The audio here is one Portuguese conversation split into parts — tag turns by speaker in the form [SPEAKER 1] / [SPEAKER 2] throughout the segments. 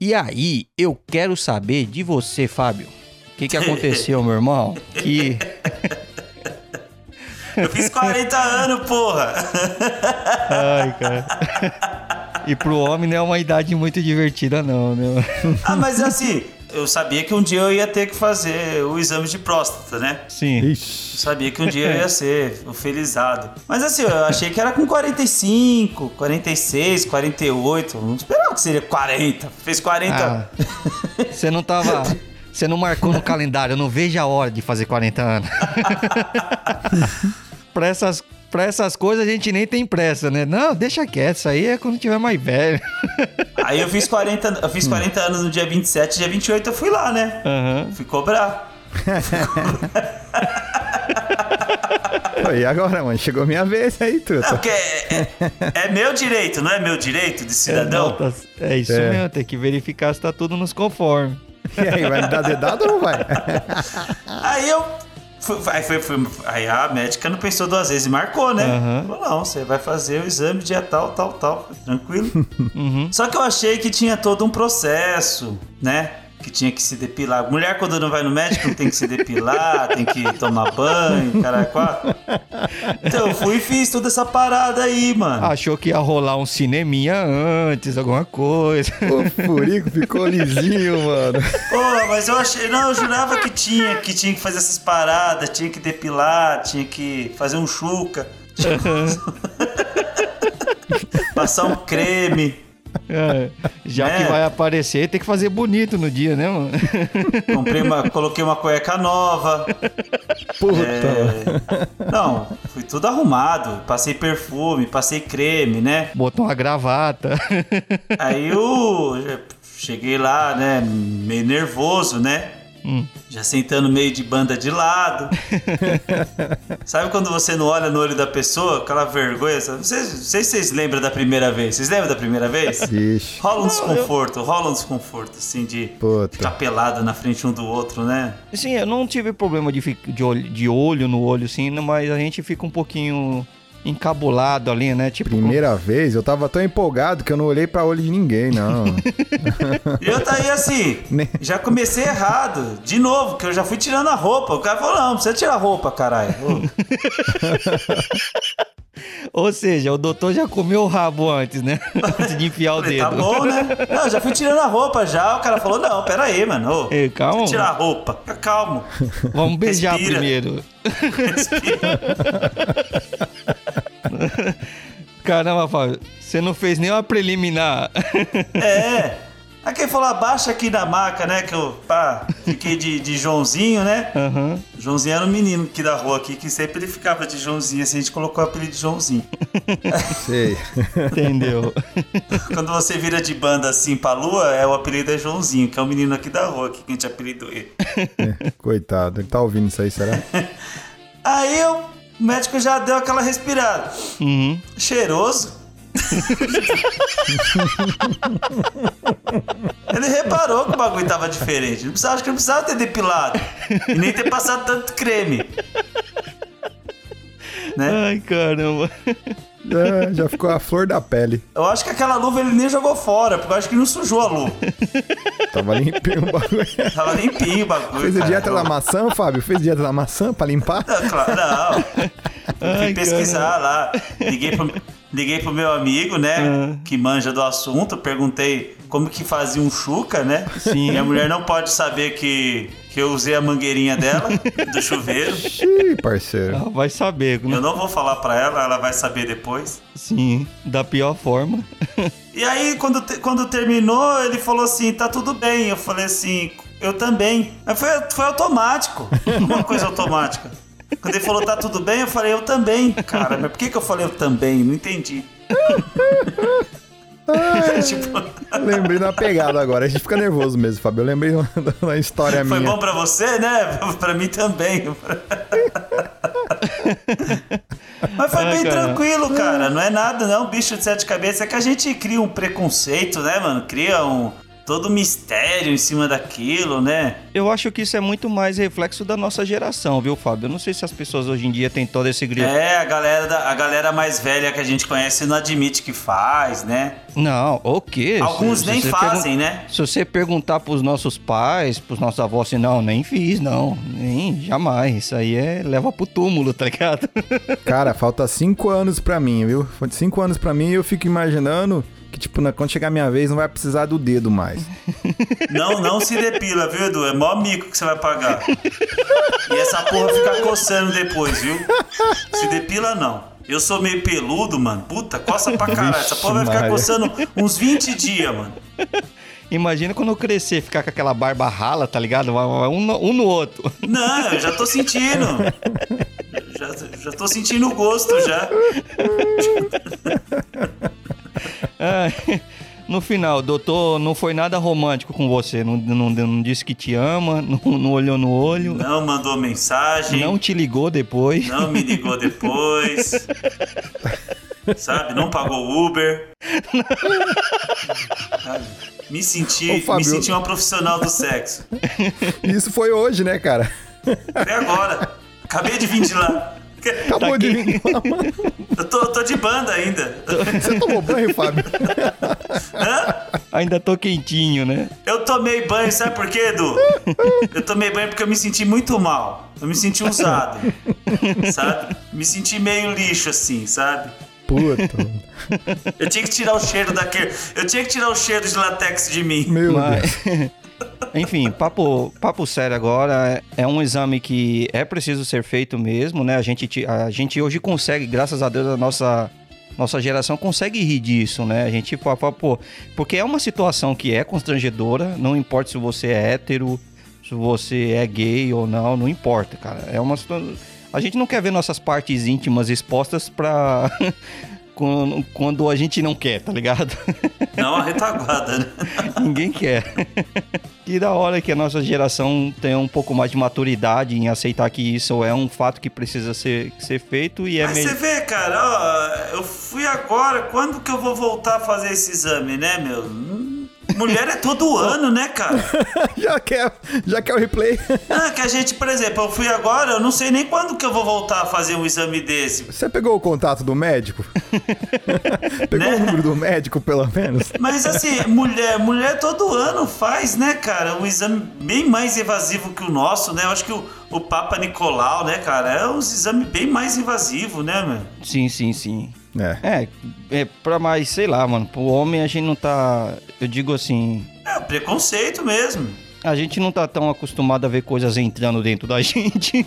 [SPEAKER 1] E aí, eu quero saber de você, Fábio. O que, que aconteceu, meu irmão? Que.
[SPEAKER 2] Eu fiz 40 anos, porra!
[SPEAKER 1] Ai, cara. E pro homem não é uma idade muito divertida, não, né?
[SPEAKER 2] Ah, mas assim, eu sabia que um dia eu ia ter que fazer o exame de próstata, né?
[SPEAKER 1] Sim.
[SPEAKER 3] Ixi.
[SPEAKER 2] Eu sabia que um dia eu ia ser o felizado. Mas assim, eu achei que era com 45, 46, 48. Não esperava que seria 40. Fez 40.
[SPEAKER 1] Ah, você não tava. Você não marcou no calendário, eu não vejo a hora de fazer 40 anos. pra, essas, pra essas coisas a gente nem tem pressa, né? Não, deixa quieto, isso aí é quando tiver mais velho.
[SPEAKER 2] Aí eu fiz 40, eu fiz 40 anos no dia 27, dia 28 eu fui lá, né?
[SPEAKER 1] Aham.
[SPEAKER 2] Fui cobrar.
[SPEAKER 3] Pô, E agora, mano? Chegou minha vez aí,
[SPEAKER 2] Não,
[SPEAKER 3] truta.
[SPEAKER 2] porque é, é- é meu direito, não é meu direito de cidadão?
[SPEAKER 1] É, não, tá- é isso
[SPEAKER 3] É.
[SPEAKER 1] mesmo, tem que verificar se tá tudo nos conformes.
[SPEAKER 3] E aí, vai me dar dedado ou não vai?
[SPEAKER 2] Aí eu. Aí, foi- foi- aí a médica não pensou duas vezes e marcou, né?
[SPEAKER 1] Aham.
[SPEAKER 2] Falou, não, você vai fazer o exame dia tal, tal, tal. Tranquilo.
[SPEAKER 1] Uhum.
[SPEAKER 2] Só que eu achei que tinha todo um processo, né? Que tinha que se depilar. Mulher, quando não vai no médico, não tem que se depilar, tem que tomar banho, quatro. Então eu fui e fiz toda essa parada aí, mano.
[SPEAKER 1] Achou que ia rolar um cineminha antes, alguma coisa.
[SPEAKER 3] O furico ficou lisinho, mano.
[SPEAKER 2] Pô, mas eu achei. Não, eu jurava que tinha, que tinha que fazer essas paradas, tinha que depilar, tinha que fazer um chuca. tinha que Passar um creme.
[SPEAKER 1] É, já
[SPEAKER 2] Né?
[SPEAKER 1] que vai aparecer, tem que fazer bonito no dia, né, mano?
[SPEAKER 2] Comprei uma, coloquei uma cueca nova.
[SPEAKER 3] Puta.
[SPEAKER 2] É, Não, fui tudo arrumado. Passei perfume, passei creme, né?
[SPEAKER 1] Botou uma gravata.
[SPEAKER 2] Aí eu cheguei lá, né? Meio nervoso, né?
[SPEAKER 1] Hum.
[SPEAKER 2] Já sentando meio de banda de lado. Sabe quando você não olha no olho da pessoa, aquela vergonha? sabe? Não sei, não sei se vocês lembram da primeira vez. Vocês lembram da primeira vez?
[SPEAKER 3] Ixi.
[SPEAKER 2] Rola um desconforto, rola um desconforto, assim, de
[SPEAKER 3] Puta.
[SPEAKER 2] ficar pelado na frente um do outro, né?
[SPEAKER 1] Sim, eu não tive problema de, de, olho, de olho no olho, sim, mas a gente fica um pouquinho encabulado ali, né? Tipo,
[SPEAKER 3] Primeira vez, eu tava tão empolgado que eu não olhei pra olho de ninguém, não.
[SPEAKER 2] E eu tá aí assim, já comecei errado. De novo, que eu já fui tirando a roupa. O cara falou, não, não precisa tirar a roupa, caralho.
[SPEAKER 1] Ou seja, o doutor já comeu o rabo antes, né? antes de enfiar o
[SPEAKER 2] Falei,
[SPEAKER 1] dedo.
[SPEAKER 2] tá bom, né? Não, já fui tirando a roupa já. O cara falou, não, pera aí, mano.
[SPEAKER 1] Ei, calma.
[SPEAKER 2] tirar a roupa. Fica calmo.
[SPEAKER 1] Vamos beijar
[SPEAKER 2] Respira.
[SPEAKER 1] primeiro. Caramba, Fábio, você não fez nem uma preliminar.
[SPEAKER 2] É. Aí quem falou, abaixa aqui na maca, né? Que eu, pá, fiquei de, de Joãozinho, né?
[SPEAKER 1] Aham.
[SPEAKER 2] Joãozinho era um menino aqui da rua aqui, que sempre ele ficava de Joãozinho, assim, a gente colocou o apelido de Joãozinho.
[SPEAKER 3] Sei.
[SPEAKER 1] Entendeu?
[SPEAKER 2] Quando você vira de banda assim pra lua, é o apelido é Joãozinho, que é um menino aqui da rua aqui, que a gente apelidou ele.
[SPEAKER 3] Coitado, ele tá ouvindo isso aí, será?
[SPEAKER 2] Aí eu, o médico já deu aquela respirada.
[SPEAKER 1] Uhum.
[SPEAKER 2] Cheiroso. Ele reparou que o bagulho tava diferente. Não precisava, acho que não precisava ter depilado. E nem ter passado tanto creme. Né?
[SPEAKER 1] Ai, caramba.
[SPEAKER 3] É, já ficou a flor da pele.
[SPEAKER 2] Eu acho que aquela luva ele nem jogou fora, porque eu acho que não sujou a luva.
[SPEAKER 3] Tava limpinho o bagulho.
[SPEAKER 2] Tava limpinho o bagulho.
[SPEAKER 3] Fez
[SPEAKER 2] cara.
[SPEAKER 3] dieta da maçã, Fábio? Fez dieta da maçã pra limpar?
[SPEAKER 2] Não, claro, não.
[SPEAKER 1] Ai,
[SPEAKER 2] Fui pesquisar lá. Liguei pro, liguei pro meu amigo, né?
[SPEAKER 1] Ah.
[SPEAKER 2] Que manja do assunto. Perguntei como que fazia um chuca, né?
[SPEAKER 1] Sim.
[SPEAKER 2] Minha mulher não pode saber que, que eu usei a mangueirinha dela, do chuveiro.
[SPEAKER 3] Ih, parceiro.
[SPEAKER 1] Ela vai saber, né?
[SPEAKER 2] Eu não vou falar pra ela, ela vai saber depois.
[SPEAKER 1] Sim, da pior forma.
[SPEAKER 2] E aí, quando, quando terminou, ele falou assim: tá tudo bem. Eu falei assim: eu também. Foi, foi automático. Uma coisa automática. Quando ele falou tá tudo bem, eu falei: eu também. Cara, mas por que, que eu falei eu também? Não entendi. tipo,
[SPEAKER 3] Lembrei uma pegada agora. A gente fica nervoso mesmo, Fábio. Eu lembrei de uma, de uma história
[SPEAKER 2] foi
[SPEAKER 3] minha.
[SPEAKER 2] bom pra você, né? Pra mim também. Mas foi
[SPEAKER 1] Ai,
[SPEAKER 2] bem
[SPEAKER 1] cara.
[SPEAKER 2] tranquilo, cara. Não é nada, não. Bicho de sete cabeças. É que a gente cria um preconceito, né, mano? Cria um. Todo mistério em cima daquilo, né?
[SPEAKER 1] Eu acho que isso é muito mais reflexo da nossa geração, viu, Fábio? Eu não sei se as pessoas hoje em dia têm todo esse grito.
[SPEAKER 2] É, a galera, da, a galera mais velha que a gente conhece não admite que faz, né?
[SPEAKER 1] Não, o quê?
[SPEAKER 2] Alguns
[SPEAKER 1] Se-
[SPEAKER 2] nem
[SPEAKER 1] se
[SPEAKER 2] fazem, né?
[SPEAKER 1] Se você perguntar pros nossos pais, pros nossos avós, assim, não, nem fiz, não. Nem, jamais. Isso aí é leva pro túmulo, tá ligado?
[SPEAKER 3] Cara, falta cinco anos pra mim, viu? Falta Cinco anos pra mim e eu fico imaginando que, tipo, na- quando chegar a minha vez, não vai precisar do dedo mais.
[SPEAKER 2] Não, não se depila, viu, Edu? É mó mico que você vai pagar. E essa porra fica coçando depois, viu? Se depila, não. Eu sou meio peludo, mano. Puta, coça pra caralho. Essa porra vai ficar coçando uns 20 dias, mano.
[SPEAKER 1] Imagina quando eu crescer, ficar com aquela barba rala, tá ligado? Um no, um no outro.
[SPEAKER 2] Não, eu já tô sentindo. Já, já tô sentindo o gosto já.
[SPEAKER 1] Ai, no final, doutor não foi nada romântico com você. Não, não, não disse que te ama, não, não olhou no olho,
[SPEAKER 2] Não mandou mensagem.
[SPEAKER 1] não te ligou depois.
[SPEAKER 2] Não me ligou depois. Sabe? Não pagou Uber. Me senti,
[SPEAKER 3] Ô,
[SPEAKER 2] me senti uma profissional do sexo.
[SPEAKER 3] Isso foi hoje, né, cara?
[SPEAKER 2] Até agora. Acabei de vir de lá.
[SPEAKER 3] Acabou
[SPEAKER 1] Tá
[SPEAKER 3] de
[SPEAKER 1] aqui.
[SPEAKER 3] vir.
[SPEAKER 2] Eu tô, tô de banda ainda.
[SPEAKER 3] Você tomou banho, Fábio?
[SPEAKER 2] Hã?
[SPEAKER 1] Ainda tô quentinho, né?
[SPEAKER 2] Eu tomei banho, sabe por quê, Edu? Eu tomei banho porque eu me senti muito mal. Eu me senti usado. Sabe? Me senti meio lixo assim, sabe?
[SPEAKER 3] Puta.
[SPEAKER 2] Eu tinha que tirar o cheiro daquele. Eu tinha que tirar o cheiro de latex de mim.
[SPEAKER 3] Meu Deus.
[SPEAKER 1] Enfim, papo, papo sério agora. É um exame que é preciso ser feito mesmo, né? A gente, a gente hoje consegue, graças a Deus, a nossa, nossa geração consegue rir disso, né? A gente fala, pô, porque é uma situação que é constrangedora, não importa se você é hétero, se você é gay ou não, não importa, cara. É uma. A gente não quer ver nossas partes íntimas expostas pra. quando, quando a gente não quer, tá ligado?
[SPEAKER 2] Não a retaguarda, né?
[SPEAKER 1] Ninguém quer. Que da hora que a nossa geração tenha um pouco mais de maturidade em aceitar que isso é um fato que precisa ser, ser feito e é
[SPEAKER 2] Mas
[SPEAKER 1] meio.
[SPEAKER 2] você vê, cara, ó, eu fui agora, quando que eu vou voltar a fazer esse exame, né, meu? Mulher é todo ano, né, cara?
[SPEAKER 3] Já quer, já quer o replay.
[SPEAKER 2] Ah, que a gente, por exemplo, eu fui agora, eu não sei nem quando que eu vou voltar a fazer um exame desse.
[SPEAKER 3] Você pegou o contato do médico? Pegou
[SPEAKER 2] Né?
[SPEAKER 3] o número do médico, pelo menos?
[SPEAKER 2] Mas assim, mulher, mulher todo ano faz, né, cara, um exame bem mais invasivo que o nosso, né? Eu acho que o, o Papa Nicolau, né, cara, é um exame bem mais invasivo, né, meu?
[SPEAKER 1] Sim, sim, sim.
[SPEAKER 3] É.
[SPEAKER 1] É, é pra mais, sei lá, mano. Pro homem a gente não tá. Eu digo assim.
[SPEAKER 2] É o preconceito mesmo.
[SPEAKER 1] A gente não tá tão acostumado a ver coisas entrando dentro da gente.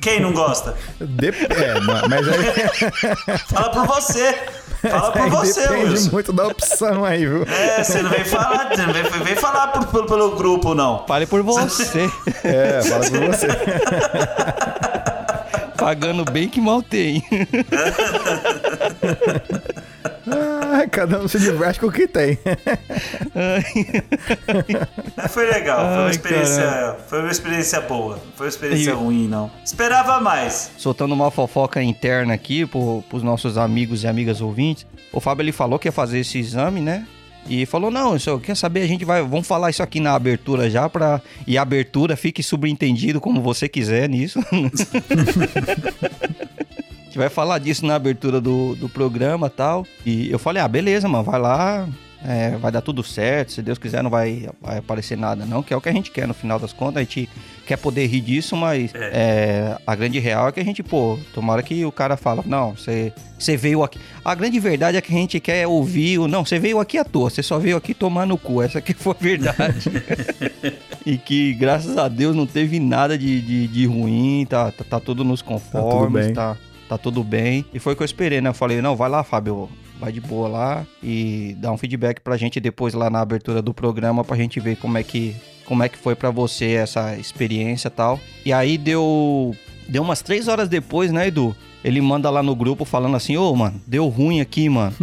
[SPEAKER 2] Quem não gosta?
[SPEAKER 3] Dep- é, ma- mas aí,
[SPEAKER 2] Fala por você. Fala por você,
[SPEAKER 3] depende
[SPEAKER 2] Wilson.
[SPEAKER 3] muito da opção aí, viu?
[SPEAKER 2] É, você não vem falar, você não vem, vem falar por- pelo, pelo grupo, não.
[SPEAKER 1] Fale por você.
[SPEAKER 3] É, fala por você.
[SPEAKER 1] Pagando bem que mal tem.
[SPEAKER 3] Ah, cada um se diverte com o que tem.
[SPEAKER 2] Foi legal, foi uma
[SPEAKER 1] Ai,
[SPEAKER 2] experiência, foi uma experiência boa. Foi uma experiência
[SPEAKER 1] E-
[SPEAKER 2] ruim, não. Esperava mais.
[SPEAKER 1] Soltando uma fofoca interna aqui pro, pros nossos amigos e amigas ouvintes. O Fábio ele falou que ia fazer esse exame, né? E falou: não, isso, quer saber? A gente vai. Vamos falar isso aqui na abertura já pra. E a abertura fique subentendido como você quiser nisso. A gente vai falar disso na abertura do, do programa tal. E eu falei, ah, beleza, mano, vai lá. É, vai dar tudo certo. Se Deus quiser, não vai, vai aparecer nada, não. Que é o que a gente quer, no final das contas. A gente quer poder rir disso, mas é, a grande real é que a gente, pô, tomara que o cara fala, não, você, veio aqui. A grande verdade é que a gente quer ouvir o. Não, você veio aqui à toa, você só veio aqui tomar no cu. Essa aqui foi a verdade. e que, graças a Deus, não teve nada de, de, de ruim, tá, tá, tá tudo nos conformes,
[SPEAKER 3] bem.
[SPEAKER 1] tá, tá tudo bem. E foi o que eu esperei, né? Eu falei, não, vai lá, Fábio, vai de boa lá e dá um feedback pra gente depois lá na abertura do programa pra gente ver como é que, como é que foi pra você essa experiência e tal. E aí deu, deu umas três horas depois, né, Edu? Ele manda lá no grupo falando assim, ô, mano, deu ruim aqui, mano.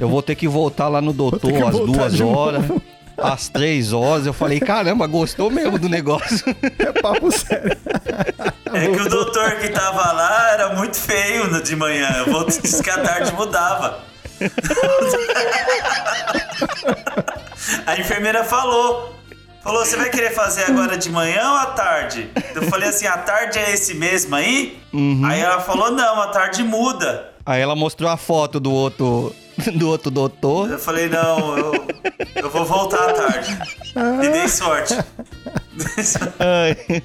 [SPEAKER 1] Eu vou ter que voltar lá no doutor às duas horas. Às três horas, eu falei, caramba, gostou mesmo do negócio.
[SPEAKER 3] É papo sério.
[SPEAKER 2] É que o doutor que tava lá era muito feio de manhã. Eu vou disse que à tarde mudava. A enfermeira falou. Falou, você vai querer fazer agora de manhã ou à tarde? Eu falei assim, a tarde é esse mesmo aí? Aí ela falou, não, a tarde muda.
[SPEAKER 1] Aí ela mostrou a foto do outro, do outro doutor.
[SPEAKER 2] Eu falei, não, eu, eu vou voltar à tarde. E dei sorte.
[SPEAKER 1] Ai,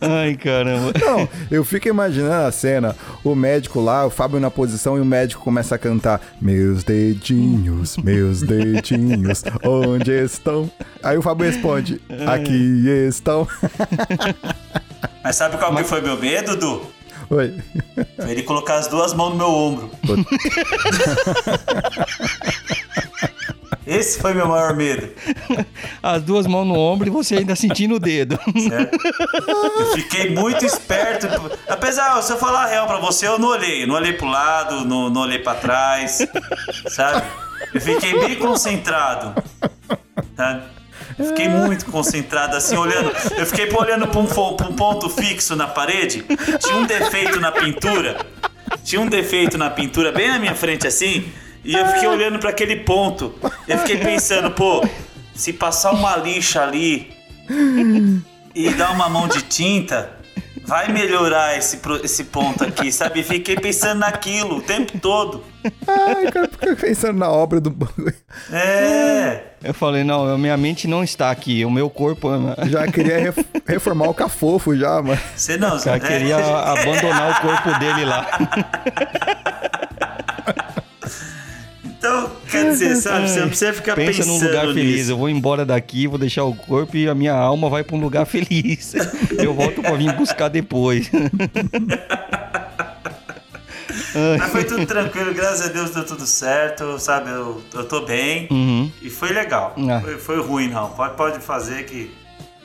[SPEAKER 1] Ai caramba.
[SPEAKER 3] Não, eu fico imaginando a cena, o médico lá, o Fábio na posição e o médico começa a cantar Meus dedinhos, meus dedinhos, onde estão? Aí o Fábio responde, aqui estão.
[SPEAKER 2] Mas sabe qual que foi meu medo, Dudu?
[SPEAKER 3] Oi.
[SPEAKER 2] Foi ele colocar as duas mãos no meu ombro. Esse foi meu maior medo.
[SPEAKER 1] As duas mãos no ombro e você ainda sentindo o dedo.
[SPEAKER 2] certo? Eu fiquei muito esperto. Apesar, se eu falar a real pra você, eu não olhei. Não olhei pro lado, não, não olhei pra trás. Sabe? Eu fiquei bem concentrado. Sabe? Fiquei muito concentrado, assim, olhando. Eu fiquei olhando pra um, um ponto fixo na parede. Tinha um defeito na pintura. Tinha um defeito na pintura, bem na minha frente, assim. E eu fiquei olhando pra aquele ponto. Eu fiquei pensando, pô, se passar uma lixa ali e dar uma mão de tinta, vai melhorar esse, esse ponto aqui, sabe? Fiquei pensando naquilo o tempo todo.
[SPEAKER 3] Ai, cara, fica pensando na obra do bagulho.
[SPEAKER 2] É.
[SPEAKER 1] Eu falei, não, a minha mente não está aqui, o meu corpo.
[SPEAKER 3] Já queria ref- reformar o cafofo já, mano.
[SPEAKER 2] Você não,
[SPEAKER 1] Já
[SPEAKER 2] é.
[SPEAKER 1] queria abandonar o corpo dele lá.
[SPEAKER 2] Então, quer dizer, sabe? Você não precisa ficar
[SPEAKER 1] Pensa
[SPEAKER 2] pensando
[SPEAKER 1] num lugar feliz.
[SPEAKER 2] nisso.
[SPEAKER 1] Eu vou embora daqui, vou deixar o corpo e a minha alma vai para um lugar feliz. Eu volto para vir buscar depois.
[SPEAKER 2] Mas foi tudo tranquilo, graças a Deus deu tudo certo, sabe? Eu, eu tô bem
[SPEAKER 1] Uhum.
[SPEAKER 2] e foi legal.
[SPEAKER 1] Ah.
[SPEAKER 2] Foi, foi ruim, não. Pode, pode fazer que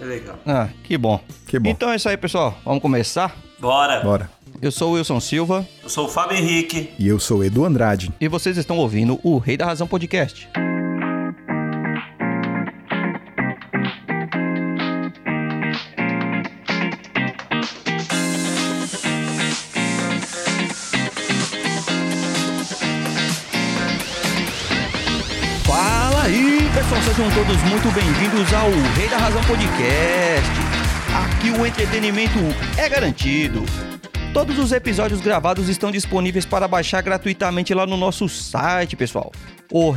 [SPEAKER 2] foi legal.
[SPEAKER 1] Ah, que bom.
[SPEAKER 3] Que bom.
[SPEAKER 1] Então é isso aí, pessoal. Vamos começar?
[SPEAKER 2] Bora.
[SPEAKER 3] Bora.
[SPEAKER 1] Eu sou o Wilson Silva
[SPEAKER 2] Eu sou o Fábio Henrique.
[SPEAKER 3] E eu sou Edu Andrade.
[SPEAKER 1] e vocês estão ouvindo o Rei da Razão Podcast. Fala pessoal, sejam todos muito bem-vindos ao Rei da Razão Podcast. Aqui o entretenimento é garantido. Todos os episódios gravados estão disponíveis para baixar gratuitamente lá no nosso site, pessoal. O.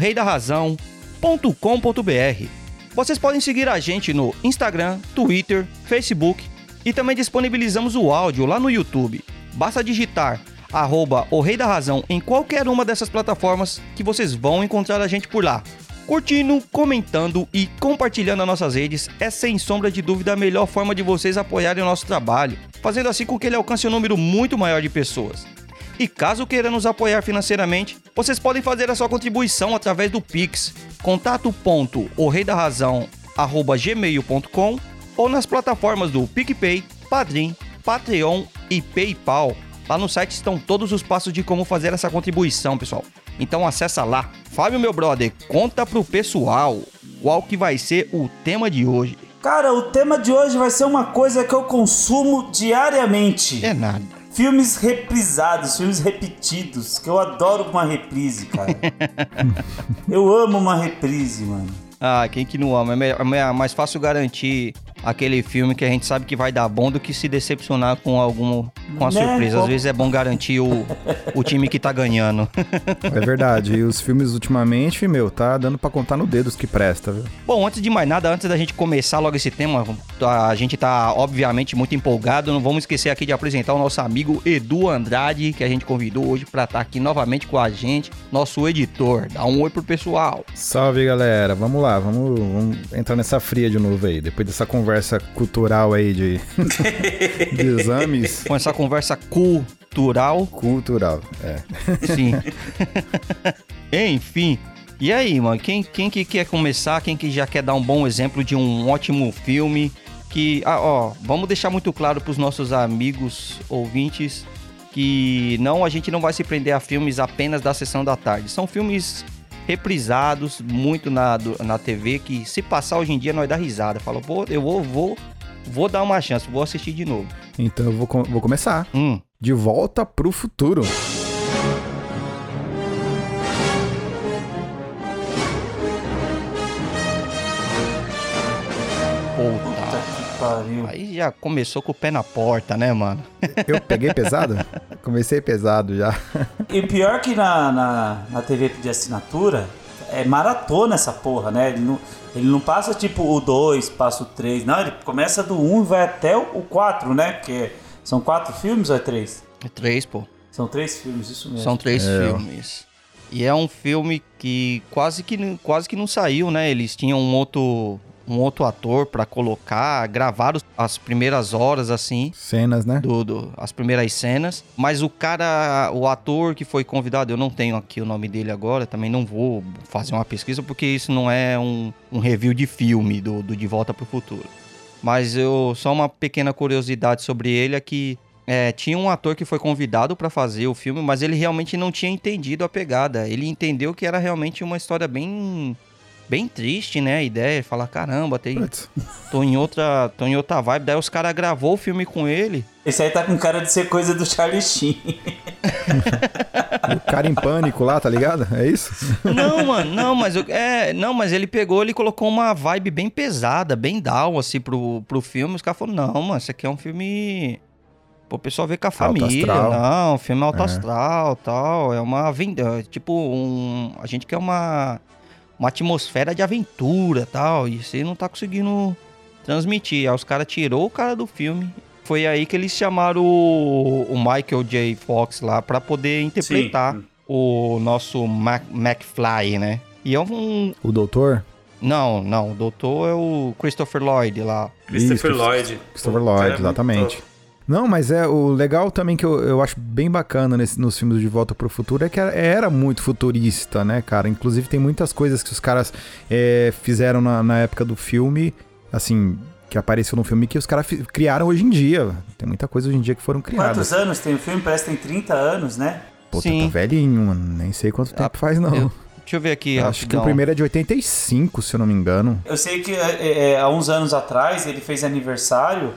[SPEAKER 1] Vocês podem seguir a gente no Instagram, Twitter, Facebook e também disponibilizamos o áudio lá no YouTube. Basta digitar arroba o Rei da Razão em qualquer uma dessas plataformas que vocês vão encontrar a gente por lá. Curtindo, comentando e compartilhando as nossas redes é sem sombra de dúvida a melhor forma de vocês apoiarem o nosso trabalho, fazendo assim com que ele alcance um número muito maior de pessoas. E caso queira nos apoiar financeiramente, vocês podem fazer a sua contribuição através do Pix, contato.orreidarrazão@gmail.com ou nas plataformas do PicPay, Padrim, Patreon e PayPal. Lá no site estão todos os passos de como fazer essa contribuição, pessoal. Então acessa lá. Fábio, meu brother, conta pro pessoal qual que vai ser o tema de hoje.
[SPEAKER 2] Cara, o tema de hoje vai ser uma coisa que eu consumo diariamente.
[SPEAKER 1] É nada.
[SPEAKER 2] Filmes reprisados, filmes repetidos, que eu adoro uma reprise, cara. eu amo uma reprise, mano.
[SPEAKER 1] Ah, quem que não ama? É é mais fácil garantir aquele filme que a gente sabe que vai dar bom do que se decepcionar com algum com a
[SPEAKER 2] Né?
[SPEAKER 1] surpresa. Às vezes é bom garantir o, o time que tá ganhando.
[SPEAKER 3] É verdade. E os filmes ultimamente, meu, tá dando pra contar no dedo os que presta, viu?
[SPEAKER 1] Bom, antes de mais nada, antes da gente começar logo esse tema, a gente tá obviamente muito empolgado. Não vamos esquecer aqui de apresentar o nosso amigo Edu Andrade, que a gente convidou hoje pra estar aqui novamente com a gente, nosso editor. Dá um oi pro pessoal.
[SPEAKER 3] Salve, galera. Vamos lá, vamos, vamos entrar nessa fria de novo aí. Depois dessa conversa cultural aí de, de exames.
[SPEAKER 1] Com essa conversa cultural.
[SPEAKER 3] Cultural, é.
[SPEAKER 1] Sim. Enfim. E aí, mano, quem, quem que quer começar? Quem que já quer dar um bom exemplo de um ótimo filme? Que, ah, ó, vamos deixar muito claro pros nossos amigos ouvintes que não, a gente não vai se prender a filmes apenas da sessão da tarde. São filmes reprisados muito na, na TV que se passar hoje em dia nós dá risada. Fala, pô, eu vou, vou, vou dar uma chance, vou assistir de novo.
[SPEAKER 3] Então eu vou, vou começar.
[SPEAKER 1] Hum,
[SPEAKER 3] De volta pro futuro.
[SPEAKER 2] Que pariu.
[SPEAKER 1] Aí já começou com o pé na porta, né, mano?
[SPEAKER 3] Eu peguei pesado? Comecei pesado já.
[SPEAKER 2] E pior que na, na, na TV de assinatura, é maratona essa porra, né? Ele não, ele não passa tipo o 2, passa o 3. Não, ele começa do 1 um e vai até o 4, né? Porque são quatro filmes ou é três?
[SPEAKER 1] É três, pô.
[SPEAKER 2] São três filmes, isso mesmo.
[SPEAKER 1] São três
[SPEAKER 3] É.
[SPEAKER 1] filmes. E é um filme que quase que, quase que não saiu, né? Eles tinham um outro, um outro ator pra colocar, gravaram as primeiras horas, assim,
[SPEAKER 3] Cenas, né?
[SPEAKER 1] do, do- as primeiras cenas. Mas o cara, o ator que foi convidado, eu não tenho aqui o nome dele agora, também não vou fazer uma pesquisa, porque isso não é um, um review de filme do, do De Volta pro Futuro. Mas eu só uma pequena curiosidade sobre ele é que é, tinha um ator que foi convidado pra fazer o filme, mas ele realmente não tinha entendido a pegada. Ele entendeu que era realmente uma história bem bem triste, né? A ideia, falar caramba, tem, tô em outra, tô em outra vibe. Daí os caras gravou o filme com ele.
[SPEAKER 2] Esse aí tá com cara de ser coisa do Charlie Sheen.
[SPEAKER 3] o cara em pânico lá, tá ligado? É isso?
[SPEAKER 1] Não, mano, não, mas eu- é, não, mas ele pegou, ele colocou uma vibe bem pesada, bem down assim pro, pro filme. Os caras falaram: "Não, mano, isso aqui é um filme Pô, o pessoal vê com a família,
[SPEAKER 3] astral.
[SPEAKER 1] não, filme alto
[SPEAKER 3] É.
[SPEAKER 1] astral, tal, é uma venda, tipo um, a gente quer uma uma atmosfera de aventura, tal, e você não tá conseguindo transmitir. Aí os caras tirou o cara do filme. Foi aí que eles chamaram o, o Michael J. Fox lá pra poder interpretar
[SPEAKER 2] Sim.
[SPEAKER 1] o nosso Mac, McFly, né? E é um.
[SPEAKER 3] O doutor?
[SPEAKER 1] Não, não, o doutor é o Christopher Lloyd lá.
[SPEAKER 2] Christopher
[SPEAKER 3] Isso,
[SPEAKER 2] Lloyd.
[SPEAKER 3] Christopher
[SPEAKER 2] Pô,
[SPEAKER 3] Lloyd,
[SPEAKER 2] é muito
[SPEAKER 3] exatamente.
[SPEAKER 2] top.
[SPEAKER 3] Não, mas é o legal também que eu, eu acho bem bacana nesse- nos filmes de Volta pro Futuro é que era, era muito futurista, né, cara? Inclusive tem muitas coisas que os caras é, fizeram na, na época do filme, assim, que apareceu no filme que os caras criaram hoje em dia. Tem muita coisa hoje em dia que foram criadas.
[SPEAKER 2] Quantos anos tem o filme? Parece que tem 30 anos, né?
[SPEAKER 3] Pô,
[SPEAKER 1] Sim.
[SPEAKER 3] tá velhinho, mano. Nem sei quanto tempo faz, não.
[SPEAKER 1] eu- Deixa eu ver aqui,
[SPEAKER 3] Acho que o primeiro é de 85, se eu não me engano.
[SPEAKER 2] Eu sei que é, é, há uns anos atrás ele fez aniversário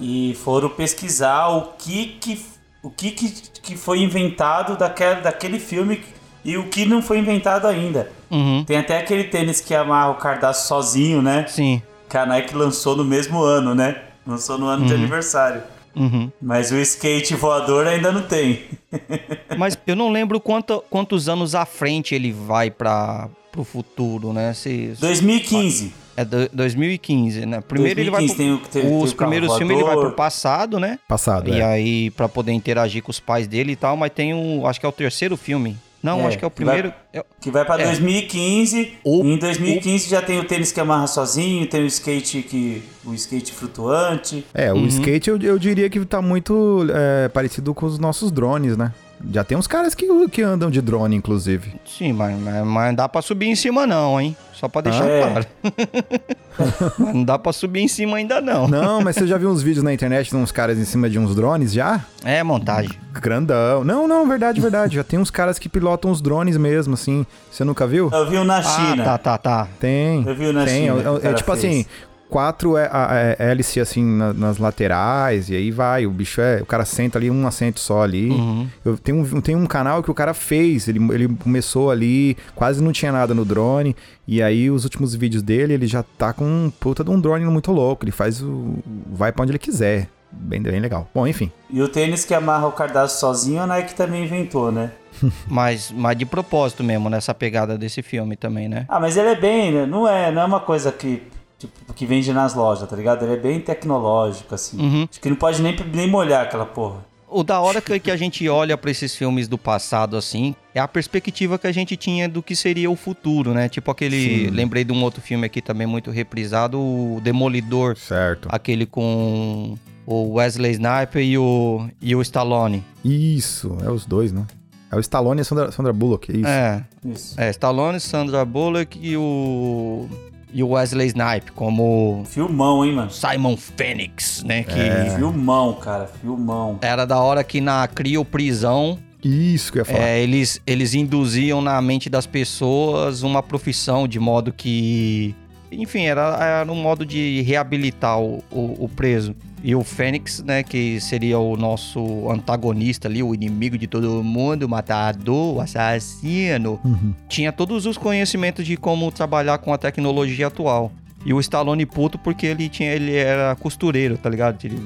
[SPEAKER 2] e foram pesquisar o que que, o que, que, que foi inventado daquele, daquele filme e o que não foi inventado ainda.
[SPEAKER 1] Uhum,
[SPEAKER 2] Tem até aquele tênis que amarra o cardápio sozinho, né?
[SPEAKER 1] sim.
[SPEAKER 2] Que a Nike lançou no mesmo ano, né? Lançou no ano de aniversário.
[SPEAKER 1] Uhum.
[SPEAKER 2] Mas o skate voador ainda não tem.
[SPEAKER 1] Mas eu não lembro quanto, quantos anos à frente ele vai para pro futuro, né? Se,
[SPEAKER 2] 2015.
[SPEAKER 1] é do- 2015, né? Primeiro ele vai
[SPEAKER 2] 2015 tem o-
[SPEAKER 1] pro,
[SPEAKER 2] tem- tem
[SPEAKER 1] os
[SPEAKER 2] o carro
[SPEAKER 1] primeiros filmes ele vai pro passado, né?
[SPEAKER 3] Passado,
[SPEAKER 1] E
[SPEAKER 3] é.
[SPEAKER 1] aí pra poder interagir com os pais dele e tal, mas tem um, acho que é o terceiro filme. Não,
[SPEAKER 2] É,
[SPEAKER 1] acho que é o
[SPEAKER 2] que vai-
[SPEAKER 1] primeiro. é-
[SPEAKER 2] Que vai pra
[SPEAKER 1] É.
[SPEAKER 2] 2015.
[SPEAKER 1] O-
[SPEAKER 2] e em 2015 já tem o tênis que amarra sozinho, tem o skate que. o skate flutuante.
[SPEAKER 3] É, o
[SPEAKER 1] Uhum.
[SPEAKER 3] skate eu, eu diria que tá muito é, parecido com os nossos drones, né? Já tem uns caras que, que andam de drone, inclusive.
[SPEAKER 1] Sim, mas, mas, mas não dá pra subir em cima não, hein? Só pra deixar
[SPEAKER 2] Ah, é?
[SPEAKER 1] claro. mas não dá pra subir em cima ainda não.
[SPEAKER 3] Não, mas você já viu uns vídeos na internet de uns caras em cima de uns drones já?
[SPEAKER 1] É montagem.
[SPEAKER 3] Grandão. Não, não, verdade, verdade. já tem uns caras que pilotam os drones mesmo, assim. Você nunca viu?
[SPEAKER 2] Eu vi um na
[SPEAKER 1] Ah,
[SPEAKER 2] China.
[SPEAKER 1] tá, tá, tá.
[SPEAKER 3] Tem.
[SPEAKER 2] Eu vi na
[SPEAKER 3] tem.
[SPEAKER 2] China
[SPEAKER 3] É- é,
[SPEAKER 2] cara
[SPEAKER 3] tipo
[SPEAKER 2] fez.
[SPEAKER 3] assim, quatro é, é, é hélice assim na- nas laterais, e aí vai. O bicho é. O cara senta ali um assento só ali.
[SPEAKER 1] Uhum.
[SPEAKER 3] Eu tenho um, tem um canal que o cara fez, ele, ele começou ali, quase não tinha nada no drone, e aí os últimos vídeos dele, ele já tá com um puta de um drone muito louco, ele faz o... vai pra onde ele quiser, bem, bem legal. Bom, enfim,
[SPEAKER 2] E o tênis que amarra o cardápio sozinho, a Nike também inventou, né?
[SPEAKER 1] Mas, mas de propósito mesmo, nessa pegada desse filme também, né?
[SPEAKER 2] Ah, mas ele é bem, né? Não é, não é uma coisa que. Tipo, que vende nas lojas, tá ligado? Ele é bem tecnológico, assim.
[SPEAKER 1] Uhum.
[SPEAKER 2] Acho que não pode nem, nem molhar aquela porra.
[SPEAKER 1] O da hora que, que a gente olha pra esses filmes do passado, assim, é a perspectiva que a gente tinha do que seria o futuro, né? Tipo aquele.
[SPEAKER 3] Sim.
[SPEAKER 1] Lembrei de um outro filme aqui também muito reprisado, o Demolidor.
[SPEAKER 3] certo.
[SPEAKER 1] Aquele com o Wesley Sniper e o, e o Stallone.
[SPEAKER 3] Isso, é os dois, né? É o Stallone e a Sandra, Sandra Bullock, é isso.
[SPEAKER 1] É,
[SPEAKER 2] Isso.
[SPEAKER 1] é, Stallone, Sandra Bullock e o. E o Wesley Snipe, como
[SPEAKER 2] Filmão, hein, mano?
[SPEAKER 1] Simon Phoenix, né? Que
[SPEAKER 3] É.
[SPEAKER 2] Filmão, cara. Filmão.
[SPEAKER 1] era da hora que na crioprisão
[SPEAKER 3] Isso que eu ia falar.
[SPEAKER 1] É, eles, eles induziam na mente das pessoas uma profissão de modo que. Enfim, era, era um modo de reabilitar o, o, o preso. E o Fênix, né, que seria o nosso antagonista ali, o inimigo de todo mundo, o matador, o assassino,
[SPEAKER 3] Uhum.
[SPEAKER 1] tinha todos os conhecimentos de como trabalhar com a tecnologia atual. E o Stallone puto porque ele tinha ele era costureiro, tá ligado? Ele,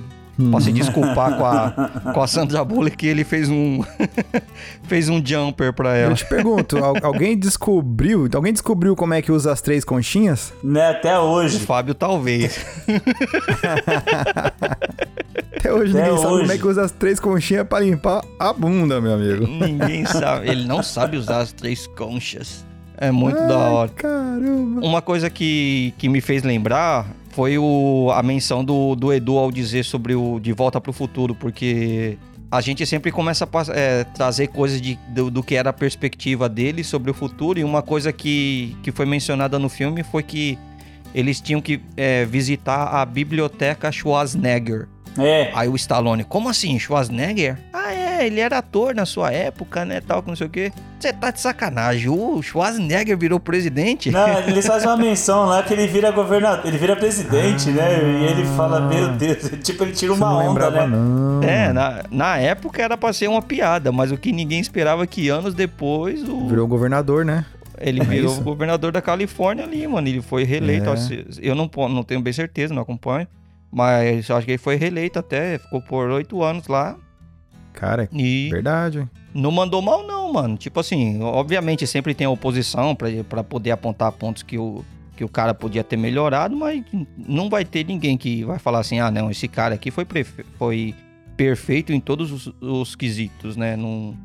[SPEAKER 1] pra se desculpar com a, com a Sandra Bullock que ele fez um fez um jumper pra ela.
[SPEAKER 3] Eu te pergunto, al- alguém descobriu, alguém descobriu como é que usa as três conchinhas?
[SPEAKER 2] Né, até
[SPEAKER 1] O
[SPEAKER 2] hoje.
[SPEAKER 1] Fábio talvez.
[SPEAKER 3] Até hoje
[SPEAKER 2] Até
[SPEAKER 3] ninguém sabe
[SPEAKER 2] hoje.
[SPEAKER 3] como é que usa as três conchinhas pra limpar a bunda, meu amigo.
[SPEAKER 1] Ninguém sabe. Ele não sabe usar as três conchas. É muito da
[SPEAKER 3] Ai,
[SPEAKER 1] hora.
[SPEAKER 3] Caramba.
[SPEAKER 1] Uma coisa que, que me fez lembrar foi o, a menção do, do Edu ao dizer sobre o De Volta pro Futuro, porque a gente sempre começa a é, trazer coisas de, do, do que era a perspectiva dele sobre o futuro, e uma coisa que, que foi mencionada no filme foi que eles tinham que é, visitar a biblioteca Schwarzenegger.
[SPEAKER 2] É.
[SPEAKER 1] Aí o Stallone, como assim, Schwarzenegger? Ah, é, ele era ator na sua época, né, tal, que não sei o quê. Você tá de sacanagem, o Schwarzenegger virou presidente?
[SPEAKER 2] Não, eles fazem uma menção lá que ele vira governador, ele vira presidente, né? E ele fala, meu Deus, tipo, ele tira uma
[SPEAKER 3] não
[SPEAKER 2] onda,
[SPEAKER 3] lembrava,
[SPEAKER 2] né?
[SPEAKER 3] não.
[SPEAKER 1] É, na, na época era pra ser uma piada, mas o que ninguém esperava é que anos depois o,
[SPEAKER 3] Virou governador, né?
[SPEAKER 1] ele
[SPEAKER 3] é
[SPEAKER 1] virou
[SPEAKER 3] isso?
[SPEAKER 1] governador da Califórnia ali, mano. Ele foi reeleito.
[SPEAKER 3] É.
[SPEAKER 1] Eu não, não tenho bem certeza, não acompanho. Mas acho que ele foi reeleito até, ficou por oito anos lá.
[SPEAKER 3] Cara,
[SPEAKER 1] E
[SPEAKER 3] verdade.
[SPEAKER 1] não mandou mal, não, mano. Tipo assim, obviamente sempre tem oposição pra poder apontar pontos que o, que o cara podia ter melhorado, mas não vai ter ninguém que vai falar assim: ah, não, esse cara aqui foi, foi perfeito em todos os, os quesitos, né? Não,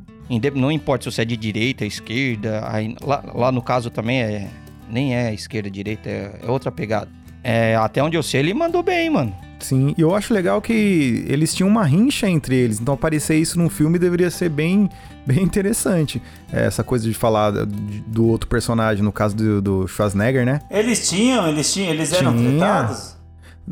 [SPEAKER 1] não importa se você é de direita, esquerda, aí, lá, lá no caso também é. Nem é esquerda, direita, é, é outra pegada. É, até onde eu sei, ele mandou bem, mano.
[SPEAKER 3] Sim, e eu acho legal que eles tinham uma rincha entre eles, então aparecer isso num filme deveria ser bem, bem interessante. É, Essa coisa de falar do, do outro personagem, no caso do, do Schwarzenegger, né?
[SPEAKER 2] Eles tinham, eles tinham, eles eram
[SPEAKER 3] Tinha.
[SPEAKER 2] tratados?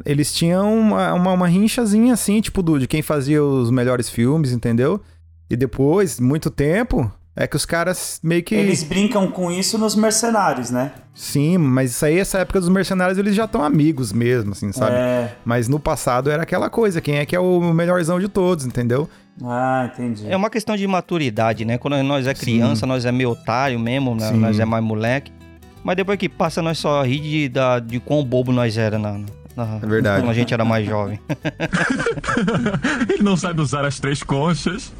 [SPEAKER 3] Eles tinham uma, uma, uma rinchazinha assim, tipo, do, de quem fazia os melhores filmes, entendeu? E depois, muito tempo, é que os caras meio que.
[SPEAKER 2] Eles brincam com isso nos mercenários, né?
[SPEAKER 3] Sim, mas isso aí, essa época dos mercenários, eles já estão amigos mesmo, assim, sabe?
[SPEAKER 2] É.
[SPEAKER 3] Mas no passado era aquela coisa, quem é que é o melhorzão de todos, entendeu?
[SPEAKER 2] Ah, entendi.
[SPEAKER 1] É uma questão de maturidade, né? Quando nós é criança, nós é meio otário mesmo, né?
[SPEAKER 3] Sim.
[SPEAKER 1] nós é mais moleque. Mas depois que passa, nós só ri de, da- de quão bobo nós era na, na-
[SPEAKER 3] É verdade.
[SPEAKER 1] quando a gente era mais jovem.
[SPEAKER 4] Ele não sabe usar as três conchas.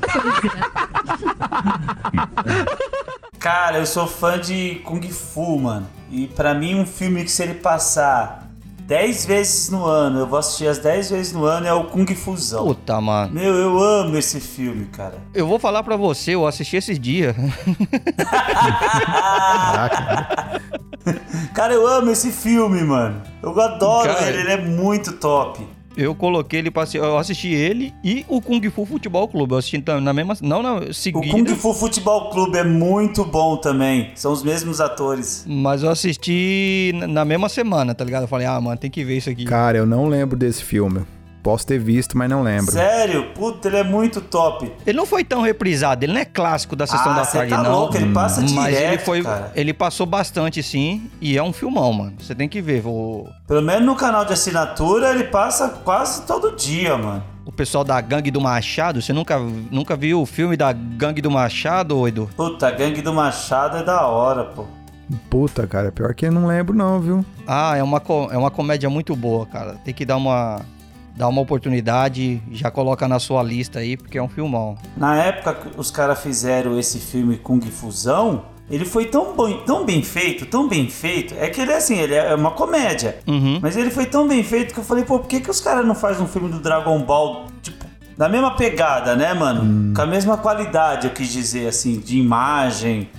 [SPEAKER 2] Cara, eu sou fã de Kung Fu, mano. E pra mim, um filme que se ele passar 10 vezes no ano, eu vou assistir as 10 vezes no ano, é o Kung Fusão.
[SPEAKER 1] Puta, mano.
[SPEAKER 2] Meu, eu amo esse filme, cara.
[SPEAKER 1] Eu vou falar pra você, eu assisti esses dias.
[SPEAKER 2] Cara, eu amo esse filme, mano. Eu adoro
[SPEAKER 1] Cara,
[SPEAKER 2] ele, ele é muito top.
[SPEAKER 1] Eu coloquei ele pra assi- Eu assisti ele e o Kung Fu Futebol Clube. Eu assisti na mesma. Não na
[SPEAKER 2] O
[SPEAKER 1] seguida.
[SPEAKER 2] Kung Fu Futebol Clube é muito bom também. São os mesmos atores.
[SPEAKER 1] Mas eu assisti na mesma semana, tá ligado? Eu falei, ah, mano, tem que ver isso aqui.
[SPEAKER 3] Cara, eu não lembro desse filme. Posso ter visto, mas não lembro.
[SPEAKER 2] Sério? Puta, ele é muito top.
[SPEAKER 1] Ele não foi tão reprisado, ele não é clássico da sessão
[SPEAKER 2] ah,
[SPEAKER 1] da tarde,
[SPEAKER 2] tá
[SPEAKER 1] não.
[SPEAKER 2] louco, ele passa
[SPEAKER 1] Mas
[SPEAKER 2] direto,
[SPEAKER 1] ele foi.
[SPEAKER 2] cara.
[SPEAKER 1] Ele passou bastante, sim. E é um filmão, mano. Você tem que ver. O,
[SPEAKER 2] Pelo menos no canal de assinatura, ele passa quase todo dia, mano.
[SPEAKER 1] o pessoal da Gangue do Machado. Você nunca, nunca viu o filme da Gangue do Machado, Edu?
[SPEAKER 2] Puta, Gangue do Machado é da hora, pô.
[SPEAKER 3] Puta, cara, pior que eu não lembro não, viu?
[SPEAKER 1] Ah, é uma, é uma comédia muito boa, cara. Tem que dar uma. Dar uma oportunidade, já coloca na sua lista aí, porque é um filmão.
[SPEAKER 2] Na época que os caras fizeram esse filme Kung Fusão, ele foi tão, bom, tão bem feito, tão bem feito. É que ele é assim, ele é uma comédia.
[SPEAKER 1] Uhum.
[SPEAKER 2] Mas ele foi tão bem feito que eu falei, pô, por que, que os caras não fazem um filme do Dragon Ball, tipo, na mesma pegada, né, mano? Com a mesma qualidade, eu quis dizer, assim, de imagem.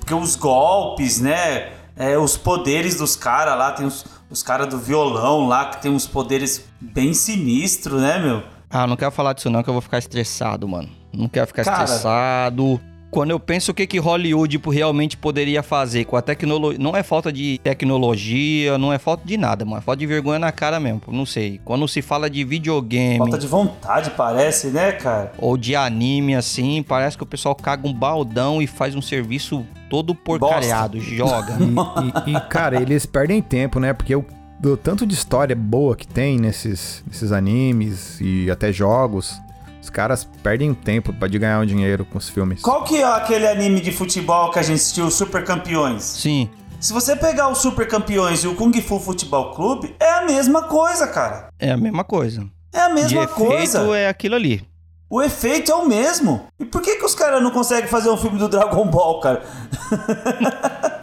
[SPEAKER 2] Porque os golpes, né? é, os poderes dos caras lá, tem os, os caras do violão lá, que tem uns poderes bem sinistros, né, meu?
[SPEAKER 1] Ah, não quero falar disso não, que eu vou ficar estressado, mano. Não quero ficar
[SPEAKER 2] Cara.
[SPEAKER 1] estressado. Quando eu penso o que, que Hollywood tipo, realmente poderia fazer com a tecnologia. Não é falta de tecnologia, não é falta de nada, mano. É falta de vergonha na cara mesmo. Não sei. Quando se fala de videogame
[SPEAKER 2] Falta de vontade, parece, né, cara?
[SPEAKER 1] ou de anime assim, parece que o pessoal caga um baldão e faz um serviço todo porcariado. Joga.
[SPEAKER 3] E, e- e, cara, eles perdem tempo, né? Porque o, do tanto de história boa que tem nesses, nesses animes e até jogos, os caras perdem tempo pra de ganhar um dinheiro com os filmes.
[SPEAKER 2] Qual que é aquele anime de futebol que a gente assistiu, Super Campeões?
[SPEAKER 1] Sim.
[SPEAKER 2] Se você pegar o Super Campeões e o Kung Fu Futebol Clube, é a mesma coisa, cara.
[SPEAKER 1] É a mesma coisa.
[SPEAKER 2] É a
[SPEAKER 1] De
[SPEAKER 2] mesma
[SPEAKER 1] efeito
[SPEAKER 2] coisa.
[SPEAKER 1] é aquilo ali.
[SPEAKER 2] O efeito é o mesmo. E por que, que os caras não conseguem fazer um filme do Dragon Ball, cara?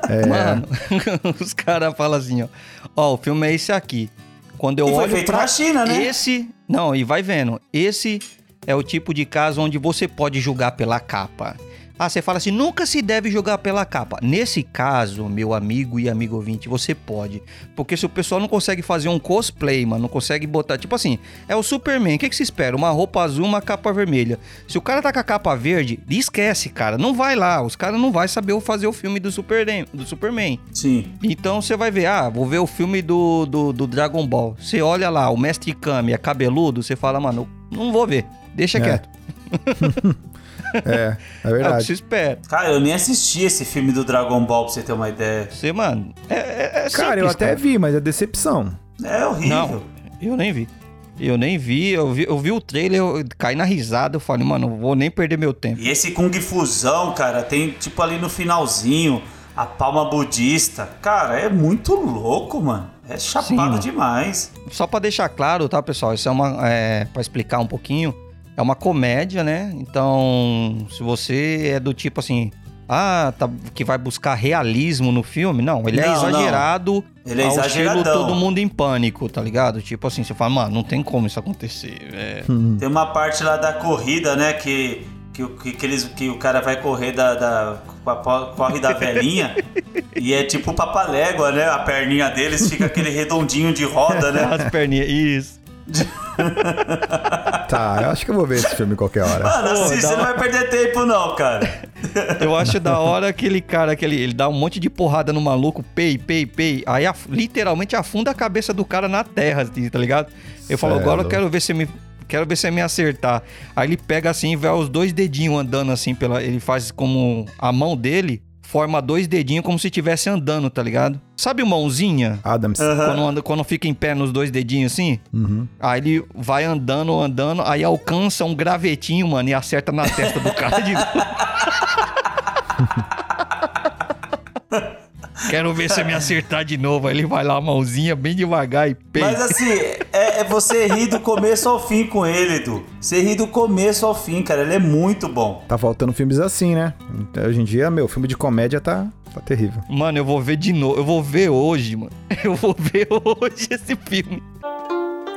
[SPEAKER 3] É,
[SPEAKER 1] Mano, os caras falam assim, ó. Ó, o filme é esse aqui. Quando eu
[SPEAKER 2] E foi
[SPEAKER 1] olho
[SPEAKER 2] feito
[SPEAKER 1] pra
[SPEAKER 2] na China, né?
[SPEAKER 1] esse, não, e vai vendo. Esse é o tipo de caso onde você pode julgar pela capa. Ah, você fala assim, nunca se deve julgar pela capa. Nesse caso, meu amigo e amigo ouvinte, você pode. Porque se o pessoal não consegue fazer um cosplay, mano, não consegue botar. Tipo assim, é o Superman. O que, que se espera? Uma roupa azul, uma capa vermelha. Se o cara tá com a capa verde, esquece, cara. Não vai lá. Os caras não vão saber fazer o filme do Superman. Do Superman.
[SPEAKER 2] Sim.
[SPEAKER 1] Então você vai ver, ah, vou ver o filme do, do, do Dragon Ball. Você olha lá, o Mestre Kami é cabeludo, você fala, mano, não vou ver. Deixa
[SPEAKER 3] É.
[SPEAKER 1] quieto.
[SPEAKER 3] é, é
[SPEAKER 1] É o que
[SPEAKER 3] verdade.
[SPEAKER 1] você espera.
[SPEAKER 2] Cara, eu nem assisti esse filme do Dragon Ball pra você ter uma ideia.
[SPEAKER 1] Você, mano, é, é, é
[SPEAKER 3] Cara, eu
[SPEAKER 1] simples,
[SPEAKER 3] até
[SPEAKER 1] cara.
[SPEAKER 3] vi, mas é decepção.
[SPEAKER 2] É horrível.
[SPEAKER 1] Não, eu nem vi. Eu nem vi, eu vi, eu vi o trailer, eu caí na risada, eu falei, mano, não vou nem perder meu tempo.
[SPEAKER 2] E esse Kung Fusão, cara, tem tipo ali no finalzinho a palma budista. Cara, é muito louco, mano. É chapado
[SPEAKER 1] Sim,
[SPEAKER 2] demais.
[SPEAKER 1] Só pra deixar claro, tá, pessoal? Isso é uma. É, pra explicar um pouquinho. É uma comédia, né? Então, se você é do tipo assim. Ah, tá, que vai buscar realismo no filme. Não, ele é
[SPEAKER 2] Não, não.
[SPEAKER 1] exagerado.
[SPEAKER 2] Ele é
[SPEAKER 1] estilo todo mundo em pânico, tá ligado? Tipo assim, você fala, mano, não tem como isso acontecer. É,
[SPEAKER 2] Tem uma parte lá da corrida, né? Que, que, o- que, que eles, que o cara vai correr da. da corre da velhinha. e é tipo papalégua, né? A perninha deles fica aquele redondinho de roda, né?
[SPEAKER 1] as perninhas. Isso.
[SPEAKER 3] Tá, eu acho que eu vou ver esse filme qualquer hora.
[SPEAKER 2] Mano, assim,
[SPEAKER 1] dá
[SPEAKER 2] você não vai perder tempo, não, cara.
[SPEAKER 1] Eu acho da hora aquele cara que ele, ele dá um monte de porrada no maluco, pei, pei, pei. Aí af- literalmente afunda a cabeça do cara na terra, assim, tá ligado? Eu falo,
[SPEAKER 3] Cê é
[SPEAKER 1] agora eu quero ver se me. Quero ver se você me acertar. Aí ele pega assim e vê os dois dedinhos andando assim pela. Ele faz como a mão dele forma dois dedinhos como se estivesse andando, tá ligado? Sabe mãozinha?
[SPEAKER 3] Adams.
[SPEAKER 1] Quando, anda, quando fica em pé nos dois dedinhos assim?
[SPEAKER 3] Uhum.
[SPEAKER 1] Aí ele vai andando, andando, aí alcança um gravetinho, mano, e acerta na testa do cara de novo. Quero ver se me acertar de novo. Aí ele vai lá, a mãozinha bem devagar e pei.
[SPEAKER 2] Mas assim, é, é você rir do começo ao fim com ele, Edu. Você rir do começo ao fim, cara. Ele é muito bom.
[SPEAKER 3] Tá faltando filmes assim, né? Então, hoje em dia, meu, filme de comédia tá, tá terrível.
[SPEAKER 1] Mano, eu vou ver de novo. Eu vou ver hoje, mano. Eu vou ver hoje esse filme.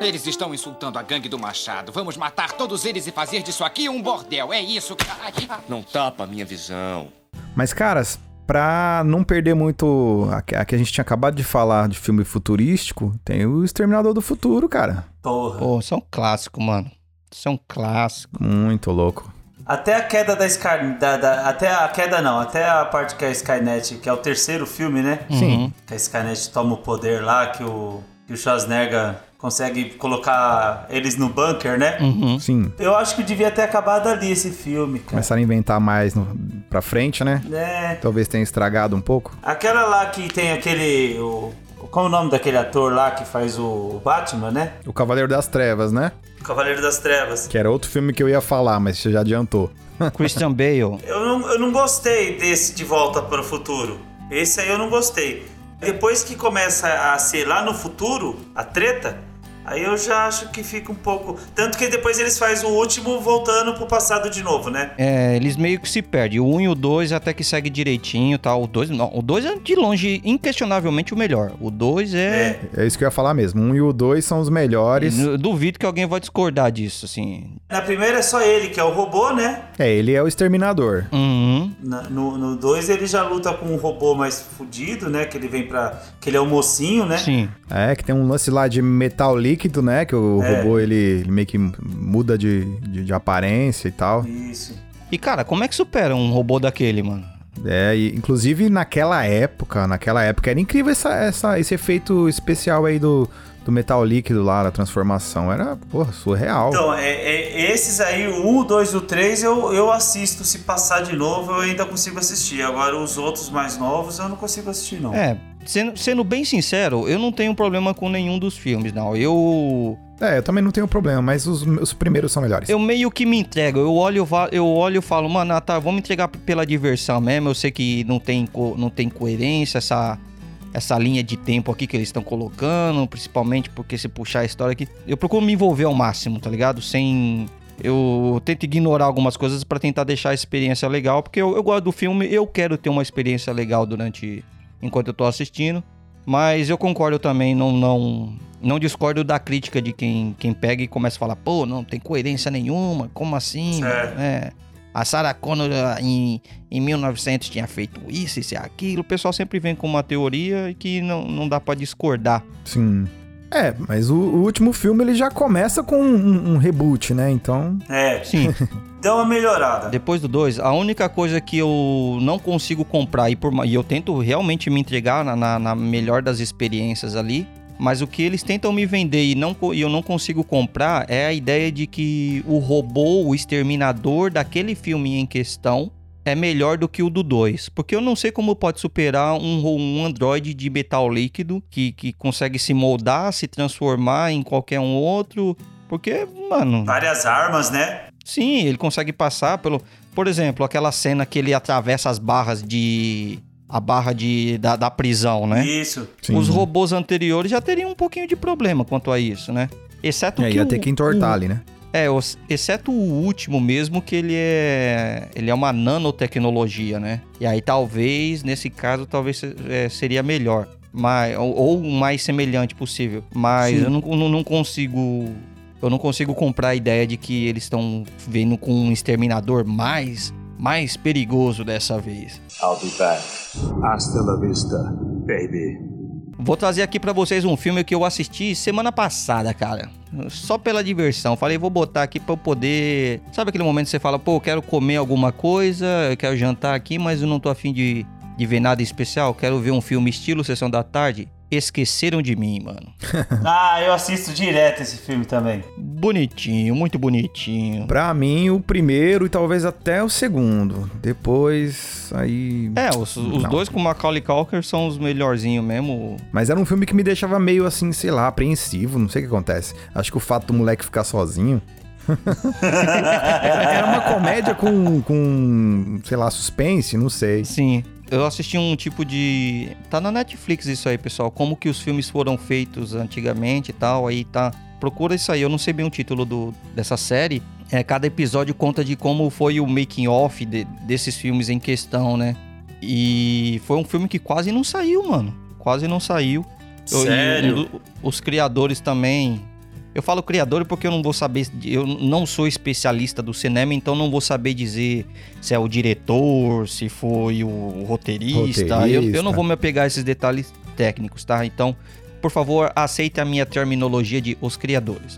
[SPEAKER 5] Eles estão insultando a gangue do Machado. Vamos matar todos eles e fazer disso aqui um bordel. É isso, cara.
[SPEAKER 6] Não tapa a minha visão.
[SPEAKER 3] Mas, caras, pra não perder muito a, que- a que a gente tinha acabado de falar de filme futurístico, tem o Exterminador do Futuro, cara.
[SPEAKER 2] Porra.
[SPEAKER 1] Pô, isso é um clássico, mano. Isso é um clássico.
[SPEAKER 3] Muito louco.
[SPEAKER 2] Até a queda da Sky... Da, da- até a queda não, até a parte que a Skynet, que é o terceiro filme, né?
[SPEAKER 3] Sim.
[SPEAKER 2] Que a Skynet toma o poder lá, que o, que o Schwarzenegger consegue colocar eles no bunker, né?
[SPEAKER 1] Uhum.
[SPEAKER 3] Sim.
[SPEAKER 2] Eu acho que devia ter acabado ali esse filme, cara.
[SPEAKER 3] Começaram a inventar mais no, pra frente, né?
[SPEAKER 2] É.
[SPEAKER 3] Talvez tenha estragado um pouco.
[SPEAKER 2] Aquela lá que tem aquele. O, qual é o nome daquele ator lá que faz o Batman, né?
[SPEAKER 3] O Cavaleiro das Trevas, né?
[SPEAKER 2] O Cavaleiro das Trevas.
[SPEAKER 3] Que era outro filme que eu ia falar, mas você já adiantou.
[SPEAKER 1] Christian Bale.
[SPEAKER 2] Eu não, eu não gostei desse De Volta para o Futuro. Esse aí eu não gostei. Depois que começa a ser lá no futuro, a treta, aí eu já acho que fica um pouco. Tanto que depois eles fazem o último voltando pro passado de novo, né?
[SPEAKER 1] É, eles meio que se perdem. O 1 e o 2 até que segue direitinho, tá? O 2, não, o 2 é de longe inquestionavelmente o melhor. O 2 é,
[SPEAKER 3] É isso que eu ia falar mesmo. Um e o dois são os melhores.
[SPEAKER 1] Eu duvido que alguém vai discordar disso, assim.
[SPEAKER 2] Na primeira é só ele, que é o robô, né?
[SPEAKER 3] É, ele é o Exterminador.
[SPEAKER 1] Uhum.
[SPEAKER 2] Na- no 2 ele já luta com um robô mais fudido, né? Que ele vem pra. Que ele é o mocinho, né?
[SPEAKER 1] Sim.
[SPEAKER 3] É, que tem um lance lá de metal líquido, né? Que o
[SPEAKER 2] É.
[SPEAKER 3] robô ele, ele meio que muda de, de, de aparência e tal.
[SPEAKER 2] Isso.
[SPEAKER 1] E, cara, como é que supera um robô daquele, mano?
[SPEAKER 3] É, e, inclusive naquela época, naquela época era incrível essa, essa, esse efeito especial aí do, do metal líquido lá, da transformação. Era, porra, surreal.
[SPEAKER 2] Então, é, é- esses aí, o 1, o 2 e o 3, eu, eu assisto. Se passar de novo, eu ainda consigo assistir. Agora, os outros mais novos, eu não consigo assistir, não.
[SPEAKER 1] É, sendo, sendo bem sincero, eu não tenho problema com nenhum dos filmes, não. Eu.
[SPEAKER 3] É, eu também não tenho problema, mas os, os primeiros são melhores.
[SPEAKER 1] Eu meio que me entrego. Eu olho, eu olho e falo, mano, ah, tá, vamos entregar pela diversão mesmo. Eu sei que não tem, co- não tem coerência essa, essa linha de tempo aqui que eles estão colocando, principalmente porque se puxar a história aqui, eu procuro me envolver ao máximo, tá ligado? Sem eu tento ignorar algumas coisas pra tentar deixar a experiência legal, porque eu, eu gosto do filme, eu quero ter uma experiência legal durante enquanto eu tô assistindo. Mas eu concordo também, não, não, não discordo da crítica de quem, quem pega e começa a falar, pô, não tem coerência nenhuma, como assim? É. A Sarah Connor ah, em, em 1900 tinha feito isso, isso e aquilo. O pessoal sempre vem com uma teoria que não, não dá pra discordar.
[SPEAKER 3] Sim. É, mas o, o último filme ele já começa com um, um reboot, né? Então.
[SPEAKER 2] É,
[SPEAKER 1] Sim,
[SPEAKER 2] deu uma melhorada.
[SPEAKER 1] depois do 2, a única coisa que eu não consigo comprar e, por, e eu tento realmente me entregar na, na- na melhor das experiências ali, mas o que eles tentam me vender e, não, e eu não consigo comprar é a ideia de que o robô, o exterminador daquele filme em questão é melhor do que o do 2. Porque eu não sei como pode superar um, um androide de metal líquido que, que consegue se moldar, se transformar em qualquer um outro. Porque, mano.
[SPEAKER 2] Várias armas, né?
[SPEAKER 1] Sim, ele consegue passar pelo. Por exemplo, aquela cena que ele atravessa as barras de. A barra de, da, da prisão, né?
[SPEAKER 2] Isso.
[SPEAKER 3] sim.
[SPEAKER 1] Os robôs anteriores já teriam um pouquinho de problema quanto a isso, né? Exceto
[SPEAKER 3] É,
[SPEAKER 1] que.
[SPEAKER 3] ia
[SPEAKER 1] o-
[SPEAKER 3] ter que entortar
[SPEAKER 1] o-
[SPEAKER 3] ali, né?
[SPEAKER 1] É, exceto o último mesmo, que ele é. Ele é uma nanotecnologia, né? E aí talvez, nesse caso, talvez é, seria melhor. Mas, ou, o mais semelhante possível. Mas
[SPEAKER 3] Sim.
[SPEAKER 1] eu não, não, não consigo. Eu não consigo comprar a ideia de que eles estão vindo com um exterminador mais. Mais perigoso dessa vez.
[SPEAKER 7] I'll be back. Hasta la vista, baby.
[SPEAKER 1] Vou trazer aqui pra vocês um filme que eu assisti semana passada, cara. Só pela diversão. Falei, vou botar aqui pra eu poder. Sabe aquele momento que você fala, pô, quero comer alguma coisa, eu quero jantar aqui, mas eu não tô afim de, de ver nada especial. Quero ver um filme estilo Sessão da Tarde. Esqueceram de mim, mano.
[SPEAKER 2] Ah, eu assisto direto esse filme também.
[SPEAKER 1] Bonitinho, muito bonitinho.
[SPEAKER 3] Pra mim, o primeiro e talvez até o segundo. Depois, aí.
[SPEAKER 1] É, os, os dois com Macaulay Culkin são os melhorzinhos mesmo.
[SPEAKER 3] Mas era um filme que me deixava meio assim, sei lá, apreensivo, não sei o que acontece. Acho que o fato do moleque ficar sozinho. era, era uma comédia com, com, sei lá, suspense, não sei.
[SPEAKER 1] Sim. Eu assisti um tipo de. Tá na Netflix isso aí, pessoal. Como que os filmes foram feitos antigamente e tal. Aí tá. Procura isso aí. Eu não sei bem o título do, dessa série. É, cada episódio conta de como foi o making off de- desses filmes em questão, né? E foi um filme que quase não saiu, mano. Quase não saiu. Eu-
[SPEAKER 2] Sério?
[SPEAKER 1] um do- os criadores também. Eu falo criador porque eu não vou saber. Eu não sou especialista do cinema, então não vou saber dizer se é o diretor, se foi o roteirista. Eu, eu
[SPEAKER 3] Roteirista.
[SPEAKER 1] não vou me apegar a esses detalhes técnicos, tá? Então, por favor, aceite a minha terminologia de os criadores.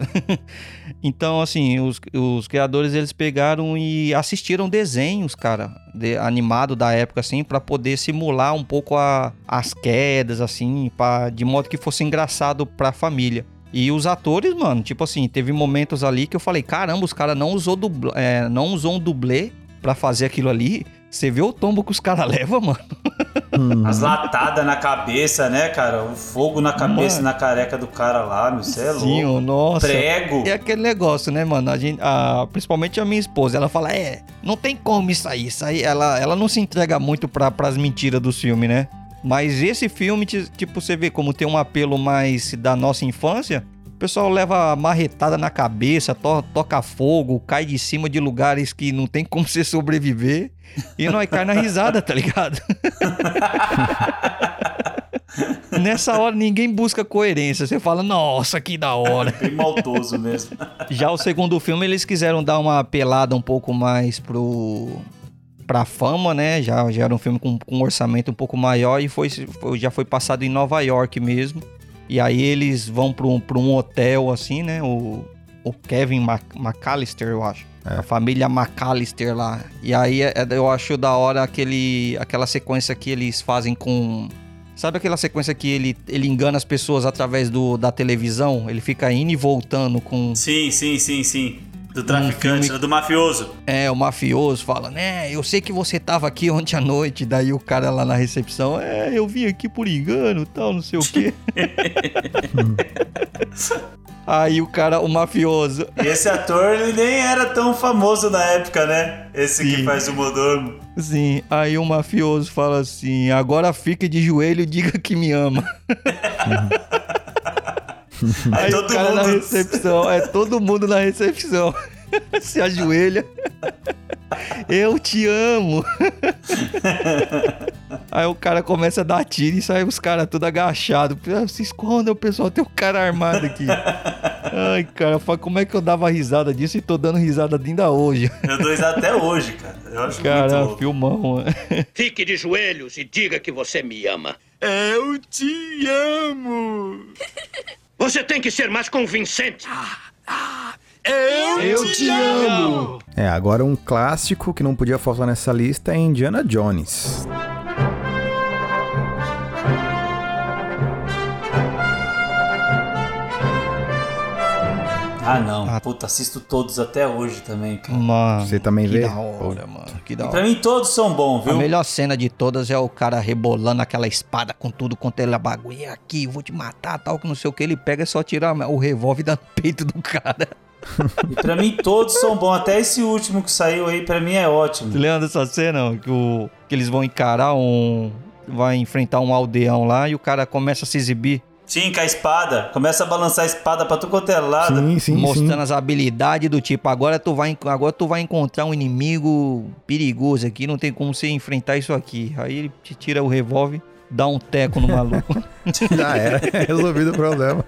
[SPEAKER 1] então, assim, os, os criadores eles pegaram e assistiram desenhos, cara, de, animado da época, assim, pra poder simular um pouco a- as quedas, assim, pra, de modo que fosse engraçado pra família. E os atores, mano, tipo assim, teve momentos ali que eu falei, caramba, os caras não usou dublê, é, não usou um dublê pra fazer aquilo ali. Você vê o tombo que os caras levam, mano.
[SPEAKER 2] As latadas na cabeça, né, cara? O fogo na cabeça e
[SPEAKER 1] Mano.
[SPEAKER 2] na careca do cara lá, meu. Você é
[SPEAKER 1] Sim,
[SPEAKER 2] louco.
[SPEAKER 1] ó, nossa.
[SPEAKER 2] Prego.
[SPEAKER 1] É aquele negócio, né, mano? A gente, a- principalmente a minha esposa, ela fala, é, não tem como isso aí. Isso aí ela, ela não se entrega muito pra, pras mentiras do filme, né? Mas esse filme, ti- tipo, você vê como tem um apelo mais da nossa infância. O pessoal leva marretada na cabeça, to- toca fogo, cai de cima de lugares que não tem como você sobreviver. E nós cai na risada, tá ligado? Nessa hora ninguém busca coerência. Você fala, nossa, que da hora.
[SPEAKER 2] Bem maldoso mesmo.
[SPEAKER 1] Já o segundo filme, eles quiseram dar uma pelada um pouco mais pro pra fama, né? Já, já era um filme com, com um orçamento um pouco maior e foi, foi- já foi passado em Nova York mesmo. E aí eles vão pra um, pra um hotel, assim, né? O, o Kevin Mac- McAllister, eu acho. A família McAllister lá. E aí é- é- eu acho da hora aquele, aquela sequência que eles fazem com... Sabe aquela sequência que ele, ele engana as pessoas através do, da televisão? Ele fica indo e voltando com...
[SPEAKER 2] Sim, sim, sim, sim. Do traficante,
[SPEAKER 1] filme-
[SPEAKER 2] do mafioso.
[SPEAKER 1] É, o mafioso fala, né? Eu sei que você tava aqui ontem à noite. Daí o cara lá na recepção, é, eu vim aqui por engano tal, não sei o quê. Aí o cara, o mafioso.
[SPEAKER 2] E esse ator, ele nem era tão famoso na época, né? Esse que
[SPEAKER 1] Sim.
[SPEAKER 2] faz o Modormo.
[SPEAKER 1] Sim, aí o mafioso fala assim: agora fique de joelho e diga que me ama.
[SPEAKER 2] Aí,
[SPEAKER 1] Aí
[SPEAKER 2] todo
[SPEAKER 1] o cara na
[SPEAKER 2] mundo.
[SPEAKER 1] recepção, é todo mundo na recepção. Se ajoelha. Eu te amo. Aí o cara começa a dar tiro e sai os caras tudo agachados. Se esconda, pessoal, tem um cara armado aqui. Ai, cara, fala, como é que eu dava risada disso e tô dando risada ainda hoje?
[SPEAKER 2] Eu dou risada até hoje, cara. Eu acho muito
[SPEAKER 1] Cara,
[SPEAKER 2] louco.
[SPEAKER 1] filmão.
[SPEAKER 8] Fique de joelhos e diga que você me ama.
[SPEAKER 4] Eu te amo!
[SPEAKER 8] Você tem que ser mais convincente.
[SPEAKER 4] Eu, te amo!
[SPEAKER 3] É, agora um clássico que não podia faltar nessa lista é Indiana Jones.
[SPEAKER 2] Ah, não.
[SPEAKER 1] Ah.
[SPEAKER 2] Puta, assisto todos até hoje também, cara.
[SPEAKER 1] Mano,
[SPEAKER 3] Você também
[SPEAKER 1] que
[SPEAKER 3] vê?
[SPEAKER 1] da hora, mano. Que da
[SPEAKER 2] Pra
[SPEAKER 1] hora.
[SPEAKER 2] mim todos são bons,
[SPEAKER 1] A
[SPEAKER 2] viu?
[SPEAKER 1] melhor cena de todas é o cara rebolando aquela espada com tudo quanto ele é bagulho. "É Aqui, eu vou te matar, tal, que não sei o que. Ele pega e só tira o revólver e dá no peito do cara.
[SPEAKER 2] E pra mim todos são bons. Até esse último que saiu aí, pra mim é ótimo.
[SPEAKER 1] Você lembra dessa cena? Que, o, que eles vão encarar um. Vai enfrentar um aldeão lá e o cara começa a se exibir,
[SPEAKER 2] Sim, com a espada. Começa a balançar a espada pra tu quanto é lado.
[SPEAKER 3] Sim, sim,
[SPEAKER 1] mostrando
[SPEAKER 3] sim.
[SPEAKER 1] as habilidades do tipo, agora tu, vai, agora tu vai encontrar um inimigo perigoso aqui, não tem como você enfrentar isso aqui. Aí ele te tira o revólver, dá um teco no maluco.
[SPEAKER 3] Já era, resolvido o problema.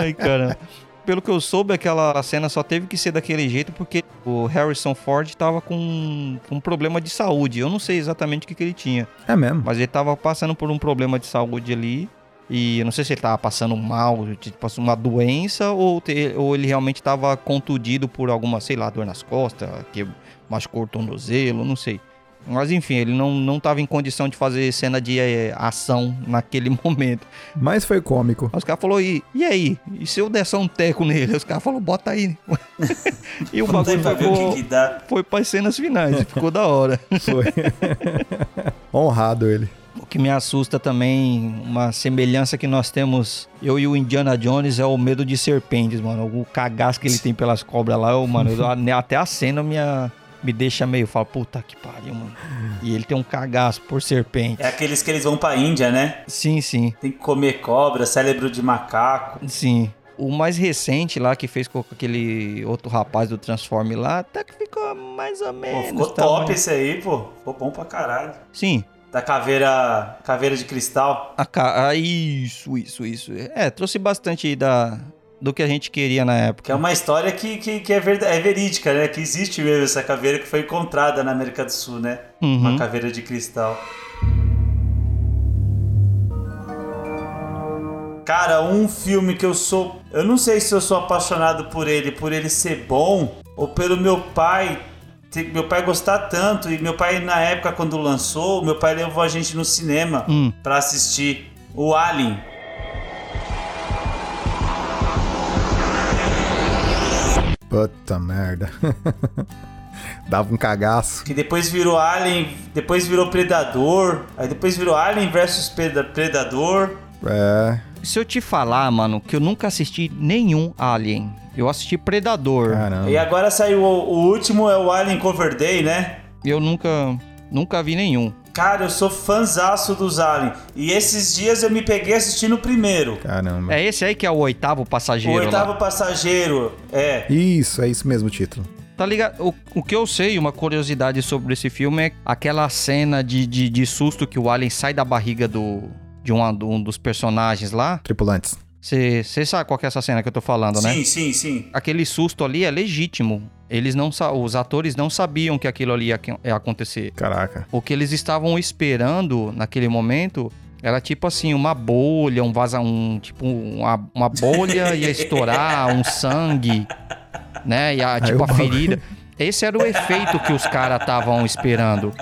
[SPEAKER 1] Ai, cara. Pelo que eu soube, aquela cena só teve que ser daquele jeito porque o Harrison Ford tava com com um problema de saúde. Eu não sei exatamente o que, que ele tinha,
[SPEAKER 3] É mesmo.
[SPEAKER 1] mas ele tava passando por um problema de saúde ali. E eu não sei se ele tava passando mal, tipo, uma doença, ou, te- ou ele realmente tava contundido por alguma, sei lá, dor nas costas, que machucou o tornozelo, não sei. Mas enfim, ele não, não tava em condição de fazer cena de eh, ação naquele momento.
[SPEAKER 3] Mas foi cômico.
[SPEAKER 1] Aí os caras falaram, e, e aí? E se eu der só um teco nele? Aí os caras falaram, bota aí. e o bagulho ficou,
[SPEAKER 2] que, que dá.
[SPEAKER 1] foi para cenas finais, ficou da hora.
[SPEAKER 3] Foi. Honrado ele.
[SPEAKER 1] Que me assusta também, uma semelhança que nós temos, eu e o Indiana Jones, é o medo de serpentes, mano. O cagaço que ele tem pelas cobras lá, eu, mano, eu- até a cena minha, me deixa meio, fala, puta que pariu, mano. E ele tem um cagaço por serpente.
[SPEAKER 2] É aqueles que eles vão pra Índia, né?
[SPEAKER 1] Sim, sim,
[SPEAKER 2] Tem que comer cobra, cérebro de macaco.
[SPEAKER 1] sim. O mais recente lá, que fez com aquele outro rapaz do Transform lá, até que ficou mais ou
[SPEAKER 2] Pô,
[SPEAKER 1] menos.
[SPEAKER 2] ficou
[SPEAKER 1] tá,
[SPEAKER 2] top
[SPEAKER 1] mas-
[SPEAKER 2] esse aí, pô. Ficou bom pra caralho.
[SPEAKER 1] Sim,
[SPEAKER 2] Da caveira. Caveira de cristal.
[SPEAKER 1] A ca... ah, isso, isso, isso. É, trouxe bastante da... do que a gente queria na época.
[SPEAKER 2] Que é uma história que, que, que é, verda- é verídica, né? Que existe mesmo essa caveira que foi encontrada na América do Sul, né?
[SPEAKER 1] Uhum.
[SPEAKER 2] Uma caveira de cristal. Cara, um filme que eu sou. Eu não sei se eu sou apaixonado por ele, por ele ser bom, ou pelo meu pai. Meu pai gostar tanto. E meu pai, na época, quando lançou, meu pai levou a gente no cinema
[SPEAKER 1] Hum.
[SPEAKER 2] pra assistir o Alien.
[SPEAKER 3] Puta merda. Dava um cagaço.
[SPEAKER 2] Que depois virou Alien, depois virou Predador, aí depois virou Alien versus Preda- Predador.
[SPEAKER 3] É,
[SPEAKER 1] Se eu te falar, mano, que eu nunca assisti nenhum Alien. Eu assisti Predador.
[SPEAKER 3] caramba.
[SPEAKER 2] E agora saiu o, o último, é o Alien Cover Day, né?
[SPEAKER 1] Eu nunca, nunca vi nenhum.
[SPEAKER 2] Cara, eu sou fanzaço dos Alien. E esses dias eu me peguei assistindo o primeiro.
[SPEAKER 3] Caramba.
[SPEAKER 1] É esse aí que é o oitavo
[SPEAKER 2] O
[SPEAKER 1] passageiro
[SPEAKER 2] oitavo
[SPEAKER 1] lá.
[SPEAKER 2] passageiro. É.
[SPEAKER 3] Isso, é isso mesmo o título.
[SPEAKER 1] Tá ligado? O, o que eu sei, uma curiosidade sobre esse filme é aquela cena de, de, de susto que o Alien sai da barriga do, de um, um dos personagens lá.
[SPEAKER 3] Tripulantes.
[SPEAKER 1] Você sabe qual que é essa cena que eu tô falando, né?
[SPEAKER 2] Sim, sim, sim.
[SPEAKER 1] aquele susto ali é legítimo. Eles não os atores não sabiam que aquilo ali ia, ia acontecer.
[SPEAKER 3] Caraca.
[SPEAKER 1] O que eles estavam esperando naquele momento era tipo assim, uma bolha, um vaza um tipo uma, uma bolha ia estourar, um sangue, né? E a, tipo a
[SPEAKER 3] bagulho-
[SPEAKER 1] ferida. Esse era o efeito que os caras estavam esperando.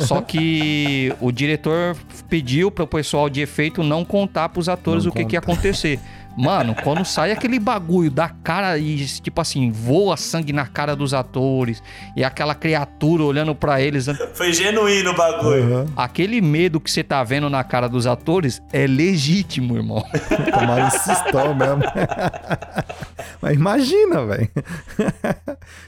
[SPEAKER 1] Só que o diretor pediu para o pessoal de efeito não contar pros atores
[SPEAKER 3] Não
[SPEAKER 1] o que, que ia acontecer. Mano, quando sai aquele bagulho da cara e, tipo assim, voa sangue na cara dos atores e aquela criatura olhando pra eles,
[SPEAKER 2] Foi genuíno o bagulho.
[SPEAKER 3] Uhum.
[SPEAKER 1] aquele medo que você tá vendo na cara dos atores é legítimo, irmão.
[SPEAKER 3] Tomaram um sustão mesmo. Mas imagina, velho.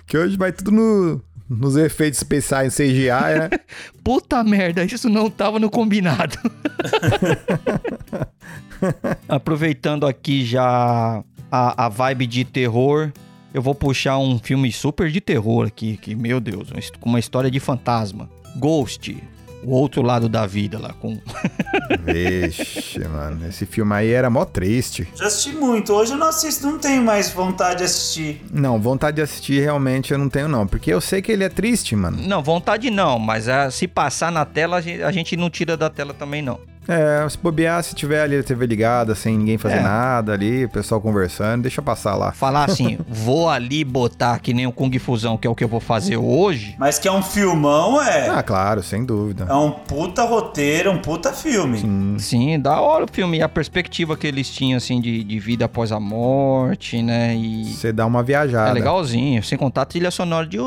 [SPEAKER 3] Que hoje vai tudo no, Nos efeitos especiais em CGI, né?
[SPEAKER 1] Puta merda, isso não tava no combinado. Aproveitando aqui já a, a vibe de terror, eu vou puxar um filme super de terror aqui, que, meu Deus, com uma história de fantasma. Ghost, o outro lado da vida lá, com...
[SPEAKER 3] Vixe, mano, esse filme aí era mó triste.
[SPEAKER 2] Já assisti muito. Hoje eu não assisto, não tenho mais vontade de assistir.
[SPEAKER 3] Não, vontade de assistir realmente eu não tenho não, porque eu sei que ele é triste, mano.
[SPEAKER 1] Não, vontade não, mas ah, se passar na tela, a gente- a gente não tira da tela também não.
[SPEAKER 3] É, se bobear, se tiver ali a TV ligada, sem ninguém fazer
[SPEAKER 1] É.
[SPEAKER 3] nada ali, o pessoal conversando, deixa passar lá.
[SPEAKER 1] Falar assim, vou ali botar que nem o Kung Fusão, que é o que eu vou fazer hoje.
[SPEAKER 2] Mas que é um filmão, é.
[SPEAKER 3] Ah, claro, sem dúvida.
[SPEAKER 2] É um puta roteiro, um puta filme.
[SPEAKER 1] Sim, da hora o filme. E a perspectiva que eles tinham, assim, de, de vida após a morte, né? E
[SPEAKER 3] Você dá uma viajada.
[SPEAKER 1] é legalzinho. Sem contar a trilha sonora de...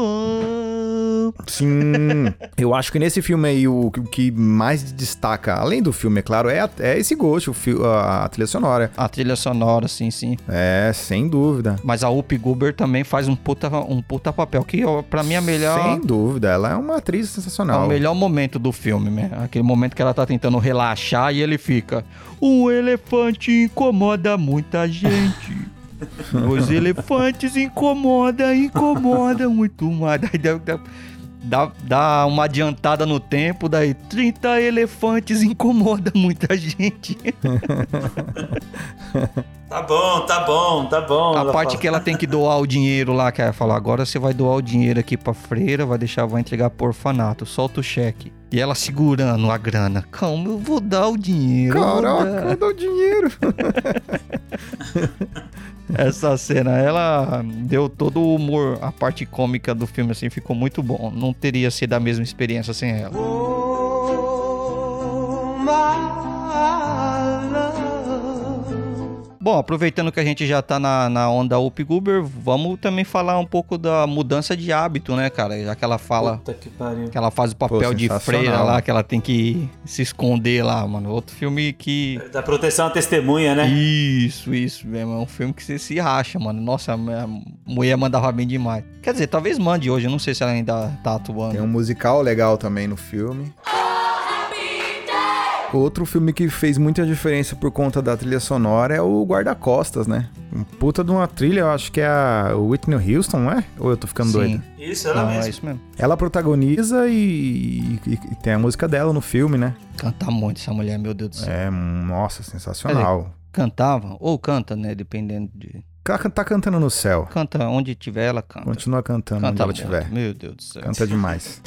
[SPEAKER 3] Sim. Eu acho que nesse filme aí o, o que mais destaca, além do filme, é claro, é, é esse Ghost, o a, a trilha sonora.
[SPEAKER 1] A trilha sonora, sim, sim.
[SPEAKER 3] É, sem dúvida.
[SPEAKER 1] Mas a Up Goober também faz um puta, um puta papel. Que ó, pra mim é a melhor...
[SPEAKER 3] Sem dúvida, ela é uma atriz
[SPEAKER 1] É
[SPEAKER 3] sensacional.
[SPEAKER 1] o melhor momento do filme, né? Aquele momento que ela tá tentando relaxar e ele fica. Um elefante incomoda muita gente. Os elefantes incomoda, incomoda muito mais. Dá, dá- uma adiantada no tempo, daí 30 elefantes incomoda muita gente.
[SPEAKER 2] Tá bom, tá bom, tá bom.
[SPEAKER 1] A parte
[SPEAKER 2] fala.
[SPEAKER 1] que ela tem que doar o dinheiro lá, que ela fala, agora você vai doar o dinheiro aqui pra freira, vai deixar, vai entregar pro orfanato, solta o cheque. E ela segurando a grana. Calma, eu vou dar o dinheiro. eu vou
[SPEAKER 3] Caraca,
[SPEAKER 1] dar."
[SPEAKER 3] dá o dinheiro.
[SPEAKER 1] Essa cena, ela deu todo o humor, a parte cômica do filme, assim, ficou muito bom. Não teria sido a mesma experiência sem ela. Bom, aproveitando que a gente já tá na, na onda Up Goober, vamos também falar um pouco da mudança de hábito, né, cara? Já que ela fala
[SPEAKER 2] Puta que pariu.
[SPEAKER 1] que ela faz o papel
[SPEAKER 3] Pô,
[SPEAKER 1] de freira lá, que ela tem que se esconder lá, mano. Outro filme que.
[SPEAKER 2] Da proteção à testemunha, né?
[SPEAKER 1] Isso, isso mesmo. É um filme que você se racha, mano. Nossa, a mulher mandava bem demais. Quer dizer, talvez mande hoje, eu não sei se ela ainda tá atuando.
[SPEAKER 3] Tem um musical legal também no filme. Outro filme que fez muita diferença por conta da trilha sonora é o Guarda-Costas, né? Um puta de uma trilha, eu acho que é a Whitney Houston, não é? Ou eu tô ficando
[SPEAKER 1] Sim.
[SPEAKER 3] doido?
[SPEAKER 2] Isso, ela
[SPEAKER 1] Não,
[SPEAKER 2] mesma.
[SPEAKER 1] é isso mesmo.
[SPEAKER 3] Ela protagoniza e, e- e tem a música dela no filme, né?
[SPEAKER 1] Canta muito essa mulher, meu Deus do céu.
[SPEAKER 3] É, nossa, sensacional.
[SPEAKER 1] Cantava, ou canta, né? Dependendo de.
[SPEAKER 3] Ela tá cantando no céu.
[SPEAKER 1] Canta onde tiver, ela canta.
[SPEAKER 3] Continua cantando onde
[SPEAKER 1] Canta
[SPEAKER 3] ela
[SPEAKER 1] muito,
[SPEAKER 3] estiver.
[SPEAKER 1] Meu Deus do céu.
[SPEAKER 3] Canta demais.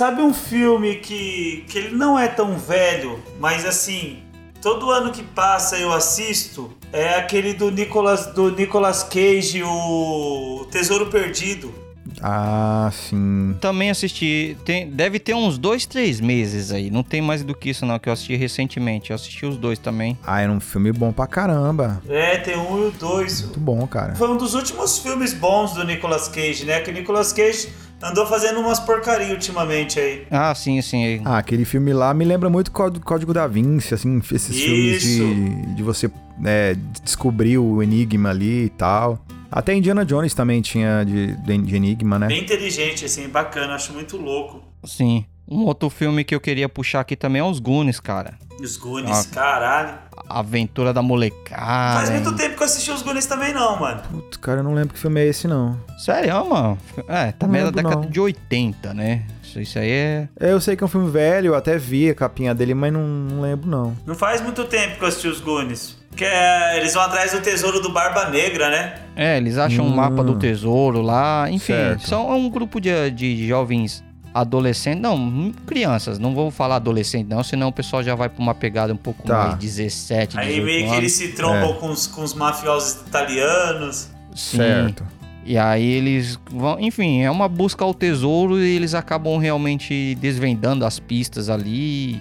[SPEAKER 2] Sabe um filme que, que ele não é tão velho, mas assim, todo ano que passa eu assisto, é aquele do Nicolas, do Nicolas Cage, o Tesouro Perdido.
[SPEAKER 3] Ah, sim.
[SPEAKER 1] Também assisti. Tem, deve ter uns dois, três meses aí. Não tem mais do que isso, não, que eu assisti recentemente. Eu assisti os dois também.
[SPEAKER 3] Ah, era um filme bom pra caramba.
[SPEAKER 2] É, tem um e o dois.
[SPEAKER 3] Muito bom, cara.
[SPEAKER 2] Foi um dos últimos filmes bons do Nicolas Cage, né? Que o Nicolas Cage andou fazendo umas porcaria ultimamente aí.
[SPEAKER 1] Ah, sim, sim.
[SPEAKER 3] Ah, aquele filme lá me lembra muito Código, Código da Vinci, assim, esses filmes
[SPEAKER 2] Isso.
[SPEAKER 3] de, de você é, descobrir o enigma ali e tal. Até Indiana Jones também tinha de, de- de enigma, né?
[SPEAKER 2] Bem inteligente, assim, bacana, acho muito louco.
[SPEAKER 1] Sim. Um outro filme que eu queria puxar aqui também é Os Goonies, cara.
[SPEAKER 2] Os Goonies,
[SPEAKER 1] Ah.
[SPEAKER 2] caralho.
[SPEAKER 1] Aventura da Molecada.
[SPEAKER 2] Faz muito
[SPEAKER 1] hein?
[SPEAKER 2] tempo que eu assisti os Goonies também não, mano.
[SPEAKER 3] Putz, cara, eu não lembro que filme é esse, não.
[SPEAKER 1] Sério, mano? É, também é da década
[SPEAKER 3] não.
[SPEAKER 1] de 80, né? Isso, aí é.
[SPEAKER 3] Eu sei que é um filme velho, eu até vi a capinha dele, mas não, não lembro, não.
[SPEAKER 2] Não faz muito tempo que eu assisti os Goonies. Que é, eles vão atrás do tesouro do Barba Negra, né?
[SPEAKER 1] É, eles acham um
[SPEAKER 3] Hum.
[SPEAKER 1] mapa do tesouro lá. Enfim,
[SPEAKER 3] Certo.
[SPEAKER 1] são é um grupo de, de jovens adolescentes. Não, hum, crianças. Não vou falar adolescente, não, senão o pessoal já vai pra uma pegada um pouco
[SPEAKER 3] Tá.
[SPEAKER 1] mais 17, 18
[SPEAKER 2] Aí meio que eles se trombam
[SPEAKER 3] É.
[SPEAKER 2] com, os, com os mafiosos italianos.
[SPEAKER 1] Sim.
[SPEAKER 3] Certo.
[SPEAKER 1] E aí eles vão. Enfim, é uma busca ao tesouro e eles acabam realmente desvendando as pistas ali.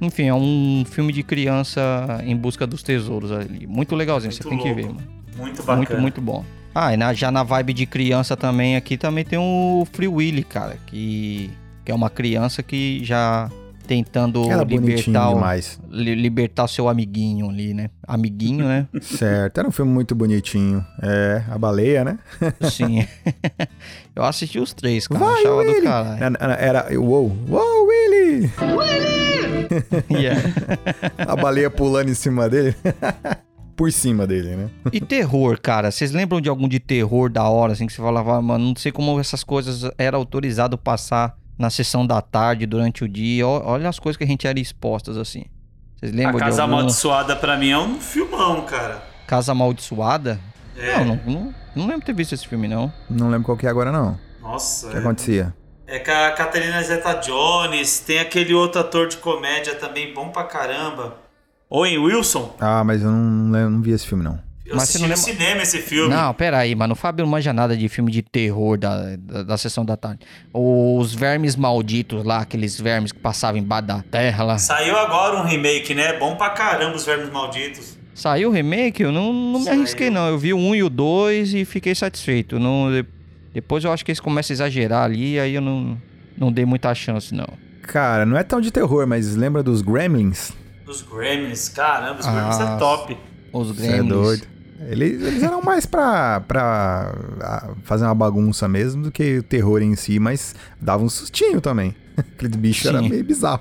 [SPEAKER 1] Enfim, é um filme de criança em busca dos tesouros ali. Muito legalzinho, você
[SPEAKER 2] Muito
[SPEAKER 1] tem que ver,
[SPEAKER 2] louco.
[SPEAKER 1] mano.
[SPEAKER 2] Muito bacana.
[SPEAKER 1] Muito, muito bom. Ah, e na- já na vibe de criança também aqui também tem o Free Willy, cara, que, que é uma criança que já tentando
[SPEAKER 3] Era bonitinho
[SPEAKER 1] libertar o,
[SPEAKER 3] demais.
[SPEAKER 1] li- libertar seu amiguinho ali, né? Amiguinho, né?
[SPEAKER 3] Certo, era um filme muito bonitinho. É, a baleia, né?
[SPEAKER 1] Sim. Eu assisti os três, cara.
[SPEAKER 3] Vai,
[SPEAKER 1] achava
[SPEAKER 3] Willy!
[SPEAKER 1] do caralho.
[SPEAKER 3] Era, era uou, uou, Willy!
[SPEAKER 1] Yeah.
[SPEAKER 3] A baleia pulando em cima dele. Por cima dele, né?
[SPEAKER 1] E terror, cara? Vocês lembram de algum de terror da hora, assim, que você falava, "Ah, mano, não sei como essas coisas era autorizado passar na sessão da tarde, durante o dia. Olha as coisas que a gente era expostas, assim. Vocês
[SPEAKER 2] A
[SPEAKER 1] lembram de
[SPEAKER 2] Casa
[SPEAKER 1] algum...
[SPEAKER 2] Amaldiçoada pra mim é um filmão, cara.
[SPEAKER 1] Casa Amaldiçoada?
[SPEAKER 2] É.
[SPEAKER 1] Não, não, não, não lembro de ter visto esse filme, não.
[SPEAKER 3] Não lembro qual que é agora, não.
[SPEAKER 2] Nossa.
[SPEAKER 3] O que
[SPEAKER 2] é-
[SPEAKER 3] acontecia?
[SPEAKER 2] É com a Catarina Zeta Jones, tem aquele outro ator de comédia também bom pra caramba. Owen Wilson.
[SPEAKER 3] Ah, mas eu não, lembro, não vi esse filme, não.
[SPEAKER 2] Eu
[SPEAKER 1] Mas você
[SPEAKER 2] assisti
[SPEAKER 1] não
[SPEAKER 2] no
[SPEAKER 1] lembra-
[SPEAKER 2] cinema esse filme.
[SPEAKER 1] Não, pera aí, mano. O Fábio não manja nada de filme de terror da, da, da sessão da tarde. Os vermes malditos lá, aqueles vermes que passavam embaixo da terra lá.
[SPEAKER 2] Saiu agora um remake, né? Bom pra caramba os Vermes Malditos.
[SPEAKER 1] Saiu o remake? Eu não, não me
[SPEAKER 2] Saiu.
[SPEAKER 1] arrisquei, não. Eu vi o 1 e o 2 e fiquei satisfeito. Não, de- Depois eu acho que eles começam a exagerar ali, aí eu não, não dei muita chance, não.
[SPEAKER 3] Cara, não é tão de terror, mas lembra dos Gremlins?
[SPEAKER 2] Os Gremlins, caramba, os Gremlins
[SPEAKER 1] Ah,
[SPEAKER 2] é top.
[SPEAKER 1] Os
[SPEAKER 3] é
[SPEAKER 1] Gremlins.
[SPEAKER 3] doido. Eles, eles eram mais pra, pra fazer uma bagunça mesmo do que o terror em si, mas dava um sustinho também. Aquele bicho era
[SPEAKER 1] Sim.
[SPEAKER 3] meio bizarro.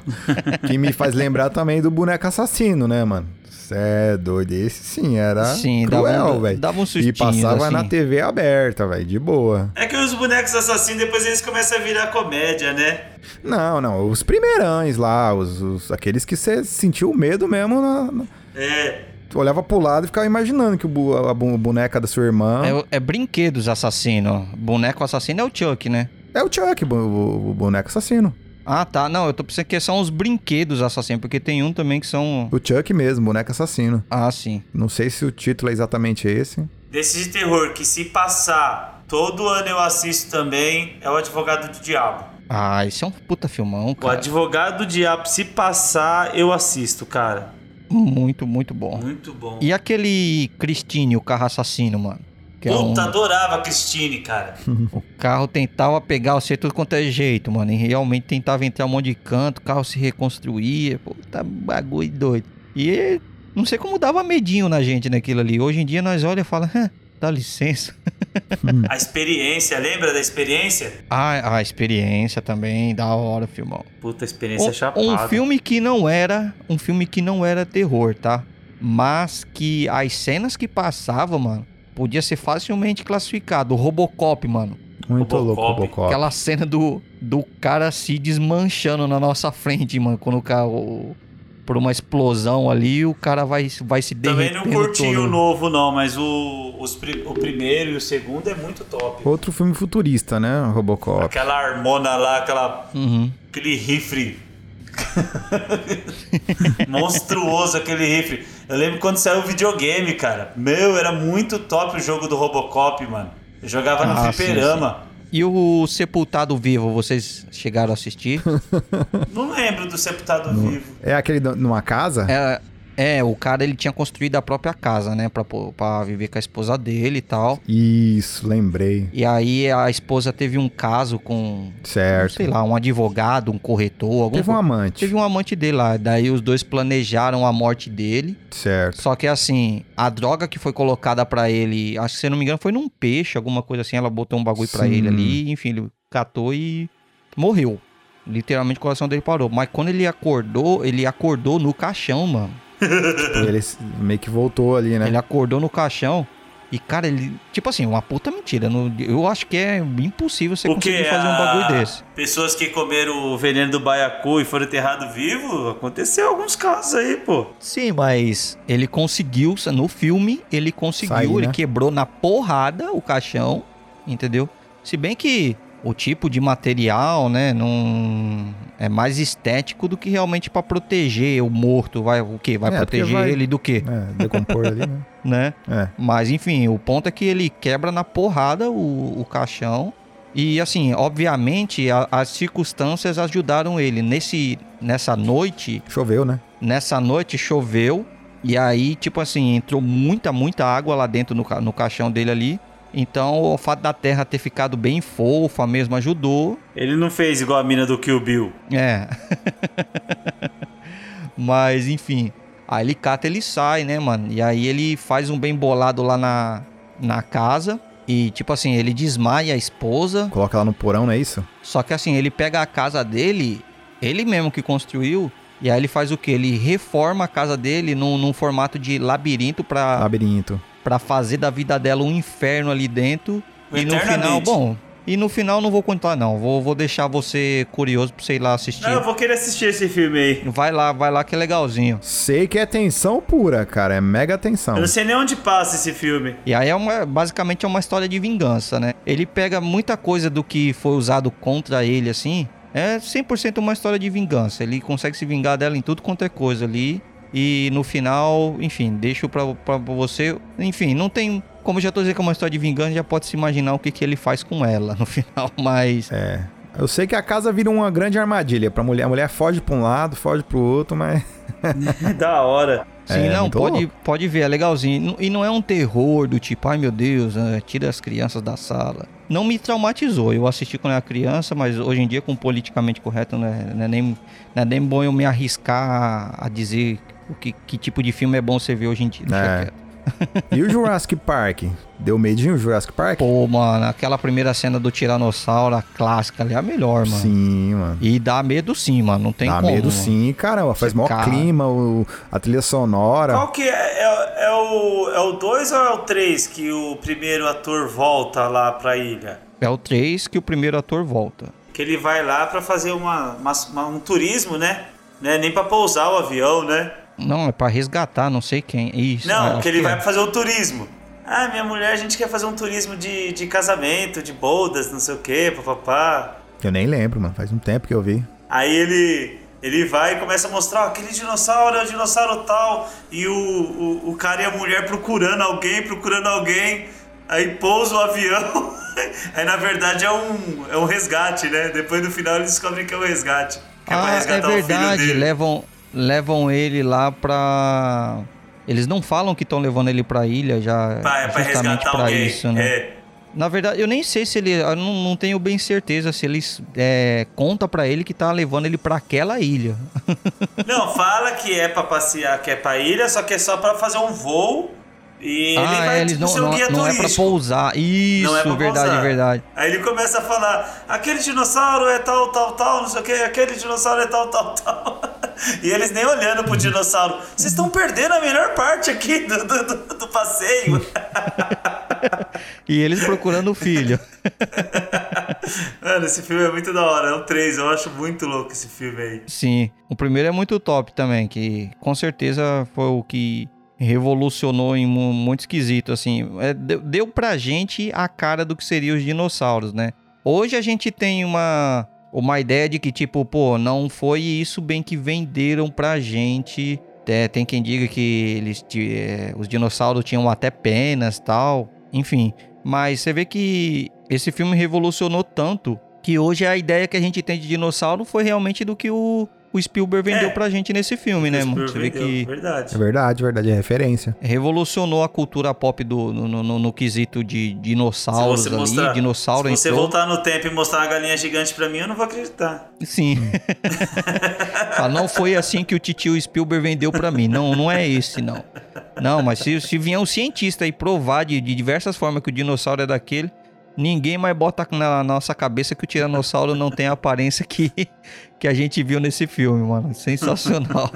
[SPEAKER 3] que me faz lembrar também do boneco assassino, né, mano? É doido. Esse sim era
[SPEAKER 1] Sim,
[SPEAKER 3] cruel, velho.
[SPEAKER 1] dava um
[SPEAKER 3] E
[SPEAKER 1] sustinho,
[SPEAKER 3] passava
[SPEAKER 1] assim.
[SPEAKER 3] na TV aberta, velho, de boa.
[SPEAKER 2] É que os bonecos assassinos depois eles começam a virar comédia, né?
[SPEAKER 3] Não, não, os primeirões lá, os, os- aqueles que você sentiu medo mesmo na, na-
[SPEAKER 2] É.
[SPEAKER 3] Tu olhava pro lado e ficava imaginando que o, bu- a bu- boneca da sua irmã.
[SPEAKER 1] É, é brinquedos assassino. Boneco assassino é o Chuck, né?
[SPEAKER 3] É o Chuck, o, o- o boneco assassino.
[SPEAKER 1] Ah, tá. Não, eu tô pensando que são os brinquedos assassinos, porque tem um também que são.
[SPEAKER 3] O Chuck mesmo, boneco assassino.
[SPEAKER 1] Ah, sim.
[SPEAKER 3] Não sei se o título é exatamente esse.
[SPEAKER 2] Desse de terror que se passar todo ano eu assisto também é o Advogado do Diabo.
[SPEAKER 1] Ah, esse é um puta filmão,
[SPEAKER 2] O
[SPEAKER 1] cara.
[SPEAKER 2] Advogado do Diabo, se passar, eu assisto, cara.
[SPEAKER 1] Muito, muito bom.
[SPEAKER 2] Muito bom.
[SPEAKER 1] E aquele Christine, o carro assassino, mano? Que é
[SPEAKER 2] Puta,
[SPEAKER 1] um-
[SPEAKER 2] adorava a Christine, cara.
[SPEAKER 1] O carro tentava pegar você tudo quanto é jeito, mano. E realmente tentava entrar um monte de canto, o carro se reconstruía. Puta bagulho doido. E não sei como dava medinho na gente naquilo ali. Hoje em dia nós olha e fala, "Hã, dá licença.
[SPEAKER 2] A experiência, lembra da experiência?
[SPEAKER 1] Ah, a experiência também, da hora, filmão.
[SPEAKER 2] Puta, experiência
[SPEAKER 1] Um,
[SPEAKER 2] chapada.
[SPEAKER 1] um filme que não era, um filme que não era terror, tá? Mas que as cenas que passavam, mano, podia ser facilmente classificado. O Robocop, mano.
[SPEAKER 3] Muito
[SPEAKER 2] Robocop.
[SPEAKER 3] louco, Robocop.
[SPEAKER 1] Aquela cena do, do cara se desmanchando na nossa frente, mano. Quando o cara. o- por uma explosão ali, o cara vai, vai se
[SPEAKER 2] Também
[SPEAKER 1] derretendo
[SPEAKER 2] não curti
[SPEAKER 1] todo.
[SPEAKER 2] o novo, não, mas o, os o primeiro e o segundo é muito top.
[SPEAKER 3] Outro filme futurista, né? Robocop.
[SPEAKER 2] Aquela harmona lá, aquela,
[SPEAKER 1] Uhum.
[SPEAKER 2] aquele rifle. Monstruoso aquele rifle. Eu lembro quando saiu o videogame, cara. Meu, era muito top o jogo do Robocop, mano. Eu jogava no
[SPEAKER 1] Ah,
[SPEAKER 2] fliperama.
[SPEAKER 1] E o Sepultado Vivo, vocês chegaram a assistir?
[SPEAKER 2] Não lembro do Sepultado Vivo.
[SPEAKER 3] É aquele numa casa?
[SPEAKER 1] É, é, o cara ele tinha construído a própria casa, né? Pra, pra viver com a esposa dele e tal.
[SPEAKER 3] Isso, lembrei.
[SPEAKER 1] E aí a esposa teve um caso com,
[SPEAKER 3] Certo.
[SPEAKER 1] sei lá, um advogado, um corretor, algum
[SPEAKER 3] Teve um amante.
[SPEAKER 1] Teve um amante dele lá. Daí os dois planejaram a morte dele.
[SPEAKER 3] Certo.
[SPEAKER 1] Só que assim, a droga que foi colocada pra ele, acho que se eu não me engano, foi num peixe, alguma coisa assim. Ela botou um bagulho pra
[SPEAKER 3] Sim.
[SPEAKER 1] ele ali, enfim, ele catou e morreu. Literalmente o coração dele parou. Mas quando ele acordou, ele acordou no caixão, mano.
[SPEAKER 3] Tipo, ele meio que voltou ali, né?
[SPEAKER 1] Ele acordou no caixão. E, cara, ele. Tipo assim, uma puta mentira. não- eu acho que é impossível você
[SPEAKER 2] O
[SPEAKER 1] conseguir
[SPEAKER 2] que?
[SPEAKER 1] fazer um bagulho desse.
[SPEAKER 2] Pessoas que comeram o veneno do baiacu e foram enterrados vivos? Aconteceu alguns casos aí, pô.
[SPEAKER 1] Sim, mas ele conseguiu, no filme, ele conseguiu,
[SPEAKER 3] Sair,
[SPEAKER 1] ele
[SPEAKER 3] né?
[SPEAKER 1] quebrou na porrada o caixão, entendeu? Se bem que o tipo de material, né, não é mais estético do que realmente pra proteger o morto, vai o quê? Vai
[SPEAKER 3] É,
[SPEAKER 1] proteger
[SPEAKER 3] vai-
[SPEAKER 1] ele do quê,
[SPEAKER 3] É, decompor ali, né?
[SPEAKER 1] né?
[SPEAKER 3] É.
[SPEAKER 1] Mas enfim, o ponto é que ele quebra na porrada o, o caixão. E assim, obviamente, a- as circunstâncias ajudaram ele. Nesse, nessa noite,
[SPEAKER 3] Choveu, né?
[SPEAKER 1] Nessa noite choveu e aí, tipo assim, entrou muita, muita água lá dentro no, no caixão dele ali. Então, o fato da terra ter ficado bem fofa mesmo ajudou.
[SPEAKER 2] Ele não fez igual a mina do Kill Bill.
[SPEAKER 1] É. Mas, enfim. Aí ele cata, ele sai, né, mano? E aí ele faz um bem bolado lá na, na casa. E, tipo assim, ele desmaia a esposa.
[SPEAKER 3] Coloca lá no porão, não é isso?
[SPEAKER 1] Só que, assim, ele pega a casa dele, ele mesmo que construiu. E aí ele faz o quê? Ele reforma a casa dele num, num formato de labirinto pra,
[SPEAKER 3] Labirinto.
[SPEAKER 1] Pra fazer da vida dela um inferno ali dentro. E no final, bom. E no final não vou contar, não. Vou, vou deixar você curioso pra você ir lá assistir.
[SPEAKER 2] Não, eu vou querer assistir esse filme aí.
[SPEAKER 1] Vai lá, vai lá que é legalzinho.
[SPEAKER 3] Sei que é tensão pura, cara. É mega tensão.
[SPEAKER 2] Eu não sei nem onde passa esse filme.
[SPEAKER 1] E aí é uma, basicamente é uma história de vingança, né? Ele pega muita coisa do que foi usado contra ele, assim. É 100% uma história de vingança. Ele consegue se vingar dela em tudo quanto é coisa ali. E no final, enfim, deixo pra, pra você. Enfim, não tem. Como eu já tô dizendo que é uma história de vingança, já pode se imaginar o que, que ele faz com ela no final. Mas
[SPEAKER 3] É. Eu sei que a casa vira uma grande armadilha pra mulher. A mulher foge pra um lado, foge pro outro, mas.
[SPEAKER 2] da hora.
[SPEAKER 1] Sim,
[SPEAKER 3] É,
[SPEAKER 1] não, pode,
[SPEAKER 3] louco.
[SPEAKER 1] pode ver, é legalzinho. E não é um terror do tipo, ai meu Deus, ah, tira as crianças da sala. Não me traumatizou. Eu assisti quando era criança, mas hoje em dia, com politicamente correto, não é, não é nem, não é nem bom eu me arriscar a dizer o que, que tipo de filme é bom você ver hoje em dia. Deixa
[SPEAKER 3] É.
[SPEAKER 1] quieto.
[SPEAKER 3] E o Jurassic Park? Deu medinho o Jurassic Park?
[SPEAKER 1] Pô, mano, aquela primeira cena do Tiranossauro, a clássica ali, é a melhor, mano.
[SPEAKER 3] Sim, mano.
[SPEAKER 1] E dá medo sim, mano. Não tem
[SPEAKER 3] Dá
[SPEAKER 1] como.
[SPEAKER 3] medo
[SPEAKER 1] mano.
[SPEAKER 3] sim, caramba. Faz maior
[SPEAKER 1] Cara.
[SPEAKER 3] clima, o- a trilha sonora.
[SPEAKER 2] Qual que é? É, é o é o 2 ou é o 3 que o primeiro ator volta lá pra ilha?
[SPEAKER 1] É o 3 que o primeiro ator volta.
[SPEAKER 2] Que ele vai lá pra fazer uma, uma- uma- um turismo, né? né? Nem pra pousar o avião, né?
[SPEAKER 1] Não, é pra resgatar, não sei quem. Isso.
[SPEAKER 2] Não,
[SPEAKER 1] acho
[SPEAKER 2] que ele
[SPEAKER 1] é.
[SPEAKER 2] vai fazer o turismo. Ah, minha mulher, a gente quer fazer um turismo de, de casamento, de bodas, não sei o que, papapá.
[SPEAKER 3] Eu nem lembro, mano. Faz um tempo que eu vi.
[SPEAKER 2] Aí ele ele vai e começa a mostrar ó, aquele dinossauro é o dinossauro tal. E o, o, o cara e a mulher procurando alguém, procurando alguém. Aí pousa o avião. Aí na verdade é um, é um resgate, né? Depois no final ele descobre que é um resgate. Que pra
[SPEAKER 1] Ah, é
[SPEAKER 2] resgatar o filho
[SPEAKER 1] verdade.
[SPEAKER 2] dele.
[SPEAKER 1] Levam, levam ele lá pra. Eles não falam que estão levando ele pra ilha já.
[SPEAKER 2] Pra, é pra
[SPEAKER 1] justamente
[SPEAKER 2] resgatar
[SPEAKER 1] pra
[SPEAKER 2] alguém.
[SPEAKER 1] isso, né?
[SPEAKER 2] É.
[SPEAKER 1] Na verdade, eu nem sei se ele. Eu não, não tenho bem certeza se eles é, conta pra ele que tá levando ele pra aquela ilha.
[SPEAKER 2] Não, fala que é pra passear, que é pra ilha, só que é só pra fazer um voo. E ele
[SPEAKER 1] ah,
[SPEAKER 2] vai
[SPEAKER 1] é, eles
[SPEAKER 2] tipo,
[SPEAKER 1] não,
[SPEAKER 2] ser
[SPEAKER 1] não,
[SPEAKER 2] guia
[SPEAKER 1] não é pra
[SPEAKER 2] turístico.
[SPEAKER 1] pousar. Isso,
[SPEAKER 2] Não é pra
[SPEAKER 1] verdade,
[SPEAKER 2] pousar.
[SPEAKER 1] verdade.
[SPEAKER 2] Aí ele começa a falar: aquele dinossauro é tal, tal, tal, não sei o que, aquele dinossauro é tal, tal, tal. E eles nem olhando pro dinossauro. Vocês estão perdendo a melhor parte aqui do, do, do- do passeio.
[SPEAKER 1] E eles procurando o filho.
[SPEAKER 2] Mano, esse filme é muito da hora. É o 3, eu acho muito louco esse filme aí.
[SPEAKER 1] Sim, o primeiro é muito top também, que com certeza foi o que revolucionou em mu- muito esquisito, assim. É, deu, pra gente a cara do que seriam os dinossauros, né? Hoje a gente tem uma, uma ideia de que, tipo, pô, não foi isso bem que venderam pra gente. É, tem quem diga que eles, é, os dinossauros tinham até penas tal, enfim. Mas você vê que esse filme revolucionou tanto que hoje a ideia que a gente tem de dinossauro foi realmente do que o, o Spielberg vendeu
[SPEAKER 2] É.
[SPEAKER 1] pra gente nesse filme, né, mano? Você vê que
[SPEAKER 2] Verdade.
[SPEAKER 3] É verdade, verdade. É referência.
[SPEAKER 1] revolucionou a cultura pop do, no, no- no- no quesito de dinossauros ali,
[SPEAKER 2] mostrar-
[SPEAKER 1] dinossauro
[SPEAKER 2] Se você
[SPEAKER 1] entrou.
[SPEAKER 2] voltar no tempo e mostrar uma galinha gigante pra mim, eu não vou acreditar.
[SPEAKER 1] Sim. Fala, não foi assim que o titio Spielberg vendeu pra mim. Não, não é esse, não. Não, mas se, se vier um cientista e provar de, de diversas formas que o dinossauro é daquele, ninguém mais bota na nossa cabeça que o tiranossauro não tem a aparência que, que a gente viu nesse filme, mano. Sensacional.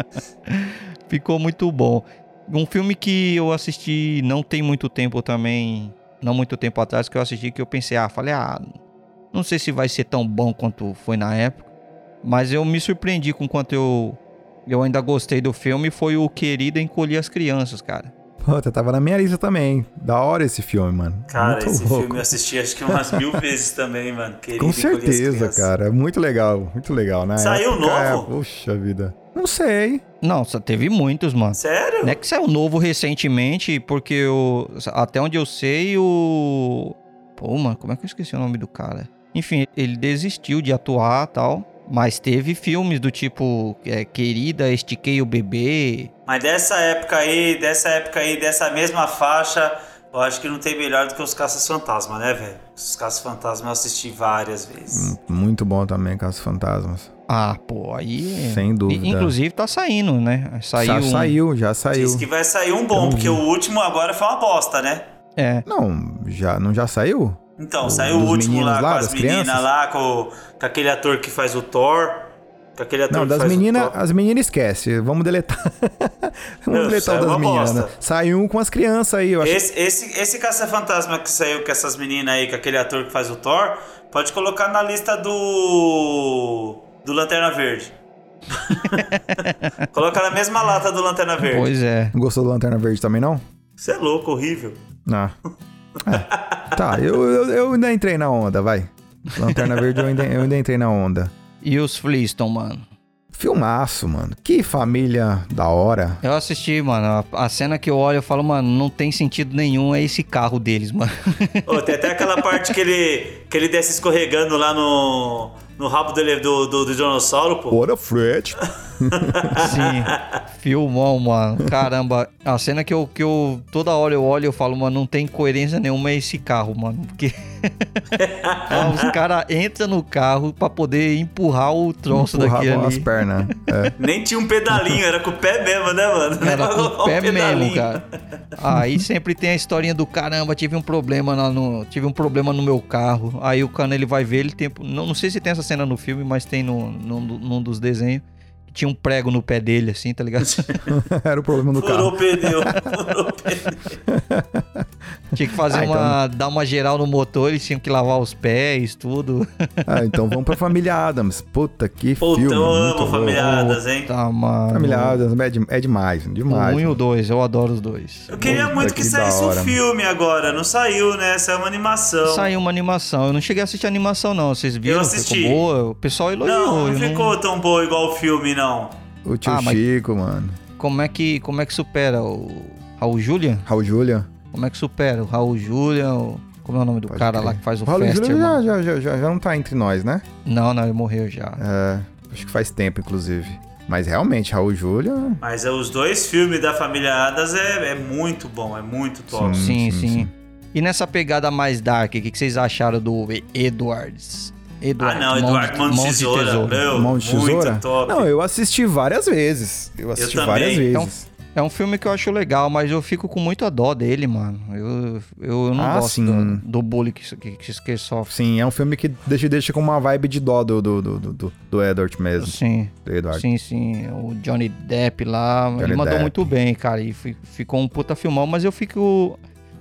[SPEAKER 1] Ficou muito bom. Um filme que eu assisti não tem muito tempo também, não muito tempo atrás, que eu assisti que eu pensei, ah, falei, ah, não sei se vai ser tão bom quanto foi na época, mas eu me surpreendi com quanto eu, eu ainda gostei do filme. Foi o Querido Encolher as Crianças, cara.
[SPEAKER 3] Puta, tava na minha lista também. Da hora esse filme, mano.
[SPEAKER 2] Cara,
[SPEAKER 3] Muito
[SPEAKER 2] esse
[SPEAKER 3] louco.
[SPEAKER 2] filme eu assisti acho que umas mil vezes também, mano. Querido,
[SPEAKER 3] Com certeza, cara. É Muito legal, muito legal. Na
[SPEAKER 2] Saiu
[SPEAKER 3] época,
[SPEAKER 2] novo?
[SPEAKER 3] É, puxa vida. Não sei.
[SPEAKER 1] Não, só teve muitos, mano.
[SPEAKER 2] Sério?
[SPEAKER 1] Não é que saiu novo recentemente, porque eu, até onde eu sei, o. Pô, mano, como é que eu esqueci o nome do cara? Enfim, ele desistiu de atuar tal. Mas teve filmes do tipo é, Querida, Estiquei o Bebê.
[SPEAKER 2] Mas dessa época aí, dessa época aí, dessa mesma faixa, Eu acho que não tem melhor do que os Caças Fantasma, né, velho? Os Caças Fantasma eu assisti várias vezes.
[SPEAKER 3] Muito bom também, Casos Fantasmas.
[SPEAKER 1] Ah, pô, aí.
[SPEAKER 3] Sem dúvida.
[SPEAKER 1] Inclusive tá saindo, né? Saiu.
[SPEAKER 3] já
[SPEAKER 1] um-
[SPEAKER 3] saiu, já saiu.
[SPEAKER 2] Diz que vai sair um bom, porque o último agora foi uma bosta, né?
[SPEAKER 1] É.
[SPEAKER 3] Não, já, não já saiu?
[SPEAKER 2] Então,
[SPEAKER 3] O-
[SPEAKER 2] saiu o último lá,
[SPEAKER 3] lá,
[SPEAKER 2] com as meninas lá, com, com aquele ator que faz o Thor. Com aquele ator
[SPEAKER 3] Não,
[SPEAKER 2] que
[SPEAKER 3] das meninas, as meninas esquece. Vamos deletar. Vamos deletar o das meninas. Né? Saiu um com as crianças aí, eu acho.
[SPEAKER 2] Esse, esse, esse Caça-Fantasma que saiu com essas meninas aí, com aquele ator que faz o Thor, pode colocar na lista do. do Lanterna Verde. Coloca na mesma lata do Lanterna Verde.
[SPEAKER 1] Pois é.
[SPEAKER 3] Não gostou do Lanterna Verde também, não?
[SPEAKER 2] Você é louco, horrível.
[SPEAKER 3] Não. É. Tá, eu, eu, eu ainda entrei na onda, vai. Lanterna Verde eu ainda, eu ainda entrei na onda.
[SPEAKER 1] E os Flintstone, mano?
[SPEAKER 3] Filmaço, mano. Que família da hora.
[SPEAKER 1] Eu assisti, mano. A, a cena que eu olho, eu falo, mano, não tem sentido nenhum é esse carro deles, mano.
[SPEAKER 2] Ô, tem até aquela parte que ele, que ele desce escorregando lá no, no rabo dele, do, do, do dinossauro, pô.
[SPEAKER 3] What a Fred.
[SPEAKER 1] Sim. Filmão, mano. Caramba. A cena que eu, que eu toda hora eu olho eu falo, mano, não tem coerência nenhuma esse carro, mano. Porque Ah, os caras entram no carro pra poder empurrar o troço daquele
[SPEAKER 3] Empurravam as
[SPEAKER 1] ali.
[SPEAKER 3] pernas. É.
[SPEAKER 2] Nem tinha um pedalinho, era com o pé mesmo, né, mano?
[SPEAKER 1] Era com o
[SPEAKER 2] um
[SPEAKER 1] pé mesmo,
[SPEAKER 2] pedalinho.
[SPEAKER 1] cara. Aí sempre tem a historinha do caramba, tive um problema no. Tive um problema no meu carro. Aí o cano ele vai ver, ele tem. Não, não sei se tem essa cena no filme, mas tem no, num, num dos desenhos. que Tinha um prego no pé dele, assim, tá ligado?
[SPEAKER 3] Era o problema do
[SPEAKER 2] Furou
[SPEAKER 3] carro.
[SPEAKER 2] o pneu, furou o pneu.
[SPEAKER 1] Tinha que fazer
[SPEAKER 3] Ah, então-
[SPEAKER 1] uma. dar uma geral no motor, eles tinham que lavar os pés, tudo.
[SPEAKER 3] Ah, então vamos pra Família Adams. Puta que
[SPEAKER 2] Puta,
[SPEAKER 3] filme.
[SPEAKER 2] eu
[SPEAKER 3] muito
[SPEAKER 2] amo. Família Adams, hein?
[SPEAKER 1] Tá, mano.
[SPEAKER 3] Família Adams é, de- é demais, demais.
[SPEAKER 1] O 1 e o. 2, eu adoro os dois.
[SPEAKER 2] Eu queria
[SPEAKER 3] Puta,
[SPEAKER 2] muito que
[SPEAKER 3] que
[SPEAKER 2] saísse um filme agora. Não saiu, né? Saiu uma animação.
[SPEAKER 1] Saiu uma animação. Eu não cheguei a assistir a animação, não. Vocês viram?
[SPEAKER 2] assisti.
[SPEAKER 1] Ficou boa? O pessoal elogiou.
[SPEAKER 2] Não, não
[SPEAKER 1] eu
[SPEAKER 2] ficou tão boa igual o filme, não.
[SPEAKER 3] O tio
[SPEAKER 1] Ah, mas-
[SPEAKER 3] Chico, mano.
[SPEAKER 1] Como é que, como é que supera o Raul Julian?
[SPEAKER 3] Raul Julia.
[SPEAKER 1] Como é que supera? O Raul Julian, o... como é o nome do
[SPEAKER 3] Pode
[SPEAKER 1] cara
[SPEAKER 3] crer.
[SPEAKER 1] lá que faz o
[SPEAKER 3] Raul
[SPEAKER 1] Fester,
[SPEAKER 3] Julia
[SPEAKER 1] mano?
[SPEAKER 3] já, já, já, já não tá entre nós, né?
[SPEAKER 1] Não, não, ele morreu já.
[SPEAKER 3] É, acho que faz tempo, inclusive. Mas realmente, Raul Julia.
[SPEAKER 2] Mas é, os dois filmes da família Adams é, é muito bom, é muito top.
[SPEAKER 1] Sim,
[SPEAKER 3] sim,
[SPEAKER 1] sim.
[SPEAKER 3] sim.
[SPEAKER 1] E nessa pegada mais dark, o que, que vocês acharam do Edwards?
[SPEAKER 2] Ah,
[SPEAKER 1] Edward,
[SPEAKER 2] não, Eduardo Mão de Tesoura.
[SPEAKER 3] Mão de
[SPEAKER 2] muito
[SPEAKER 3] tesoura?
[SPEAKER 2] top.
[SPEAKER 3] Não, eu assisti várias vezes. Eu assisti
[SPEAKER 2] também.
[SPEAKER 3] várias
[SPEAKER 1] Então,
[SPEAKER 3] vezes.
[SPEAKER 1] É um filme que eu acho legal, mas eu fico com muita dó dele, mano. Eu, eu não
[SPEAKER 3] Ah,
[SPEAKER 1] gosto do, do bullying que, que, que, que sofre.
[SPEAKER 3] Sim, é um filme que deixa, deixa com uma vibe de dó do, do, do, do, do Edward mesmo.
[SPEAKER 1] Sim.
[SPEAKER 3] Do Edward.
[SPEAKER 1] Sim, sim. O Johnny Depp lá, ele
[SPEAKER 3] Johnny
[SPEAKER 1] mandou
[SPEAKER 3] Depp.
[SPEAKER 1] muito bem, cara. E fi- ficou um puta filmão, mas eu fico.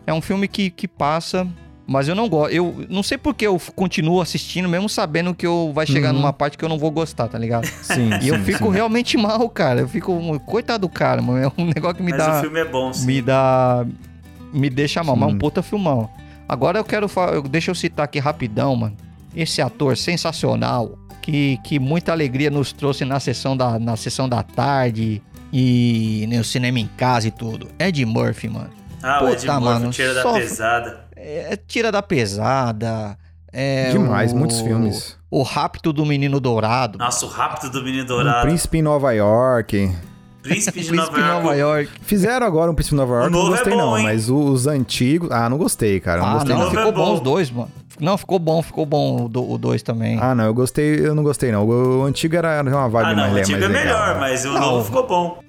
[SPEAKER 1] É um filme que, que passa, mas eu não gosto. Eu não sei porque eu continuo assistindo, mesmo sabendo que eu vai chegar
[SPEAKER 3] Uhum.
[SPEAKER 1] numa parte que eu não vou gostar, tá ligado?
[SPEAKER 3] Sim,
[SPEAKER 1] E eu
[SPEAKER 3] sim,
[SPEAKER 1] fico
[SPEAKER 3] sim.
[SPEAKER 1] realmente mal, cara. Eu fico. Coitado do cara, mano. É um negócio que me
[SPEAKER 2] Mas
[SPEAKER 1] dá.
[SPEAKER 2] o filme é bom, sim.
[SPEAKER 1] Me dá. Me deixa mal, mas é um
[SPEAKER 3] Sim.
[SPEAKER 1] puta filmão. Agora eu quero falar. eu- Deixa eu citar aqui rapidão, mano. Esse ator sensacional. Que, que muita alegria nos trouxe na sessão da, na sessão da tarde. E no cinema em casa e tudo. Ed Murphy, mano.
[SPEAKER 2] Ah, o Ed
[SPEAKER 1] Puta,
[SPEAKER 2] Murphy,
[SPEAKER 1] mano,
[SPEAKER 2] tira da pesada.
[SPEAKER 1] É, tira da pesada. É
[SPEAKER 3] Demais,
[SPEAKER 1] o-
[SPEAKER 3] muitos filmes.
[SPEAKER 1] O Rapto do Menino Dourado.
[SPEAKER 2] Nossa, o Rápido do Menino Dourado.
[SPEAKER 3] Príncipe em Nova York.
[SPEAKER 2] Príncipe de
[SPEAKER 1] Príncipe
[SPEAKER 2] Nova
[SPEAKER 1] de
[SPEAKER 2] York.
[SPEAKER 1] Nova York.
[SPEAKER 3] Fizeram agora um Príncipe em Nova York, não
[SPEAKER 2] novo é
[SPEAKER 3] gostei
[SPEAKER 2] bom,
[SPEAKER 3] não,
[SPEAKER 2] hein?
[SPEAKER 3] mas o- os antigos... Ah, não gostei, cara, não
[SPEAKER 1] Ah,
[SPEAKER 3] gostei
[SPEAKER 1] não,
[SPEAKER 3] não.
[SPEAKER 1] ficou
[SPEAKER 2] É bom.
[SPEAKER 1] bom os dois, mano. Não, ficou bom, ficou bom o 2 também.
[SPEAKER 3] Ah, não, eu gostei, eu não gostei não. O, o antigo era, uma vibe
[SPEAKER 2] Ah, não,
[SPEAKER 3] mais,
[SPEAKER 2] o antigo
[SPEAKER 3] mais
[SPEAKER 2] é
[SPEAKER 3] legal.
[SPEAKER 2] melhor,
[SPEAKER 3] né?
[SPEAKER 2] mas o
[SPEAKER 1] Não.
[SPEAKER 2] novo ficou bom.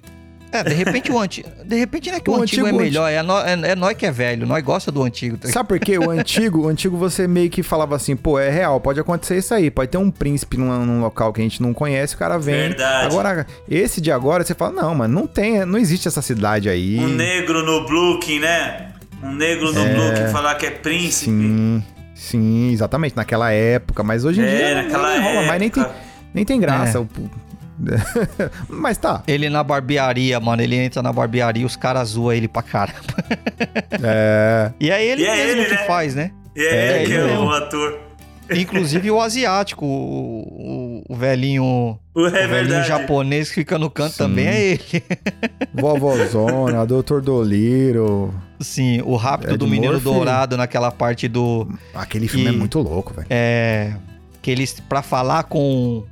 [SPEAKER 1] É, de repente o antigo. De repente não é que o,
[SPEAKER 3] O
[SPEAKER 1] antigo,
[SPEAKER 3] antigo-
[SPEAKER 1] é melhor, é, nó- é, é nós que é velho, nós gosta do antigo. tá?
[SPEAKER 3] Sabe por quê? O antigo, o antigo você meio que falava assim, pô, é real, pode acontecer isso aí, pode ter um príncipe num, num local que a gente não conhece, o cara vem.
[SPEAKER 2] Verdade.
[SPEAKER 3] Agora, esse de agora, você fala, não, mano, não tem, não existe essa cidade aí.
[SPEAKER 2] Um negro no Brooklyn, né? Um negro no Brooklyn falar que é príncipe.
[SPEAKER 3] Sim, sim, exatamente, naquela época, mas hoje em
[SPEAKER 2] É,
[SPEAKER 3] dia não-
[SPEAKER 2] naquela
[SPEAKER 3] não rola mais, nem tem,
[SPEAKER 2] época.
[SPEAKER 3] nem tem graça.
[SPEAKER 1] É.
[SPEAKER 3] o- mas tá,
[SPEAKER 1] Ele na barbearia, mano, ele entra na barbearia e os caras zoam ele pra caramba.
[SPEAKER 3] é...
[SPEAKER 1] E é ele
[SPEAKER 2] E é
[SPEAKER 1] mesmo
[SPEAKER 2] ele,
[SPEAKER 1] que
[SPEAKER 2] né?
[SPEAKER 1] faz, né?
[SPEAKER 2] E é,
[SPEAKER 1] É,
[SPEAKER 2] ele que é o ator.
[SPEAKER 1] Inclusive o asiático, o, o- velhinho.
[SPEAKER 2] O- é
[SPEAKER 1] o velhinho
[SPEAKER 2] verdade.
[SPEAKER 1] japonês que fica no canto também é ele.
[SPEAKER 3] Vovozona, Doutor Doliro.
[SPEAKER 1] Sim, o rápido
[SPEAKER 3] Ed
[SPEAKER 1] do menino
[SPEAKER 3] Murphy.
[SPEAKER 1] dourado naquela parte do.
[SPEAKER 3] Aquele filme
[SPEAKER 1] E-
[SPEAKER 3] é muito louco, velho.
[SPEAKER 1] É. Que eles, pra falar com.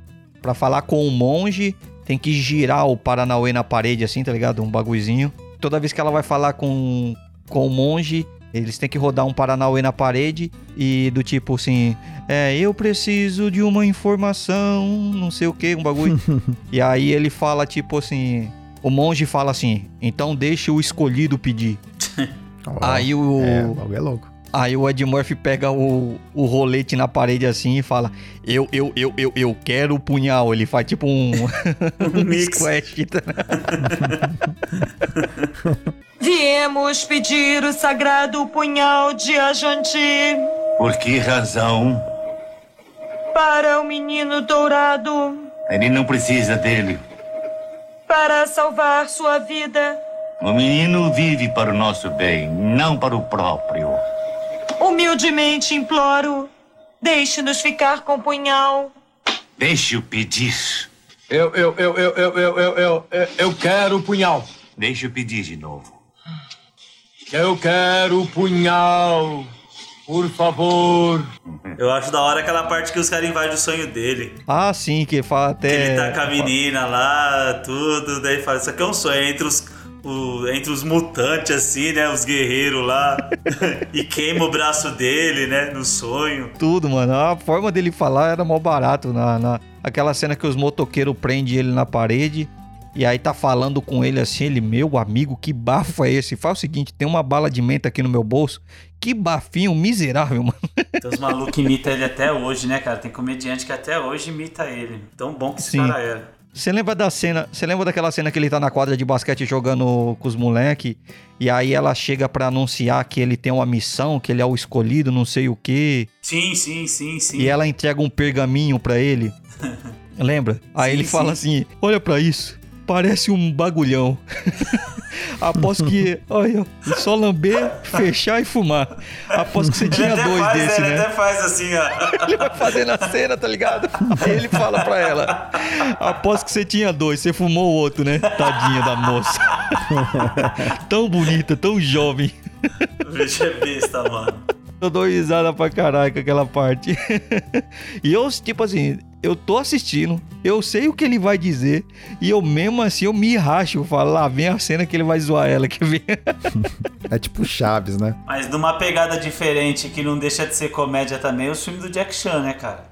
[SPEAKER 1] Pra falar com o monge, tem que girar o Paranauê na parede, assim, tá ligado? Um bagulhozinho. Toda vez que ela vai falar com, com o monge, Eles têm que rodar um Paranauê na parede e do tipo assim, é, eu preciso de uma informação, não sei o que, um bagulho. e aí ele fala tipo assim, o monge fala assim, então deixa o escolhido pedir. Aí o-
[SPEAKER 3] É, o bagulho é louco.
[SPEAKER 1] Aí o Ed Murphy pega o, o rolete na parede assim e fala: Eu, eu, eu, eu, eu quero o punhal. Ele faz tipo um, um
[SPEAKER 2] mix.
[SPEAKER 1] squash. tá?
[SPEAKER 9] Viemos pedir o sagrado punhal de Ajanti
[SPEAKER 8] Por que razão?
[SPEAKER 9] para o menino dourado,
[SPEAKER 8] Ele não precisa dele.
[SPEAKER 9] para salvar sua vida.
[SPEAKER 8] O menino vive para o nosso bem, não para o próprio.
[SPEAKER 9] Humildemente imploro, deixe-nos ficar com o punhal.
[SPEAKER 8] Deixe-o pedir.
[SPEAKER 4] Eu, eu, eu, eu, eu, eu, eu, eu, eu, quero o punhal.
[SPEAKER 8] Deixe-o pedir de novo.
[SPEAKER 4] Eu quero o punhal. Por favor.
[SPEAKER 2] Eu acho da hora aquela parte que os caras invadem o sonho dele.
[SPEAKER 1] Ah, sim, que fala
[SPEAKER 2] Que ele tá
[SPEAKER 1] até.
[SPEAKER 2] com a menina lá, tudo, daí fala, isso aqui é um sonho entre os, o- entre os mutantes, assim, né? Os guerreiros lá. e queima o braço dele, né? No sonho.
[SPEAKER 1] Tudo, mano. A forma dele falar era mó barato. Na, na- aquela cena que os motoqueiros prendem ele na parede. E aí tá falando com ele assim, ele, meu amigo, que bafo é esse? Faz o seguinte, tem uma bala de menta aqui no meu bolso. Que bafinho miserável, mano.
[SPEAKER 2] Tem os malucos imitam ele até hoje, né, cara? Tem comediante que até hoje imita ele. Tão bom que esse
[SPEAKER 1] Sim.
[SPEAKER 2] cara era.
[SPEAKER 1] Você lembra da cena? Você lembra daquela cena que ele tá na quadra de basquete jogando com os moleque e aí ela chega pra anunciar que ele tem uma missão, que ele é o escolhido, não sei o quê,
[SPEAKER 2] Sim, sim, sim, sim.
[SPEAKER 1] e ela entrega um pergaminho pra ele. Lembra? Aí
[SPEAKER 2] Sim,
[SPEAKER 1] ele fala
[SPEAKER 2] sim.
[SPEAKER 1] assim: "Olha pra isso, parece um bagulhão". Após que, olha, só lamber, fechar e fumar. Após que você
[SPEAKER 2] Ele
[SPEAKER 1] tinha dois
[SPEAKER 2] faz,
[SPEAKER 1] desse,
[SPEAKER 2] ele
[SPEAKER 1] né?
[SPEAKER 2] até faz assim, ó.
[SPEAKER 1] Ele vai fazendo a cena, tá ligado? Aí ele fala pra ela: Após que você tinha dois, você fumou o outro, né? Tadinha da moça. tão bonita, tão jovem.
[SPEAKER 2] O bicho é besta, mano.
[SPEAKER 1] Eu dou risada pra caralho com aquela parte. e eu, tipo assim, eu tô assistindo, eu sei o que ele vai dizer, e eu mesmo assim, eu me racho. Eu falo, lá vem a cena que ele vai zoar ela, quer ver?
[SPEAKER 3] É tipo Chaves, né?
[SPEAKER 2] Mas numa pegada diferente que não deixa de ser comédia também, os filmes do Jack Chan, né, cara?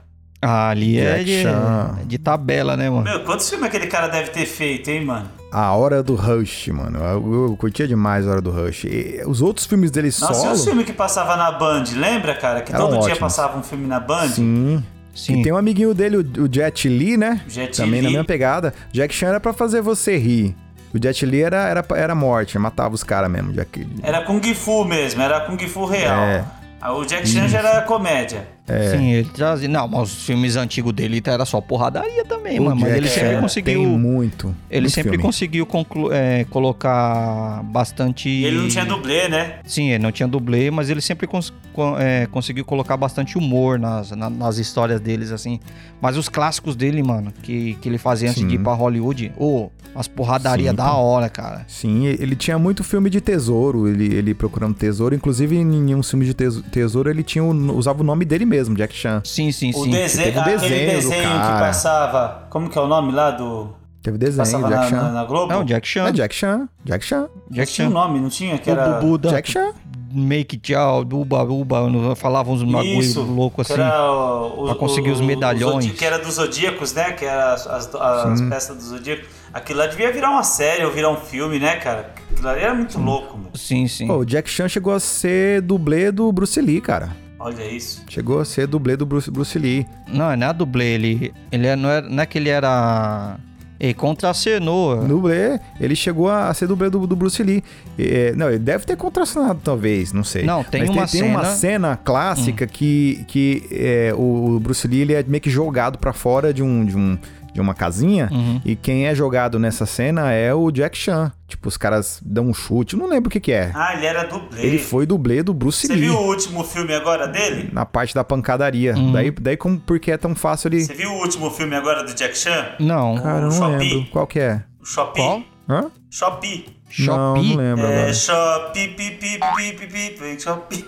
[SPEAKER 1] Ah, ali é
[SPEAKER 3] Jack
[SPEAKER 1] de,
[SPEAKER 3] Chan.
[SPEAKER 1] de tabela, né, mano?
[SPEAKER 2] Meu, quantos filmes aquele cara deve ter feito, hein, mano?
[SPEAKER 3] A Hora do Rush, mano. Eu, eu curtia demais a Hora do Rush. E os outros filmes dele
[SPEAKER 2] Nossa, e
[SPEAKER 3] solo.
[SPEAKER 2] os filmes que passava na Band, lembra, cara? Que
[SPEAKER 3] Eram
[SPEAKER 2] todo dia
[SPEAKER 3] ótimos.
[SPEAKER 2] passava um filme na Band?
[SPEAKER 3] Sim.
[SPEAKER 1] Sim.
[SPEAKER 3] E tem um amiguinho dele, o, o Jet Li, né?
[SPEAKER 2] Jet
[SPEAKER 3] Também na
[SPEAKER 2] Li.
[SPEAKER 3] mesma pegada. Jack Chan era pra fazer você rir. O Jet Li era, era, era morte, matava os caras mesmo. Jack...
[SPEAKER 2] Era Kung Fu mesmo, era Kung Fu real.
[SPEAKER 3] É.
[SPEAKER 2] O Jack Chan já era comédia.
[SPEAKER 3] É.
[SPEAKER 1] Sim, ele trazia. Não, mas os filmes antigos dele era só porradaria também,
[SPEAKER 3] O
[SPEAKER 1] mano. Mas ele sempre conseguiu.
[SPEAKER 3] Tem muito.
[SPEAKER 1] Ele
[SPEAKER 3] muito
[SPEAKER 1] sempre
[SPEAKER 3] filme.
[SPEAKER 1] conseguiu conclu- é, colocar bastante.
[SPEAKER 2] Ele não tinha dublê, né?
[SPEAKER 1] Sim, ele não tinha dublê, mas ele sempre cons- co- é, conseguiu colocar bastante humor nas, na- nas histórias deles, assim. Mas os clássicos dele, mano, que, que ele fazia antes
[SPEAKER 3] Sim.
[SPEAKER 1] de ir pra Hollywood, ô, as porradarias da hora, cara.
[SPEAKER 3] Sim, ele tinha muito filme de tesouro, ele, ele procurando tesouro. Inclusive, em um filme de teso- tesouro, ele tinha usava o nome dele mesmo, Jack Chan.
[SPEAKER 1] Sim, sim,
[SPEAKER 2] O
[SPEAKER 1] sim.
[SPEAKER 2] desenho,
[SPEAKER 3] teve o
[SPEAKER 2] aquele
[SPEAKER 3] desenho do
[SPEAKER 2] desenho que passava. Como que é o nome lá do.
[SPEAKER 3] Teve desenho,
[SPEAKER 2] Passava
[SPEAKER 3] Jack
[SPEAKER 2] na,
[SPEAKER 3] Chan.
[SPEAKER 2] na, na Globo?
[SPEAKER 1] Não, Jack Chan.
[SPEAKER 3] É Jack Chan, Jack Chan,
[SPEAKER 1] Jack
[SPEAKER 2] Tinha um
[SPEAKER 1] Chan.
[SPEAKER 2] nome, não tinha? Que
[SPEAKER 1] O
[SPEAKER 2] era.
[SPEAKER 1] Bubu da
[SPEAKER 3] Jack Chan.
[SPEAKER 1] Make Tchau, do Uba Uba, não- falavam uns bagulho louco assim.
[SPEAKER 2] era o, o-
[SPEAKER 1] pra conseguir os
[SPEAKER 2] o-
[SPEAKER 1] medalhões.
[SPEAKER 2] Zodí- que era dos Zodíacos, né? Que era as, as, as peças dos Zodíacos. Aquilo lá devia virar uma série ou virar um filme, né, cara? Aquilo ali era muito louco, meu.
[SPEAKER 1] Sim, sim.
[SPEAKER 3] Pô, o Jack Chan chegou a ser dublê do Bruce Lee, cara.
[SPEAKER 2] Olha isso.
[SPEAKER 3] Chegou a ser dublê do Bruce, Bruce Lee.
[SPEAKER 1] Não, não é dublê, ele, ele é- não, é, não é que ele era. Ele contracenou.
[SPEAKER 3] Dublê, ele chegou a ser dublê do, do Bruce Lee. É, não, ele deve ter contracionado, talvez, não sei.
[SPEAKER 1] Não, tem
[SPEAKER 3] Mas
[SPEAKER 1] uma
[SPEAKER 3] tem, uma
[SPEAKER 1] cena- Hum.
[SPEAKER 3] cena clássica que, que é, o, o Bruce Lee ele é meio que jogado pra fora de um. De um de uma casinha,
[SPEAKER 1] Uhum.
[SPEAKER 3] e quem é jogado nessa cena é o Jack Chan. Tipo, os caras dão um chute, não lembro o que que é.
[SPEAKER 2] Ah, ele era dublê.
[SPEAKER 3] Ele foi dublê do Bruce
[SPEAKER 2] Você
[SPEAKER 3] Lee.
[SPEAKER 2] viu o último filme agora dele?
[SPEAKER 3] Na parte da pancadaria.
[SPEAKER 1] Uhum.
[SPEAKER 3] Daí, daí como, porque é tão fácil ele...
[SPEAKER 2] Você viu o último filme agora do Jack Chan?
[SPEAKER 1] Não.
[SPEAKER 3] Cara, não
[SPEAKER 2] Shopee?
[SPEAKER 3] lembro. Qual que é?
[SPEAKER 2] O Shopee.
[SPEAKER 1] Qual?
[SPEAKER 3] Hã?
[SPEAKER 2] Shopee.
[SPEAKER 3] Não,
[SPEAKER 1] Shopee?
[SPEAKER 3] não lembro
[SPEAKER 2] É,
[SPEAKER 3] agora.
[SPEAKER 2] Shopee, pi, pi, pi, pi, pi, pi, Shopee.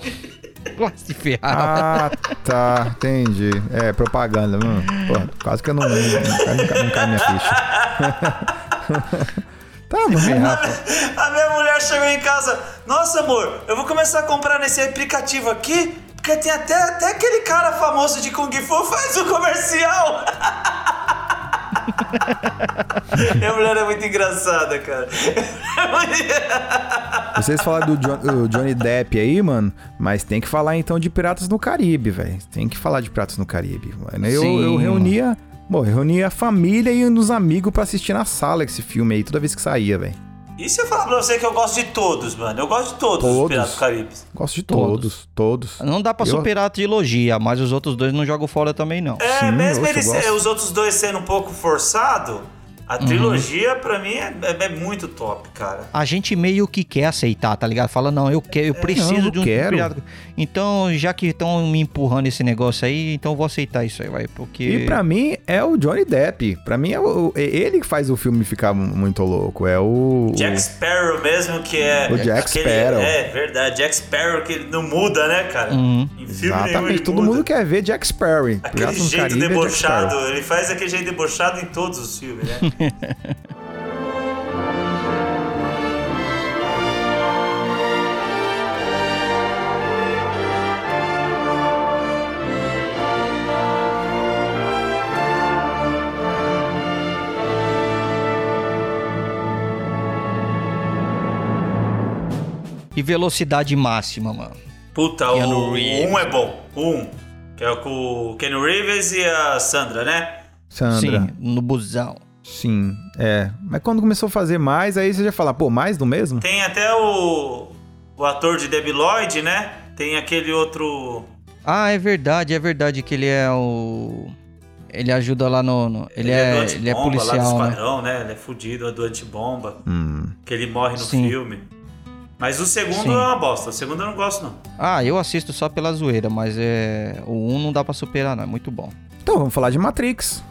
[SPEAKER 1] Vai se ferrar.
[SPEAKER 3] Ah, tá. Entendi. É, propaganda. Hum, pô, quase que eu não, não, não não cai minha ficha. Tá, mano.
[SPEAKER 2] A minha mulher chegou em casa. Nossa, amor, eu vou começar a comprar nesse aplicativo aqui, porque tem até, até aquele cara famoso de Kung Fu faz o comercial. minha mulher é muito engraçada, cara.
[SPEAKER 3] Vocês falaram do John- Johnny Depp aí, mano, mas tem que falar então de Piratas no Caribe, velho. Tem que falar de Piratas no Caribe. Mano. Eu,
[SPEAKER 1] Sim,
[SPEAKER 3] eu reunia, bom, eu reunia a família e uns amigos pra assistir na sala esse filme aí, toda vez que saía, velho.
[SPEAKER 2] E se eu falar pra você que eu gosto de todos, mano? Eu gosto de todos, os
[SPEAKER 3] Todos?
[SPEAKER 2] Piratas do Caribe.
[SPEAKER 3] Gosto de
[SPEAKER 1] Todos.
[SPEAKER 3] todos, todos.
[SPEAKER 1] Não dá pra
[SPEAKER 3] Eu-
[SPEAKER 1] superar a trilogia, mas os outros dois não jogam fora também, não.
[SPEAKER 2] É,
[SPEAKER 3] Sim,
[SPEAKER 2] mesmo eles, os outros dois sendo um pouco forçado, a trilogia pra mim é, é- é muito top, cara.
[SPEAKER 1] A gente meio que quer aceitar, tá ligado? Fala, não, eu quero, eu preciso
[SPEAKER 3] Não, eu
[SPEAKER 1] de um
[SPEAKER 3] quero.
[SPEAKER 1] pirata. Então, já que estão me empurrando esse negócio aí, então eu vou aceitar isso aí, vai. Porque.
[SPEAKER 3] E pra mim é o Johnny Depp. Pra mim é o- é ele que faz o filme ficar muito louco. É o.
[SPEAKER 2] Jack Sparrow mesmo, que é.
[SPEAKER 3] O Jack
[SPEAKER 2] aquele-
[SPEAKER 3] Sparrow.
[SPEAKER 2] É, verdade. Jack Sparrow que ele não muda, né, cara?
[SPEAKER 1] Uhum.
[SPEAKER 2] Em filme nenhum ele
[SPEAKER 3] Exatamente. Todo
[SPEAKER 2] muda.
[SPEAKER 3] mundo quer ver Jack Sparrow.
[SPEAKER 2] Aquele
[SPEAKER 3] Piratas no
[SPEAKER 2] jeito
[SPEAKER 3] é
[SPEAKER 2] debochado, ele faz aquele jeito debochado em todos os filmes, né?
[SPEAKER 1] E velocidade máxima, mano.
[SPEAKER 2] Puta, o
[SPEAKER 1] Reeves.
[SPEAKER 2] um é bom. O um. Que é com o Ken Reeves e a Sandra, né?
[SPEAKER 3] Sandra.
[SPEAKER 1] Sim, no busão.
[SPEAKER 3] Sim, é. Mas quando começou a fazer mais, aí você já fala, pô, mais do mesmo?
[SPEAKER 2] Tem até o. O ator de Debbie Lloyd, né? Tem aquele outro.
[SPEAKER 1] Ah, é verdade, é verdade que ele é o. Ele ajuda lá no. no- Ele,
[SPEAKER 2] do
[SPEAKER 1] é,
[SPEAKER 2] antibomba,
[SPEAKER 1] ele é
[SPEAKER 2] lá do
[SPEAKER 1] policial, né?
[SPEAKER 2] esquadrão, né? Ele é fudido, é do antibomba.
[SPEAKER 3] Hum.
[SPEAKER 2] Que ele morre no
[SPEAKER 1] Sim.
[SPEAKER 2] filme. Mas o segundo
[SPEAKER 1] Sim.
[SPEAKER 2] é uma bosta. O segundo eu não gosto, não.
[SPEAKER 1] Ah, eu assisto só pela zoeira, mas é. O 1 não dá pra superar, não. É muito bom.
[SPEAKER 3] Então, vamos falar de Matrix.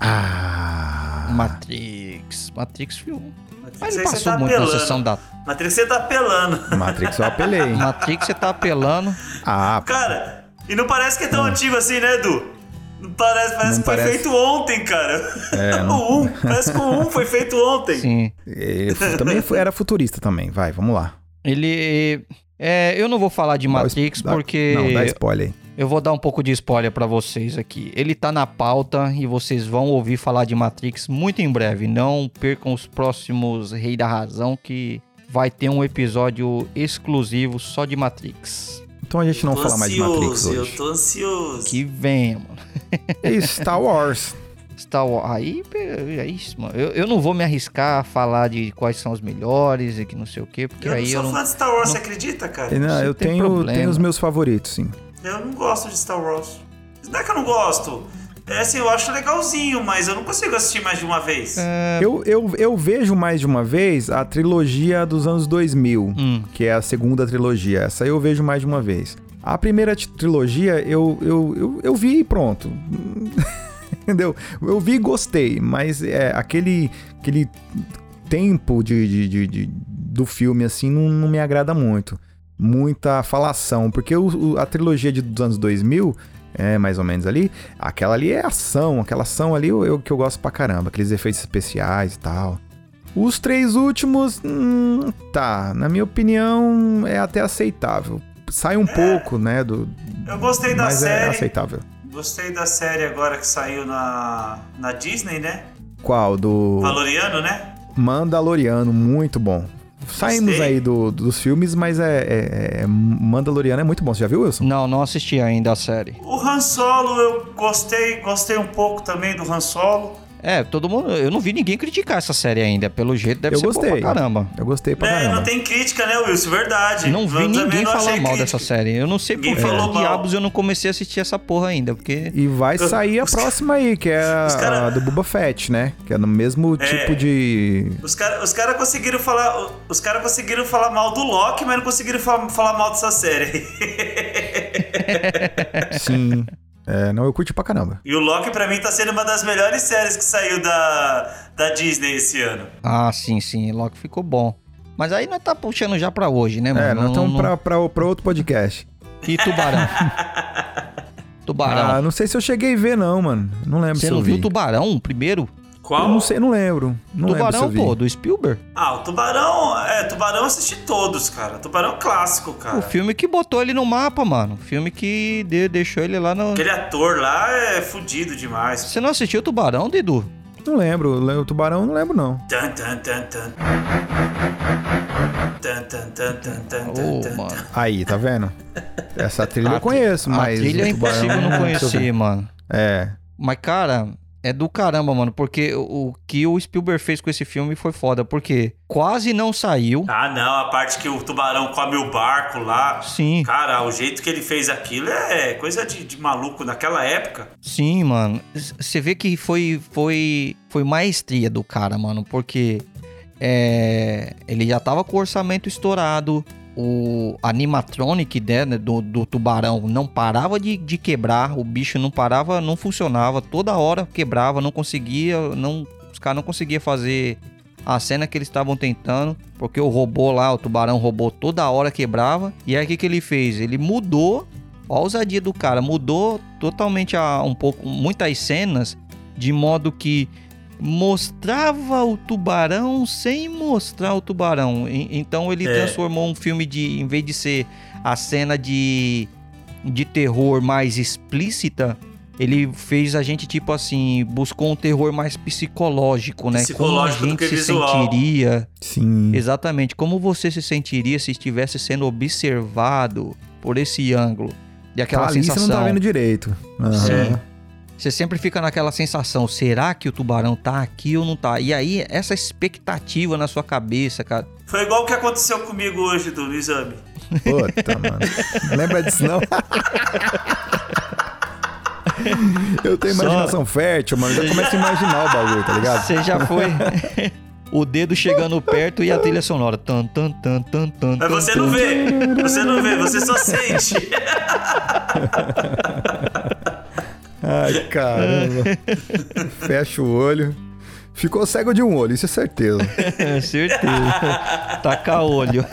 [SPEAKER 3] Ah.
[SPEAKER 1] Matrix. Matrix filme.
[SPEAKER 2] Matrix
[SPEAKER 1] Mas ele passou
[SPEAKER 2] tá
[SPEAKER 1] muito na
[SPEAKER 2] apelando.
[SPEAKER 1] sessão da.
[SPEAKER 2] Matrix você tá apelando.
[SPEAKER 3] Matrix eu apelei.
[SPEAKER 1] Matrix você tá apelando.
[SPEAKER 3] Ah,
[SPEAKER 2] Cara, e não parece que é tão antigo assim, né, Edu? Não parece, parece
[SPEAKER 3] Não
[SPEAKER 2] que foi
[SPEAKER 3] parece.
[SPEAKER 2] feito ontem, cara.
[SPEAKER 3] É, não-
[SPEAKER 2] o 1, parece que o 1 foi feito ontem.
[SPEAKER 1] Sim.
[SPEAKER 3] ele fu- também foi- era futurista também. Vai, vamos lá.
[SPEAKER 1] Ele. É, eu não vou falar de Matrix
[SPEAKER 3] dá-
[SPEAKER 1] porque.
[SPEAKER 3] Não, dá spoiler aí.
[SPEAKER 1] Eu vou dar um pouco de spoiler pra vocês aqui. Ele tá na pauta e vocês vão ouvir falar de Matrix muito em breve. Não percam os próximos Rei da Razão que vai ter um episódio exclusivo só de Matrix.
[SPEAKER 3] Então a gente não fala mais de Matrix
[SPEAKER 2] ansioso,
[SPEAKER 3] hoje.
[SPEAKER 2] Eu tô ansioso.
[SPEAKER 1] Que venha, mano.
[SPEAKER 3] E Star Wars.
[SPEAKER 1] Star Wars. Aí, é isso, mano. Eu, eu não vou me arriscar a falar de quais são os melhores e que não sei o quê, porque
[SPEAKER 2] Eu não
[SPEAKER 1] aí
[SPEAKER 2] sou
[SPEAKER 1] eu não.
[SPEAKER 2] fã de Star Wars, você acredita, cara?
[SPEAKER 3] Não,
[SPEAKER 1] Você
[SPEAKER 3] eu tenho, tenho os meus favoritos, sim.
[SPEAKER 2] Eu não gosto de Star Wars. Não é que eu não gosto. É assim, eu acho legalzinho, mas eu não consigo assistir mais de uma vez.
[SPEAKER 1] É.
[SPEAKER 3] Eu, eu, eu vejo mais de uma vez a trilogia dos anos 2000,
[SPEAKER 1] Hum.
[SPEAKER 3] que é a segunda trilogia. Essa eu vejo mais de uma vez. A primeira trilogia eu, eu, eu, eu vi e pronto. Entendeu? Eu vi e gostei, mas é, aquele, aquele tempo de, de- de- de- do filme assim não, não me agrada muito. Muita falação, porque o- o- a trilogia de, dos anos 2000 é mais ou menos ali. Aquela ali é ação, aquela ação ali eu, eu- que eu gosto pra caramba, aqueles efeitos especiais e tal. Os três últimos, hum, tá, na minha opinião é até aceitável. Sai um pouco, né, do,
[SPEAKER 2] Eu gostei da
[SPEAKER 3] mas é
[SPEAKER 2] série.
[SPEAKER 3] aceitável.
[SPEAKER 2] Gostei da série agora que saiu na, na Disney, né?
[SPEAKER 3] Qual? Do
[SPEAKER 2] Valoriano, né?
[SPEAKER 3] Mandaloriano, muito bom. Saímos aí do- dos filmes, mas é, é- é- Mandaloriano é muito bom. Você já viu, Wilson?
[SPEAKER 1] Não, não assisti ainda a série.
[SPEAKER 2] O Han Solo eu gostei, gostei um pouco também do Han Solo.
[SPEAKER 1] É, todo mundo. Eu não vi ninguém criticar essa série ainda. Pelo jeito, deve
[SPEAKER 3] Eu
[SPEAKER 1] ser
[SPEAKER 3] gostei.
[SPEAKER 1] boa pra caramba.
[SPEAKER 3] Eu gostei pra
[SPEAKER 2] É,
[SPEAKER 3] caramba.
[SPEAKER 2] não tem crítica, né, Wilson? Verdade.
[SPEAKER 1] Não vi
[SPEAKER 2] Eu
[SPEAKER 1] ninguém
[SPEAKER 2] não
[SPEAKER 1] falar mal
[SPEAKER 2] crítica.
[SPEAKER 1] dessa série. Eu não sei por que diabos eu não comecei a assistir essa porra ainda, porque.
[SPEAKER 3] E vai sair a
[SPEAKER 2] os
[SPEAKER 3] próxima aí, que é a,
[SPEAKER 2] cara-
[SPEAKER 3] a do Boba Fett, né? Que é no mesmo
[SPEAKER 2] É.
[SPEAKER 3] tipo de.
[SPEAKER 2] Os caras os cara conseguiram falar. Os caras conseguiram falar mal do Loki, mas não conseguiram fa- falar mal dessa série.
[SPEAKER 3] Sim. É, não, eu curti pra caramba.
[SPEAKER 2] e o Loki, pra mim, tá sendo uma das melhores séries que saiu da, da Disney esse ano.
[SPEAKER 1] Ah, sim, sim. Loki ficou bom. Mas aí nós tá puxando já pra hoje, né, mano?
[SPEAKER 3] É, nós
[SPEAKER 1] Não-
[SPEAKER 3] estamos
[SPEAKER 1] não-
[SPEAKER 3] pra, pra, pra outro podcast.
[SPEAKER 1] E Tubarão? tubarão.
[SPEAKER 3] Ah, não sei se eu cheguei a ver, não, mano. Não lembro
[SPEAKER 1] Você
[SPEAKER 3] se
[SPEAKER 1] não
[SPEAKER 3] eu
[SPEAKER 1] viu
[SPEAKER 3] vi.
[SPEAKER 1] Tubarão primeiro?
[SPEAKER 2] Qual?
[SPEAKER 3] Eu não sei, não lembro. Não lembro se
[SPEAKER 1] Tubarão,
[SPEAKER 3] eu vi.
[SPEAKER 1] pô, do Spielberg.
[SPEAKER 2] Ah, o Tubarão. É, Tubarão eu assisti todos, cara. Tubarão é clássico, cara.
[SPEAKER 1] O filme que botou ele no mapa, mano. O filme que de- deixou ele lá no.
[SPEAKER 2] Aquele ator lá é fudido demais.
[SPEAKER 1] Você não assistiu Tubarão, Dedu?
[SPEAKER 3] Não lembro. O Tubarão eu não lembro, não.
[SPEAKER 2] Tan, tan, tan, tan.
[SPEAKER 1] Mano.
[SPEAKER 2] tan.
[SPEAKER 3] Aí, tá vendo? Essa trilha
[SPEAKER 1] A
[SPEAKER 3] eu conheço, mas.
[SPEAKER 1] A trilha é impossível não conhecer, mano.
[SPEAKER 3] É.
[SPEAKER 1] Mas, cara, é do caramba, mano. Porque o, o que o Spielberg fez com esse filme foi foda. Porque quase não saiu.
[SPEAKER 2] Ah, não, a parte que o tubarão come o barco lá.
[SPEAKER 1] Sim,
[SPEAKER 2] Cara, o jeito que ele fez aquilo é coisa de, de maluco naquela época.
[SPEAKER 1] sim, mano. Você vê que foi, foi, foi maestria do cara, mano. Porque é, ele já tava com o orçamento estourado. O animatronic né, do, do tubarão não parava de, de quebrar. O bicho não parava, não funcionava. Toda hora quebrava, não conseguia. Não, os caras não conseguiam fazer a cena que eles estavam tentando. Porque o robô lá, o tubarão robô, toda hora quebrava. E aí o que, que ele fez? Ele mudou. A ousadia do cara. Mudou totalmente a, um pouco, muitas cenas. De modo que mostrava o tubarão sem mostrar o tubarão. Então ele
[SPEAKER 2] É.
[SPEAKER 1] transformou um filme de, em vez de ser a cena de, de terror mais explícita, ele fez a gente tipo assim, buscou um terror mais psicológico, né?
[SPEAKER 2] Psicológico
[SPEAKER 1] como
[SPEAKER 2] do
[SPEAKER 1] a
[SPEAKER 2] que
[SPEAKER 1] gente se
[SPEAKER 2] visual.
[SPEAKER 1] sentiria?
[SPEAKER 3] Sim.
[SPEAKER 1] Exatamente, como você se sentiria se estivesse sendo observado por esse ângulo? E aquela
[SPEAKER 3] ali,
[SPEAKER 1] sensação.
[SPEAKER 3] você não tá vendo direito. Aham.
[SPEAKER 1] Sim. Você sempre fica naquela sensação, será que o tubarão tá aqui ou não tá? E aí, essa expectativa na sua cabeça, cara.
[SPEAKER 2] Foi igual o que aconteceu comigo hoje do, exame.
[SPEAKER 3] Puta, mano. Lembra disso, não? Eu tenho
[SPEAKER 1] Só-
[SPEAKER 3] imaginação fértil, mano. Eu já começo a imaginar o bagulho, tá ligado?
[SPEAKER 1] Você já foi o dedo chegando perto e a trilha sonora. Tan, tan, tan, tan, tan,
[SPEAKER 2] Mas
[SPEAKER 1] tan,
[SPEAKER 2] você
[SPEAKER 1] tan.
[SPEAKER 2] não vê. Você não vê, você só sente.
[SPEAKER 3] Ai, caramba. Fecha o olho. Ficou cego de um olho, isso é certeza.
[SPEAKER 1] É, certeza. Taca olho.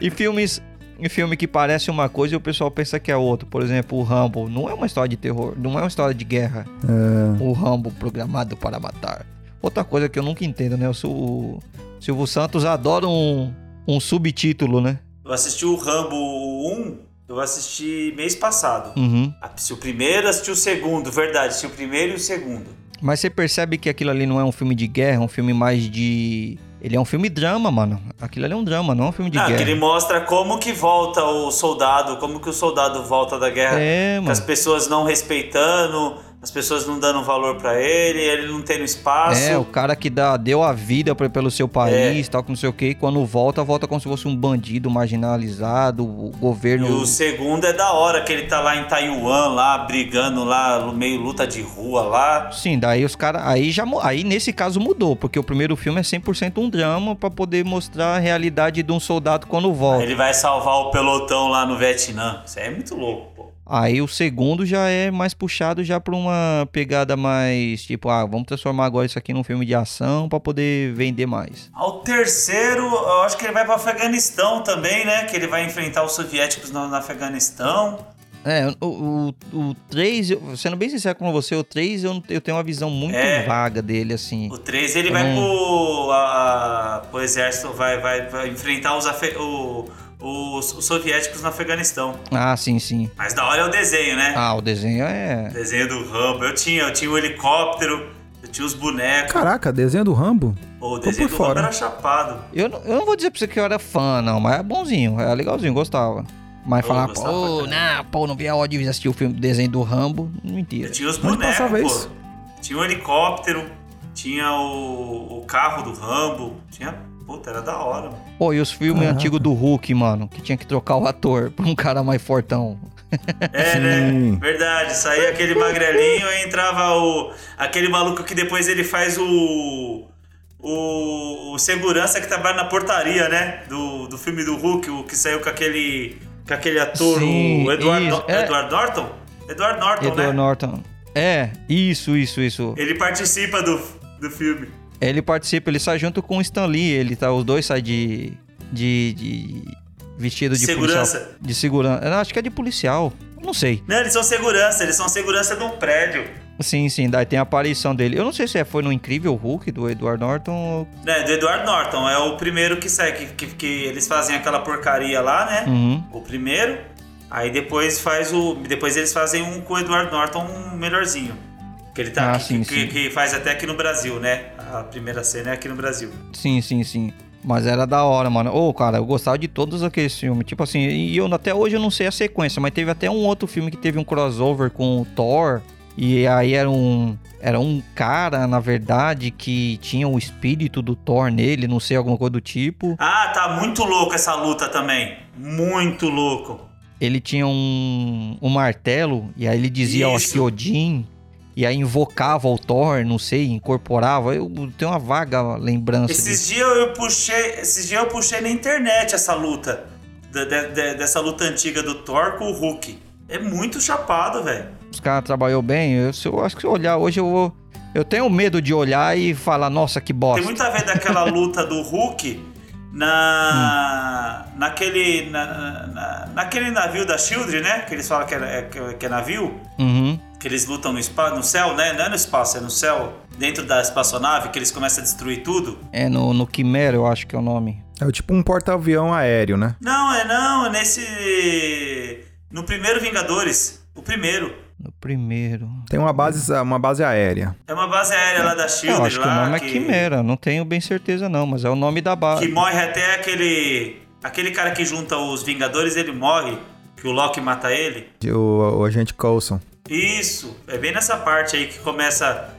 [SPEAKER 1] e filmes. E filme que parece uma coisa e o pessoal pensa que é outro. Por exemplo, o Rambo. Não é uma história de terror, não é uma história de guerra.
[SPEAKER 3] É,
[SPEAKER 1] O Rambo programado para matar. Outra coisa que eu nunca entendo, né? O Silvio Santos adora um, um subtítulo, né?
[SPEAKER 2] Eu assisti o Rambo 1, eu assisti mês passado.
[SPEAKER 1] Uhum.
[SPEAKER 2] Assisti o primeiro, assisti o segundo, verdade, assisti o primeiro e o segundo.
[SPEAKER 1] Mas você percebe que aquilo ali não é um filme de guerra, é um filme mais de. Ele é um filme drama, mano. Aquilo ali é um drama, não é um filme de
[SPEAKER 2] Não, que
[SPEAKER 1] guerra.
[SPEAKER 2] ele mostra como que volta o soldado, como que o soldado volta da guerra.
[SPEAKER 1] É,
[SPEAKER 2] Com as
[SPEAKER 1] mano.
[SPEAKER 2] pessoas não respeitando, as pessoas não dando valor pra ele, ele não tendo espaço.
[SPEAKER 1] É, o cara que dá, deu a vida pra- pelo seu
[SPEAKER 2] É.
[SPEAKER 1] país, tal, que não sei o que, e quando volta, volta como se fosse um bandido marginalizado, o
[SPEAKER 2] E
[SPEAKER 1] governo.
[SPEAKER 2] o segundo é da hora, que ele tá lá em Taiwan, lá, brigando lá, no meio luta de rua lá.
[SPEAKER 1] Sim, daí os caras. Aí já Aí nesse caso mudou, porque o primeiro filme é 100% um drama pra poder mostrar a realidade de um soldado quando
[SPEAKER 2] Aí
[SPEAKER 1] volta.
[SPEAKER 2] ele vai salvar o pelotão lá no Vietnã. Isso aí é muito louco, pô.
[SPEAKER 1] Aí o segundo já é mais puxado já pra uma pegada mais tipo, ah, vamos transformar agora isso aqui num filme de ação pra poder vender mais.
[SPEAKER 2] Ao terceiro, eu acho que ele vai pro Afeganistão também, né? Que ele vai enfrentar os soviéticos no, no Afeganistão.
[SPEAKER 1] É, o, o, o 3, eu- sendo bem sincero com você, o 3 eu, eu tenho uma visão muito
[SPEAKER 2] É.
[SPEAKER 1] vaga dele, assim.
[SPEAKER 2] O 3 ele
[SPEAKER 1] Eu
[SPEAKER 2] vai pro, a- pro exército, vai, vai, vai enfrentar os, afe- o- os, os soviéticos no Afeganistão.
[SPEAKER 1] Ah, sim, sim.
[SPEAKER 2] Mas da hora é o desenho, né?
[SPEAKER 1] Ah, o desenho é.
[SPEAKER 2] O desenho do Rambo. Eu tinha, eu tinha o helicóptero, eu tinha os bonecos.
[SPEAKER 3] Caraca, desenho do Rambo?
[SPEAKER 2] O desenho
[SPEAKER 3] por
[SPEAKER 2] do Rambo
[SPEAKER 3] fora.
[SPEAKER 2] era chapado.
[SPEAKER 1] Eu, não- eu não vou dizer pra você que eu era fã, não, mas é bonzinho, é legalzinho, gostava. Mas
[SPEAKER 2] Eu
[SPEAKER 1] falar,
[SPEAKER 2] gostava
[SPEAKER 1] pô, não, pô, não vi a hora de assistir o filme desenho do Rambo,
[SPEAKER 2] Eu
[SPEAKER 1] mentira.
[SPEAKER 2] tinha os bonecos, pô.
[SPEAKER 3] isso?
[SPEAKER 2] Tinha o helicóptero, tinha o, o carro do Rambo, tinha... Puta, era da hora, mano.
[SPEAKER 1] Pô, e os filmes
[SPEAKER 3] Caraca.
[SPEAKER 1] antigos do Hulk, mano, que tinha que trocar o ator pra um cara mais fortão.
[SPEAKER 2] É, né? Verdade, saía aquele magrelinho e entrava o. aquele maluco que depois ele faz o. O, o segurança que trabalha na portaria, né? Do, do filme do Hulk, o que saiu com aquele. com aquele ator,
[SPEAKER 1] Sim,
[SPEAKER 2] o Edward,
[SPEAKER 1] é.
[SPEAKER 2] Edward Norton? Edward Norton,
[SPEAKER 1] Edward
[SPEAKER 2] né?
[SPEAKER 1] Norton. É, isso, isso, isso.
[SPEAKER 2] Ele participa do, do filme.
[SPEAKER 1] Ele participa, ele sai junto com o Stan Lee, ele tá, os dois saem de. de. de vestido de
[SPEAKER 2] Segurança.
[SPEAKER 1] policial. De segurança. Eu acho que é de policial. Não sei.
[SPEAKER 2] Não, eles são segurança, eles são segurança de um prédio.
[SPEAKER 1] Sim, sim, daí tem a aparição dele. Eu não sei se é- foi no Incrível Hulk do Edward Norton ou...
[SPEAKER 2] É, do Edward Norton, é o primeiro que sai, que, que, que eles fazem aquela porcaria lá, né?
[SPEAKER 1] Uhum.
[SPEAKER 2] O primeiro. Aí depois faz o. Depois eles fazem um com o Edward Norton um melhorzinho. Que ele tá
[SPEAKER 1] Ah,
[SPEAKER 2] aqui,
[SPEAKER 1] sim,
[SPEAKER 2] que,
[SPEAKER 1] sim.
[SPEAKER 2] que faz até aqui no Brasil, né? A primeira cena é aqui no Brasil.
[SPEAKER 1] Sim, sim, sim. Mas era da hora, mano. Ô, cara, eu gostava de todos aqueles filmes. Tipo assim, e eu até hoje eu não sei a sequência, mas teve até um outro filme que teve um crossover com o Thor. E aí era um. Era um cara, na verdade, que tinha o espírito do Thor nele, não sei, alguma coisa do tipo.
[SPEAKER 2] Ah, tá muito louco essa luta também. Muito louco.
[SPEAKER 1] Ele tinha um, um martelo, e aí ele dizia,
[SPEAKER 2] Isso.
[SPEAKER 1] que Odin. E aí invocava o Thor, não sei, incorporava. Eu tenho uma vaga lembrança.
[SPEAKER 2] Esses dias eu puxei. Esses dias eu puxei na internet essa luta. Da- de- de- dessa luta antiga do Thor com o Hulk. É muito chapado, velho.
[SPEAKER 1] Os caras trabalhou bem. Eu, se eu acho que se eu olhar hoje eu vou. Eu tenho medo de olhar e falar, nossa, que bosta.
[SPEAKER 2] Tem muito a ver daquela luta do Hulk na. naquele. Na, na- naquele navio da Shield, né? Que eles falam que é, que- que é navio.
[SPEAKER 1] Uhum.
[SPEAKER 2] Que eles lutam no espaço, no céu, né? Não é no espaço, é no céu. Dentro da espaçonave, que eles começam a destruir tudo.
[SPEAKER 1] É no, no Quimera, eu acho que é o nome.
[SPEAKER 3] É tipo um porta-avião aéreo, né?
[SPEAKER 2] Não, é não, é nesse. No primeiro Vingadores. O primeiro.
[SPEAKER 1] No primeiro.
[SPEAKER 3] Tem uma base, uma base aérea.
[SPEAKER 2] É uma base aérea lá da
[SPEAKER 1] É,
[SPEAKER 2] Shield.
[SPEAKER 1] eu acho que o
[SPEAKER 2] lá,
[SPEAKER 1] nome é Quimera. Não tenho bem certeza, não, mas é o nome da base.
[SPEAKER 2] Que morre até aquele. Aquele cara que junta os Vingadores, ele morre. Que o Loki mata ele.
[SPEAKER 3] O, o agente Coulson.
[SPEAKER 2] Isso, é bem nessa parte aí que começa.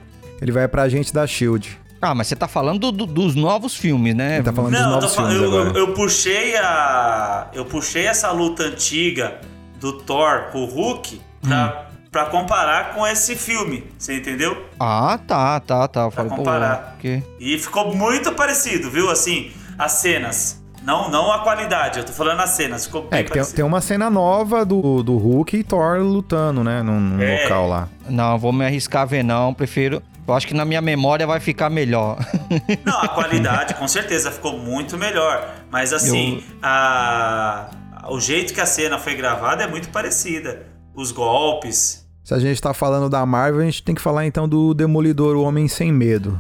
[SPEAKER 3] Ele vai pra agente da SHIELD.
[SPEAKER 1] Ah, mas você tá falando do- do- dos novos filmes, né?
[SPEAKER 3] Ele tá falando dos
[SPEAKER 2] Não, eu, tô
[SPEAKER 3] novos
[SPEAKER 2] fal-
[SPEAKER 3] filmes
[SPEAKER 2] eu, eu,
[SPEAKER 3] agora.
[SPEAKER 2] eu puxei a. Eu puxei essa luta antiga do Thor com o Hulk pra, pra comparar com esse filme. Você entendeu?
[SPEAKER 1] Ah, tá, tá, tá. Eu falei, pô,
[SPEAKER 2] comparar.
[SPEAKER 1] que...
[SPEAKER 2] E ficou muito parecido, viu? Assim, as cenas. Não, não a qualidade, eu tô falando as cenas. Ficou bem
[SPEAKER 3] É, que tem, tem uma cena nova do, do Hulk e Thor lutando, né? Num, num
[SPEAKER 2] É.
[SPEAKER 3] local lá.
[SPEAKER 1] Não, vou me arriscar a ver, não. Prefiro. Eu acho que na minha memória vai ficar melhor.
[SPEAKER 2] Não, a qualidade com certeza ficou muito melhor. Mas assim, a... o jeito que a cena foi gravada é muito parecida. Os golpes.
[SPEAKER 3] Se a gente tá falando da Marvel, a gente tem que falar então do Demolidor, o Homem Sem Medo.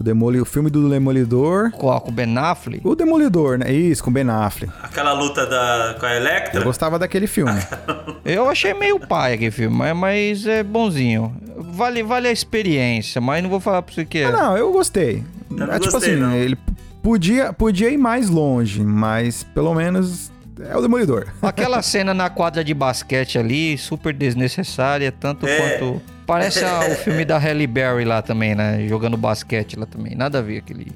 [SPEAKER 3] O, Demoli... o filme do Demolidor.
[SPEAKER 1] Com com o Ben Affleck?
[SPEAKER 3] O Demolidor, né? Isso, com Ben Affleck.
[SPEAKER 2] Aquela luta da... com a Electra.
[SPEAKER 3] Eu gostava daquele filme.
[SPEAKER 1] Eu achei meio pai aquele filme, mas, mas é bonzinho. Vale, vale a experiência, mas não vou falar pra você que é.
[SPEAKER 3] Ah, não, eu gostei.
[SPEAKER 2] Eu não
[SPEAKER 3] é tipo
[SPEAKER 2] gostei,
[SPEAKER 3] assim,
[SPEAKER 2] não.
[SPEAKER 3] ele podia, podia ir mais longe, mas pelo menos é o Demolidor.
[SPEAKER 1] Aquela cena na quadra de basquete ali, super desnecessária, tanto
[SPEAKER 2] É.
[SPEAKER 1] quanto. Parece a- o filme da Halle Berry lá também, né? Jogando basquete lá também. Nada a ver aquele,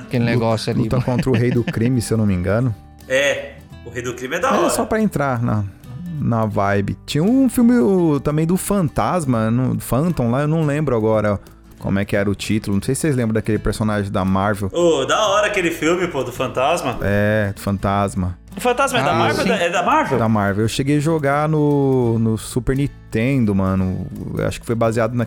[SPEAKER 1] aquele negócio ali.
[SPEAKER 3] Luta contra o Rei do Crime, se eu não me engano.
[SPEAKER 2] É, o Rei do Crime é da
[SPEAKER 3] Mas
[SPEAKER 2] hora.
[SPEAKER 3] é só pra entrar na, na vibe. Tinha um filme o- também do Fantasma, no, Phantom lá, eu não lembro agora como é que era o título. Não sei se vocês lembram daquele personagem da Marvel.
[SPEAKER 2] Ô, da hora aquele filme, pô, do Fantasma.
[SPEAKER 3] É, do Fantasma.
[SPEAKER 2] O Fantasma é da
[SPEAKER 1] Ah,
[SPEAKER 2] Marvel?
[SPEAKER 1] sim.
[SPEAKER 2] É da Marvel?
[SPEAKER 3] Da Marvel. Eu cheguei a jogar no, no Super Nintendo, mano. Eu Acho que foi baseado na-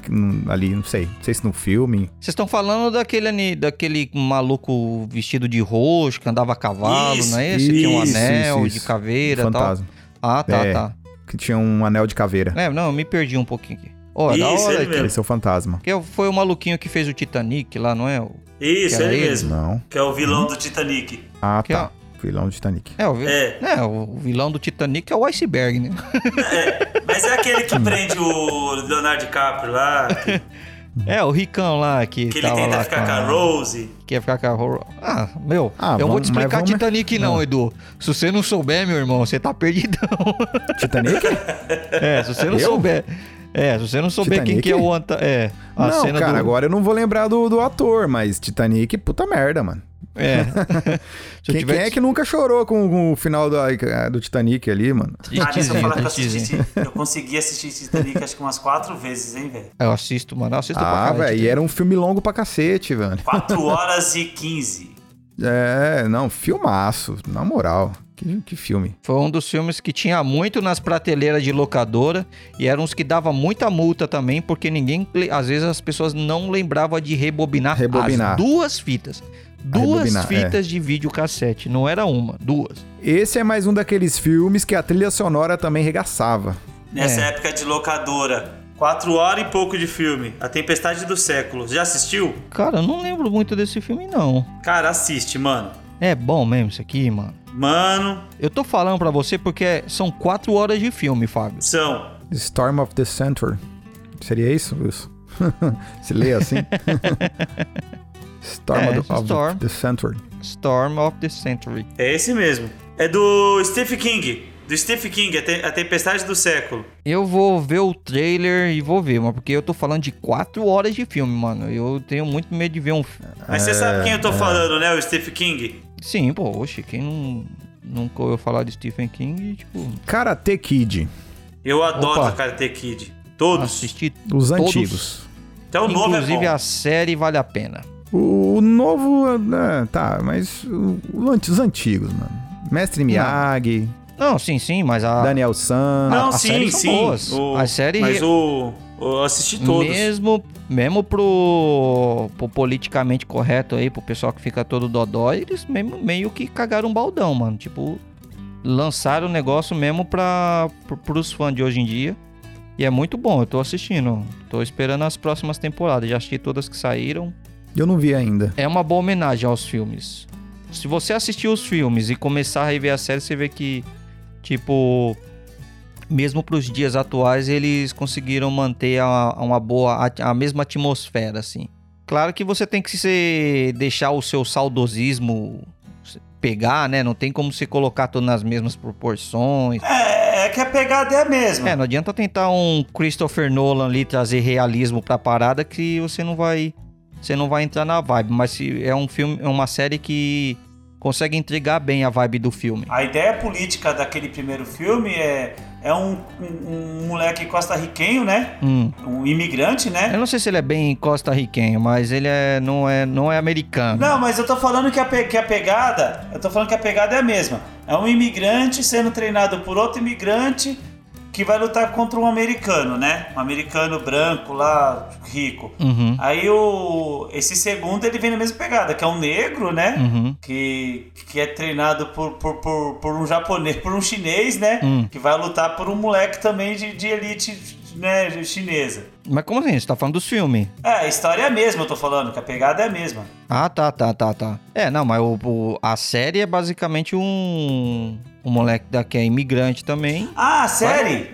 [SPEAKER 3] ali, não sei. Não sei se no filme.
[SPEAKER 1] Vocês estão falando daquele, daquele maluco vestido de roxo, que andava a cavalo,
[SPEAKER 2] Isso,
[SPEAKER 1] não é esse? Que tinha um
[SPEAKER 3] isso,
[SPEAKER 1] anel
[SPEAKER 3] isso,
[SPEAKER 1] de
[SPEAKER 3] isso.
[SPEAKER 1] caveira e tal.
[SPEAKER 3] Fantasma.
[SPEAKER 1] Ah, tá,
[SPEAKER 3] É.
[SPEAKER 1] tá.
[SPEAKER 3] Que tinha um anel de caveira.
[SPEAKER 1] É, não, eu me perdi um pouquinho aqui. Ó, é da
[SPEAKER 2] Isso,
[SPEAKER 1] hora
[SPEAKER 2] ele.
[SPEAKER 3] Esse é o Fantasma.
[SPEAKER 1] que foi o maluquinho que fez o Titanic lá, não é? O-
[SPEAKER 2] Isso, ele
[SPEAKER 1] ele?
[SPEAKER 2] mesmo.
[SPEAKER 3] Não.
[SPEAKER 2] Que é o vilão do Titanic.
[SPEAKER 3] Ah,
[SPEAKER 1] Que
[SPEAKER 3] tá. Vilão do Titanic.
[SPEAKER 1] É, o, vi-
[SPEAKER 2] É.
[SPEAKER 1] é, o vilão do Titanic é o iceberg, né?
[SPEAKER 2] Mas é aquele que prende o Leonardo DiCaprio lá, que,
[SPEAKER 1] É, o ricão lá que,
[SPEAKER 2] que ele tenta
[SPEAKER 1] lá
[SPEAKER 2] ficar com a Rose.
[SPEAKER 1] Que ia ficar com a Ro- Ah, meu,
[SPEAKER 3] Ah,
[SPEAKER 1] eu não vou te explicar
[SPEAKER 3] vamos-
[SPEAKER 1] Titanic não, Edu. Se você não souber, meu irmão, você tá perdidão.
[SPEAKER 3] Titanic?
[SPEAKER 1] é, se você não
[SPEAKER 3] Eu?
[SPEAKER 1] souber... É, se você não souber quem
[SPEAKER 3] Titanic?
[SPEAKER 1] que é o... Anta... É, a
[SPEAKER 3] não,
[SPEAKER 1] cena
[SPEAKER 3] cara,
[SPEAKER 1] do...
[SPEAKER 3] agora eu não vou lembrar do, do ator, mas Titanic, puta merda, mano.
[SPEAKER 1] É. Se
[SPEAKER 3] Quem,
[SPEAKER 1] tiver
[SPEAKER 3] quem é que nunca chorou com, com o final do, do Titanic ali, mano?
[SPEAKER 2] Ah, deixa eu falar que eu assisti. Eu consegui assistir Titanic acho que umas quatro vezes, hein, velho?
[SPEAKER 1] Eu assisto, mano. Eu assisto pra
[SPEAKER 3] Ah, velho, e era um filme longo pra cacete, velho.
[SPEAKER 2] 4 horas e 15.
[SPEAKER 3] É, não, filmaço, na moral. Que, que filme.
[SPEAKER 1] Foi um dos filmes que tinha muito nas prateleiras de locadora e eram uns que dava muita multa também, porque ninguém, às vezes as pessoas não lembravam de rebobinar,
[SPEAKER 3] Rebobinar.
[SPEAKER 1] as duas fitas. Duas
[SPEAKER 3] rebobinar, é.
[SPEAKER 1] fitas de videocassete, não era uma, duas.
[SPEAKER 3] Esse é mais um daqueles filmes que a trilha sonora também regaçava.
[SPEAKER 2] Nessa
[SPEAKER 1] É.
[SPEAKER 2] época de locadora, Quatro horas e pouco de filme. A Tempestade do Século. Já assistiu?
[SPEAKER 1] Cara, eu não lembro muito desse filme, não.
[SPEAKER 2] Cara, assiste, mano.
[SPEAKER 1] É bom mesmo isso aqui, mano.
[SPEAKER 2] Mano,
[SPEAKER 1] Eu tô falando pra você porque são quatro horas de filme, Fábio.
[SPEAKER 2] são.
[SPEAKER 3] Storm of the Century. Seria isso, Wilson? Se lê assim? Storm
[SPEAKER 1] É,
[SPEAKER 3] of, the- of
[SPEAKER 1] Storm.
[SPEAKER 3] the Century.
[SPEAKER 1] Storm of the Century.
[SPEAKER 2] É esse mesmo. É do Stephen King. Do Stephen King, a, Te- a Tempestade do Século.
[SPEAKER 1] Eu vou ver o trailer e vou ver, mas porque eu tô falando de quatro horas de filme, mano. Eu tenho muito medo de ver um. fi-
[SPEAKER 2] Mas você sabe quem eu tô falando, né? O Stephen King.
[SPEAKER 1] Sim, pô, oxe, quem não. Nunca ouviu falar de Stephen King, tipo,
[SPEAKER 3] Karate Kid.
[SPEAKER 2] Eu adoro
[SPEAKER 1] Opa.
[SPEAKER 2] Karate Kid. Todos.
[SPEAKER 1] assistir
[SPEAKER 3] Os
[SPEAKER 1] todos.
[SPEAKER 3] antigos.
[SPEAKER 2] Até o novo é
[SPEAKER 1] Inclusive
[SPEAKER 2] bom.
[SPEAKER 1] a série vale a pena.
[SPEAKER 3] O, o novo, né, tá, mas o- os antigos, mano. Mestre Miyagi,
[SPEAKER 1] Não, sim, sim, mas a.
[SPEAKER 3] Daniel San.
[SPEAKER 2] Não,
[SPEAKER 1] as
[SPEAKER 2] sim,
[SPEAKER 1] séries são
[SPEAKER 2] sim.
[SPEAKER 1] boas.
[SPEAKER 2] O-
[SPEAKER 1] A série-
[SPEAKER 2] Mas o. Eu assisti todos.
[SPEAKER 1] Mesmo, mesmo pro, pro politicamente correto aí, pro pessoal que fica todo dodói, eles mesmo, meio que cagaram um baldão, mano. Tipo, lançaram o negócio mesmo pra, pro, pros fãs de hoje em dia. E é muito bom, eu tô assistindo. Tô esperando as próximas temporadas. Já assisti todas que saíram.
[SPEAKER 3] Eu não vi ainda.
[SPEAKER 1] É uma boa homenagem aos filmes. Se você assistir os filmes e começar a rever a série, você vê que, tipo, mesmo pros dias atuais, eles conseguiram manter a, uma boa, a, a mesma atmosfera, assim. Claro que você tem que se deixar o seu saudosismo pegar, né? Não tem como se colocar tudo nas mesmas proporções.
[SPEAKER 2] É, é que a pegada é a mesma.
[SPEAKER 1] É, não adianta tentar um Christopher Nolan ali trazer realismo pra parada que você não vai você não vai entrar na vibe, mas se é um filme, é uma série que consegue entregar bem a vibe do filme.
[SPEAKER 2] A ideia política daquele primeiro filme é, é um, um, um moleque costarriquenho, né?
[SPEAKER 1] Hum.
[SPEAKER 2] Um imigrante, né?
[SPEAKER 1] Eu não sei se ele é bem costarriquenho, mas ele é não é não é americano.
[SPEAKER 2] Não, mas eu tô falando que a, que a pegada. Eu tô falando que a pegada é a mesma. É um imigrante sendo treinado por outro imigrante que vai lutar contra um americano, né? Um americano branco lá, rico.
[SPEAKER 1] Uhum.
[SPEAKER 2] Aí o. Esse segundo ele vem na mesma pegada, que é um negro, né?
[SPEAKER 1] Uhum.
[SPEAKER 2] Que, que é treinado por, por, por, por um japonês, por um chinês, né?
[SPEAKER 1] Hum.
[SPEAKER 2] Que vai lutar por um moleque também de, de elite né, chinesa.
[SPEAKER 1] Mas como assim? Você tá falando dos filmes?
[SPEAKER 2] É, a história é a mesma, eu tô falando, que a pegada é a mesma.
[SPEAKER 1] Ah, tá, tá, tá, tá. É, não, mas o, o- a série é basicamente um um moleque da que é imigrante também.
[SPEAKER 2] Ah, a série?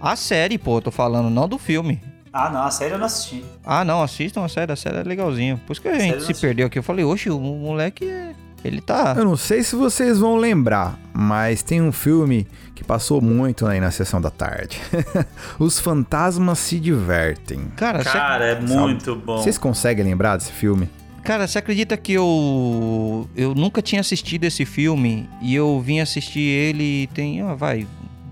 [SPEAKER 1] A série, pô, eu tô falando, não do filme.
[SPEAKER 2] Ah, não, a série eu não assisti.
[SPEAKER 1] Ah, não, assistam a série, a série é legalzinha. Por isso que a
[SPEAKER 2] série
[SPEAKER 1] gente se
[SPEAKER 2] assisti.
[SPEAKER 1] perdeu aqui. Eu falei, oxe, o moleque, é- ele tá...
[SPEAKER 3] Eu não sei se vocês vão lembrar, mas tem um filme que passou muito aí na sessão da tarde. Os fantasmas se divertem.
[SPEAKER 1] Cara,
[SPEAKER 2] Cara, é muito bom.
[SPEAKER 3] Vocês conseguem lembrar desse filme?
[SPEAKER 1] cara, você acredita que eu eu nunca tinha assistido esse filme e eu vim assistir ele tem, ah, vai,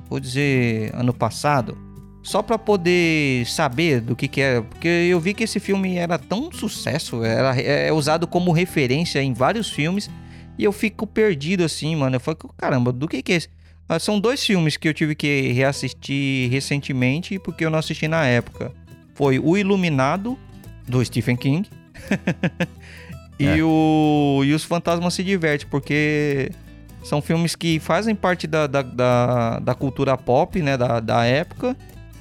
[SPEAKER 1] vou dizer, ano passado, só pra poder saber do que que é, porque eu vi que esse filme era tão sucesso, era é usado como referência em vários filmes e eu fico perdido assim, mano. Eu falei, caramba, do que que é esse? Ah, São dois filmes que eu tive que reassistir recentemente porque eu não assisti na época. Foi O Iluminado, do Stephen King. e,
[SPEAKER 3] É.
[SPEAKER 1] o, e Os Fantasmas Se Diverte, porque são filmes que fazem parte da, da, da, da cultura pop, né? Da, da época.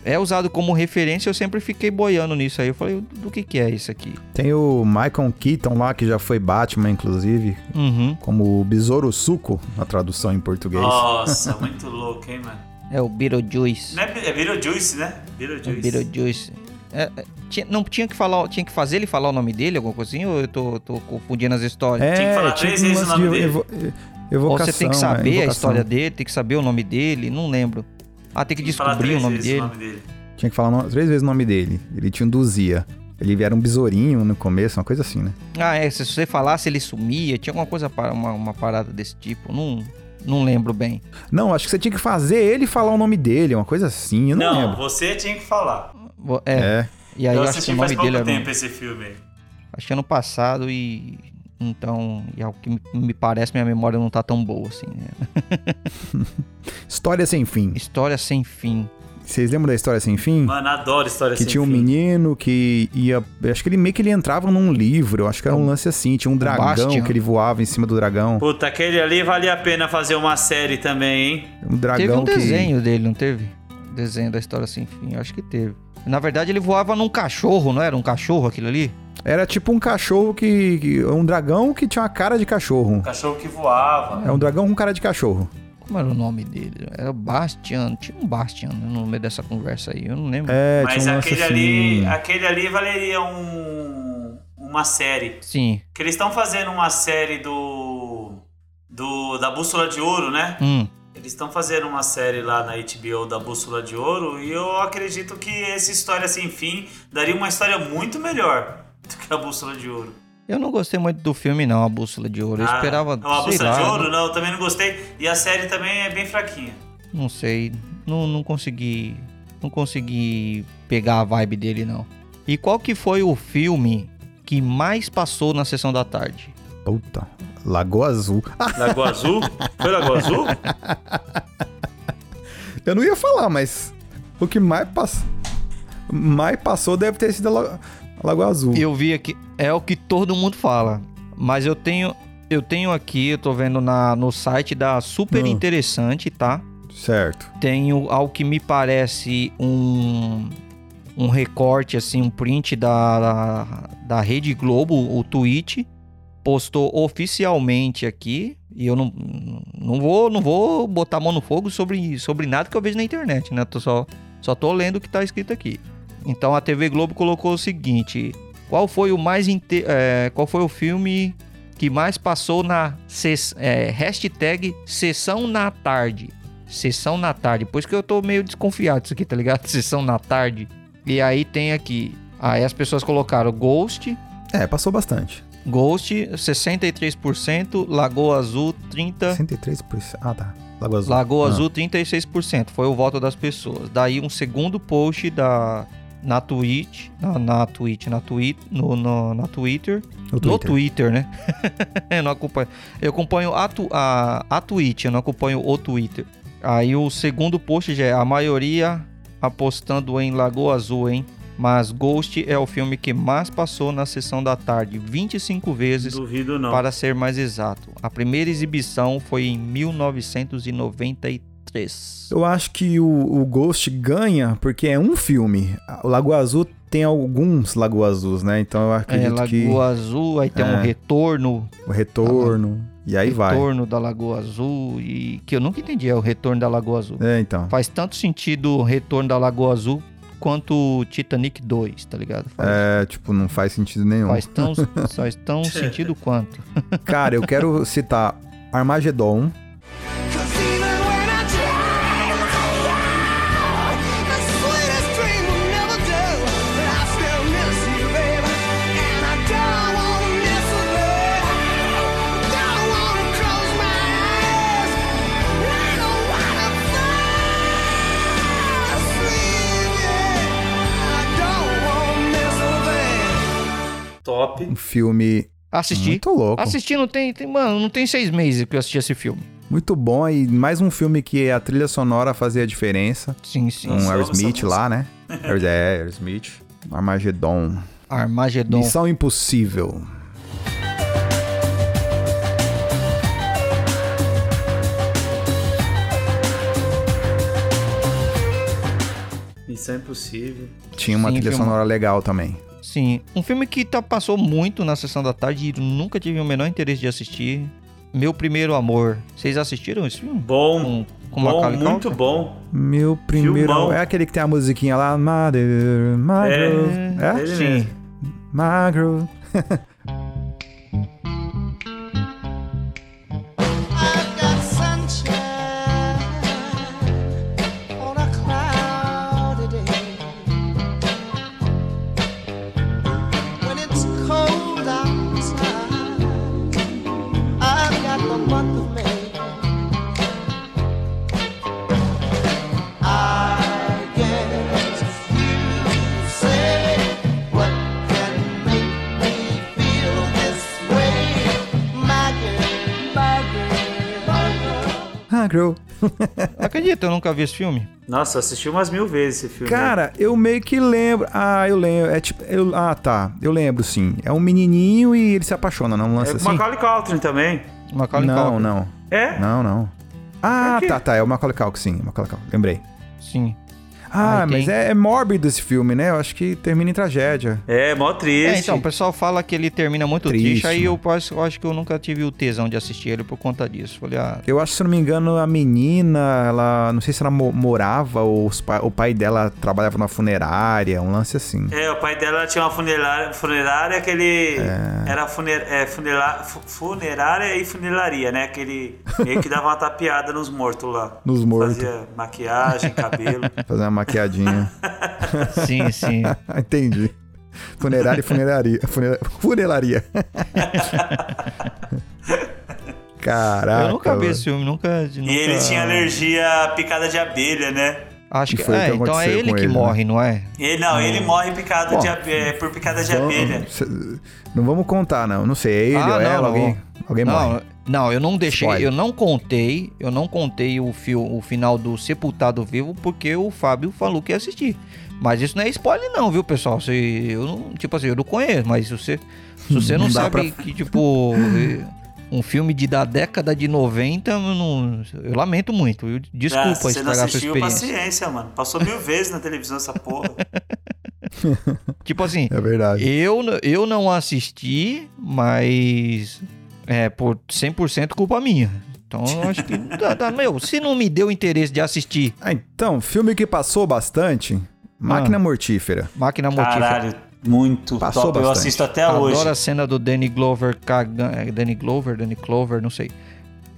[SPEAKER 1] É usado como referência, eu sempre fiquei boiando nisso aí. Eu falei, do que que é isso aqui?
[SPEAKER 3] Tem o Michael Keaton lá, que já foi Batman, inclusive,
[SPEAKER 1] Uhum.
[SPEAKER 3] como o Besouro Suco, na tradução em português.
[SPEAKER 2] Nossa, muito louco, hein, mano?
[SPEAKER 1] É o Beetlejuice.
[SPEAKER 2] Não é, é Beetlejuice, né?
[SPEAKER 1] É
[SPEAKER 2] Beetlejuice.
[SPEAKER 1] o Beetlejuice. É, é, tinha- não tinha que falar, tinha que fazer ele falar o nome dele, alguma coisinha, ou eu tô, tô confundindo as histórias?
[SPEAKER 3] É,
[SPEAKER 2] Tinha que falar três vezes o nome
[SPEAKER 3] de
[SPEAKER 2] dele.
[SPEAKER 3] evo-
[SPEAKER 1] Ou
[SPEAKER 3] evocação.
[SPEAKER 1] você tem que
[SPEAKER 3] é,
[SPEAKER 1] saber a
[SPEAKER 3] invocação.
[SPEAKER 1] história dele, tem que saber o nome dele, não lembro. Ah, tem que descobrir o nome
[SPEAKER 2] o nome dele.
[SPEAKER 3] Tinha que falar no- três vezes o nome dele. Ele te induzia. Ele era um besourinho no começo, uma coisa assim, né?
[SPEAKER 1] Ah, é, se você falasse, ele sumia, tinha alguma coisa, uma, uma parada desse tipo, não, não lembro bem.
[SPEAKER 3] Não, acho que você tinha que fazer ele falar o nome dele, uma coisa assim, eu não,
[SPEAKER 2] Não,
[SPEAKER 3] lembro.
[SPEAKER 2] você tinha que falar.
[SPEAKER 1] É,
[SPEAKER 3] É.
[SPEAKER 1] e aí
[SPEAKER 2] eu
[SPEAKER 1] eu acho que
[SPEAKER 2] assisti
[SPEAKER 1] o
[SPEAKER 2] faz
[SPEAKER 1] nome
[SPEAKER 2] pouco
[SPEAKER 1] dele era...
[SPEAKER 2] tempo esse filme aí.
[SPEAKER 1] Acho que ano passado e... Então, e ao que me- parece, minha memória não tá tão boa, assim, né?
[SPEAKER 3] História sem fim.
[SPEAKER 1] História sem fim.
[SPEAKER 3] Vocês lembram da história sem fim?
[SPEAKER 2] Mano, adoro história
[SPEAKER 3] que
[SPEAKER 2] sem
[SPEAKER 3] tinha um
[SPEAKER 2] fim.
[SPEAKER 3] menino que ia. Acho que ele meio que ele entrava num livro. Acho que era um lance assim. Tinha um dragão que ele voava em cima do dragão.
[SPEAKER 2] Puta, aquele ali valia a pena fazer uma série também, hein?
[SPEAKER 3] Um dragão
[SPEAKER 1] Teve um
[SPEAKER 3] que.
[SPEAKER 1] desenho dele, não teve? Desenho da história sem fim, acho que teve. Na verdade, ele voava num cachorro, não era um cachorro aquilo ali?
[SPEAKER 3] Era tipo um cachorro que. que- um dragão que tinha uma cara de cachorro.
[SPEAKER 2] Cachorro que voava.
[SPEAKER 3] É um dragão com cara de cachorro.
[SPEAKER 1] Como era o nome dele? Era Bastian. Tinha um Bastian no meio dessa conversa aí, eu não lembro.
[SPEAKER 3] É,
[SPEAKER 2] Mas
[SPEAKER 3] tinha um
[SPEAKER 2] aquele ali,
[SPEAKER 3] assim.
[SPEAKER 2] aquele ali valeria um, uma série.
[SPEAKER 1] Sim.
[SPEAKER 2] Que eles estão fazendo uma série do, do da Bússola de Ouro, né?
[SPEAKER 1] Hum.
[SPEAKER 2] Eles estão fazendo uma série lá na HBO da Bússola de Ouro e eu acredito que essa história sem fim daria uma história muito melhor do que a Bússola de Ouro.
[SPEAKER 1] Eu não gostei muito do filme, não, A Bússola de Ouro. Eu
[SPEAKER 2] Ah,
[SPEAKER 1] esperava.
[SPEAKER 2] não, a
[SPEAKER 1] sei
[SPEAKER 2] Bússola
[SPEAKER 1] lá,
[SPEAKER 2] de Ouro, não, eu também não gostei. E a série também é bem fraquinha.
[SPEAKER 1] Não sei. Não, não consegui. Não consegui pegar a vibe dele, não. E qual que foi o filme que mais passou na sessão da tarde?
[SPEAKER 3] Puta. Lagoa Azul.
[SPEAKER 2] Lagoa Azul? Foi Lagoa Azul?
[SPEAKER 3] Eu não ia falar, mas o que mais, pass... mais passou deve ter sido a La- a Lagoa Azul.
[SPEAKER 1] Eu vi aqui, é o que todo mundo fala. Mas eu tenho, eu tenho aqui, eu tô vendo na, no site da Super
[SPEAKER 3] Hum.
[SPEAKER 1] Interessante, tá?
[SPEAKER 3] Certo.
[SPEAKER 1] Tenho ao que me parece um, um recorte, assim, um print da, da, da Rede Globo, o tweet. Postou oficialmente aqui. E eu não, não, vou, não vou botar a mão no fogo sobre, sobre nada que eu vejo na internet, né? Tô só, só tô lendo o que tá escrito aqui. Então a TV Globo colocou o seguinte: qual foi o mais inte- é, qual foi o filme que mais passou na ses- é, hashtag sessão na tarde? Sessão na tarde. Por isso que eu tô meio desconfiado disso aqui, tá ligado? Sessão na tarde. E aí tem aqui. Aí as pessoas colocaram Ghost,
[SPEAKER 3] É, passou bastante.
[SPEAKER 1] Ghost 63%, Lagoa Azul 30%.
[SPEAKER 3] 63%. Ah, tá. Lagoa Azul.
[SPEAKER 1] Lagoa
[SPEAKER 3] Ah.
[SPEAKER 1] Azul 36%, foi o voto das pessoas. Daí um segundo post da na Twitch, na, na Twitch, na Twitch, no, no- na Twitter,
[SPEAKER 3] No
[SPEAKER 1] no
[SPEAKER 3] Twitter.
[SPEAKER 1] Twitter, né? eu não acompanho. Eu acompanho a, tu- a, a Twitch, eu não acompanho o Twitter. Aí o segundo post já é a maioria apostando em Lagoa Azul, hein? Mas Ghost é o filme que mais passou na sessão da tarde, 25 vezes,
[SPEAKER 2] Duvido não.
[SPEAKER 1] para ser mais exato. A primeira exibição foi em 1993.
[SPEAKER 3] Eu acho que o, o Ghost ganha porque é um filme. O Lagoa Azul tem alguns Lagoa Azuis, né? Então eu
[SPEAKER 1] É,
[SPEAKER 3] acredito
[SPEAKER 1] Lagoa
[SPEAKER 3] que
[SPEAKER 1] Azul, aí tem um
[SPEAKER 3] É.
[SPEAKER 1] retorno,
[SPEAKER 3] o retorno. E aí vai.
[SPEAKER 1] retorno da Lagoa Azul, e que eu nunca entendi, é o retorno da Lagoa Azul.
[SPEAKER 3] É, então.
[SPEAKER 1] Faz tanto sentido o retorno da Lagoa Azul quanto o Titanic 2, tá ligado? Faz,
[SPEAKER 3] É, tipo, não faz sentido nenhum.
[SPEAKER 1] faz tão, faz tão sentido quanto.
[SPEAKER 3] Cara, eu quero citar Armagedon.
[SPEAKER 2] Top.
[SPEAKER 3] Um filme
[SPEAKER 1] Assisti.
[SPEAKER 3] muito louco.
[SPEAKER 1] Assisti não tem, tem- Mano, não tem seis meses que eu assisti esse filme.
[SPEAKER 3] Muito bom. E mais um filme que a trilha sonora fazia a diferença.
[SPEAKER 1] Sim, sim.
[SPEAKER 2] Nossa,
[SPEAKER 3] Aerosmith lá, né? é, Aerosmith. Armagedon.
[SPEAKER 1] Armagedon.
[SPEAKER 3] Missão Impossível.
[SPEAKER 2] Missão Impossível.
[SPEAKER 3] Tinha uma
[SPEAKER 1] Sim,
[SPEAKER 3] trilha sonora legal também.
[SPEAKER 1] Sim, um filme que tá, passou muito na sessão da tarde e nunca tive o menor interesse de assistir. Meu Primeiro Amor. Vocês assistiram esse filme?
[SPEAKER 2] Bom,
[SPEAKER 1] Com, com
[SPEAKER 2] bom
[SPEAKER 1] Macaulay
[SPEAKER 2] muito
[SPEAKER 1] Culkin?
[SPEAKER 2] bom.
[SPEAKER 3] Meu primeiro.
[SPEAKER 2] Filmão.
[SPEAKER 3] É aquele que tem a musiquinha lá. Mother, Magro. É?
[SPEAKER 2] ele
[SPEAKER 1] Sim.
[SPEAKER 2] mesmo.
[SPEAKER 3] Magro.
[SPEAKER 1] Acredita, eu nunca vi esse filme.
[SPEAKER 2] Nossa, eu assisti umas mil vezes esse filme.
[SPEAKER 3] Cara, eu meio que lembro. Ah, eu lembro. É tipo. eu- Ah, tá. Eu lembro, sim. É um menininho e ele se apaixona, não? Um
[SPEAKER 2] é
[SPEAKER 3] assim?
[SPEAKER 2] Macaulay Culkin também.
[SPEAKER 1] Macaulay
[SPEAKER 3] Não,
[SPEAKER 1] Culkin.
[SPEAKER 3] não.
[SPEAKER 2] É?
[SPEAKER 3] Não, não. Ah,
[SPEAKER 2] quê?
[SPEAKER 3] tá, tá. É o Macaulay Culkin, sim. Macaulay Culkin. Lembrei.
[SPEAKER 1] Sim.
[SPEAKER 3] Ah,
[SPEAKER 1] Aí
[SPEAKER 3] mas
[SPEAKER 1] tem-
[SPEAKER 3] é, é mórbido esse filme, né? Eu acho que termina em tragédia.
[SPEAKER 2] É, mó triste.
[SPEAKER 1] É, então, o pessoal fala que ele termina muito triste,
[SPEAKER 3] Triste,
[SPEAKER 1] aí
[SPEAKER 3] né?
[SPEAKER 1] eu, acho- eu acho que eu nunca tive o tesão de assistir ele por conta disso. Falei, ah,
[SPEAKER 3] Eu acho, se não me engano, a menina, ela. Não sei se ela mo- morava ou os pa- o pai dela trabalhava numa funerária, um lance assim.
[SPEAKER 2] É, o pai dela tinha uma funerária, funerária que ele
[SPEAKER 3] É.
[SPEAKER 2] era funer, é, funera- fu- funerária e funilaria, né? Que ele meio que dava uma tapeada nos mortos lá.
[SPEAKER 3] Nos mortos.
[SPEAKER 2] Fazia maquiagem, cabelo.
[SPEAKER 3] Fazer uma maquiadinha.
[SPEAKER 1] sim, sim.
[SPEAKER 3] Entendi. Funerária e funeraria. Funera- Funelaria. Caraca.
[SPEAKER 1] eu nunca vi esse filme, nunca. nunca...
[SPEAKER 2] E ele tinha alergia à picada de abelha, né?
[SPEAKER 1] Acho
[SPEAKER 3] que
[SPEAKER 1] que,
[SPEAKER 3] foi o
[SPEAKER 1] é,
[SPEAKER 3] que
[SPEAKER 1] então é ele que
[SPEAKER 3] ele, né?
[SPEAKER 1] morre, não é?
[SPEAKER 2] Ele, não, ele morre picado
[SPEAKER 3] Bom,
[SPEAKER 2] de abe- é, por picada de
[SPEAKER 3] Vamos-
[SPEAKER 2] abelha.
[SPEAKER 3] Não vamos contar, não. Não sei, é ele
[SPEAKER 1] Ah,
[SPEAKER 3] ou
[SPEAKER 1] não,
[SPEAKER 3] ela,
[SPEAKER 1] não.
[SPEAKER 3] alguém, alguém
[SPEAKER 1] Não,
[SPEAKER 3] morre.
[SPEAKER 1] Não, eu não deixei,
[SPEAKER 3] Spoiler.
[SPEAKER 1] eu não contei, eu não contei o, fio, o final do Sepultado Vivo porque o Fábio falou que ia assistir. Mas isso não é spoiler não, viu, pessoal? Se, eu não, tipo assim, eu não conheço, mas se você, se você não,
[SPEAKER 3] Não
[SPEAKER 1] sabe
[SPEAKER 3] pra-
[SPEAKER 1] que, tipo, um filme de, da década de 90, eu, não, eu lamento muito. Eu- Desculpa
[SPEAKER 2] Ah, se você não
[SPEAKER 1] estragar a sua
[SPEAKER 2] assistiu,
[SPEAKER 1] experiência.
[SPEAKER 2] paciência, mano. Passou mil vezes na televisão essa porra.
[SPEAKER 1] Tipo assim,
[SPEAKER 3] É verdade.
[SPEAKER 1] Eu, eu não assisti, mas é por 100% culpa minha. Então eu acho que. tá, tá, meu, se não me deu interesse de assistir
[SPEAKER 3] Ah, então, filme que passou bastante. Máquina Mortífera.
[SPEAKER 1] Máquina Mortífera.
[SPEAKER 2] Caralho, muito
[SPEAKER 3] Passou
[SPEAKER 2] top. Eu
[SPEAKER 3] bastante.
[SPEAKER 2] assisto até
[SPEAKER 1] Adoro
[SPEAKER 2] hoje.
[SPEAKER 1] a cena do Danny Glover cagando. Danny Glover, Danny Clover, não sei.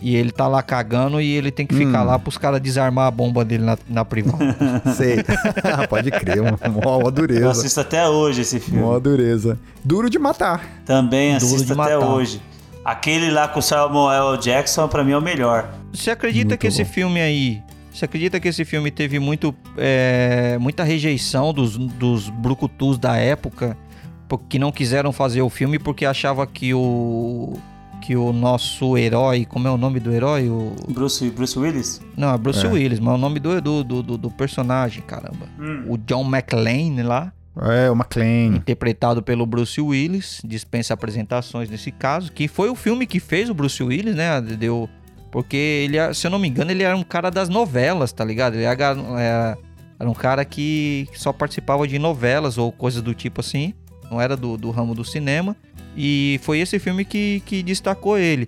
[SPEAKER 1] E ele tá lá cagando e ele tem que ficar
[SPEAKER 3] Hum.
[SPEAKER 1] lá pros caras desarmar a bomba dele na, na privada.
[SPEAKER 3] Sei. Pode crer, mó, mó
[SPEAKER 2] Eu
[SPEAKER 3] dureza.
[SPEAKER 2] assisto até hoje esse filme.
[SPEAKER 3] Mó dureza. Duro de matar.
[SPEAKER 2] Também
[SPEAKER 1] Duro
[SPEAKER 2] assisto
[SPEAKER 1] de
[SPEAKER 2] até
[SPEAKER 1] matar.
[SPEAKER 2] hoje. Aquele lá com o Samuel L. Jackson, pra mim, é o melhor.
[SPEAKER 1] Você acredita
[SPEAKER 3] Muito
[SPEAKER 1] que esse
[SPEAKER 3] bom.
[SPEAKER 1] filme aí. Você acredita que esse filme teve muito, é, muita rejeição dos, dos brucutus da época? Porque não quiseram fazer o filme porque achava que o. Que o nosso herói. Como é o nome do herói? O,
[SPEAKER 2] Bruce, Bruce Willis?
[SPEAKER 1] não, é Bruce
[SPEAKER 3] É.
[SPEAKER 1] Willis, mas é o nome do, do, do, do- do personagem, caramba.
[SPEAKER 2] Hum.
[SPEAKER 1] O John McClane lá,
[SPEAKER 3] É, o McLean.
[SPEAKER 1] interpretado pelo Bruce Willis, dispensa apresentações nesse caso, que foi o filme que fez o Bruce Willis, né? Deu. Porque ele, se eu não me engano, ele era um cara das novelas, tá ligado? Ele era, era- era um cara que só participava de novelas ou coisas do tipo assim. Não era do, do ramo do cinema. E foi esse filme que, que destacou ele.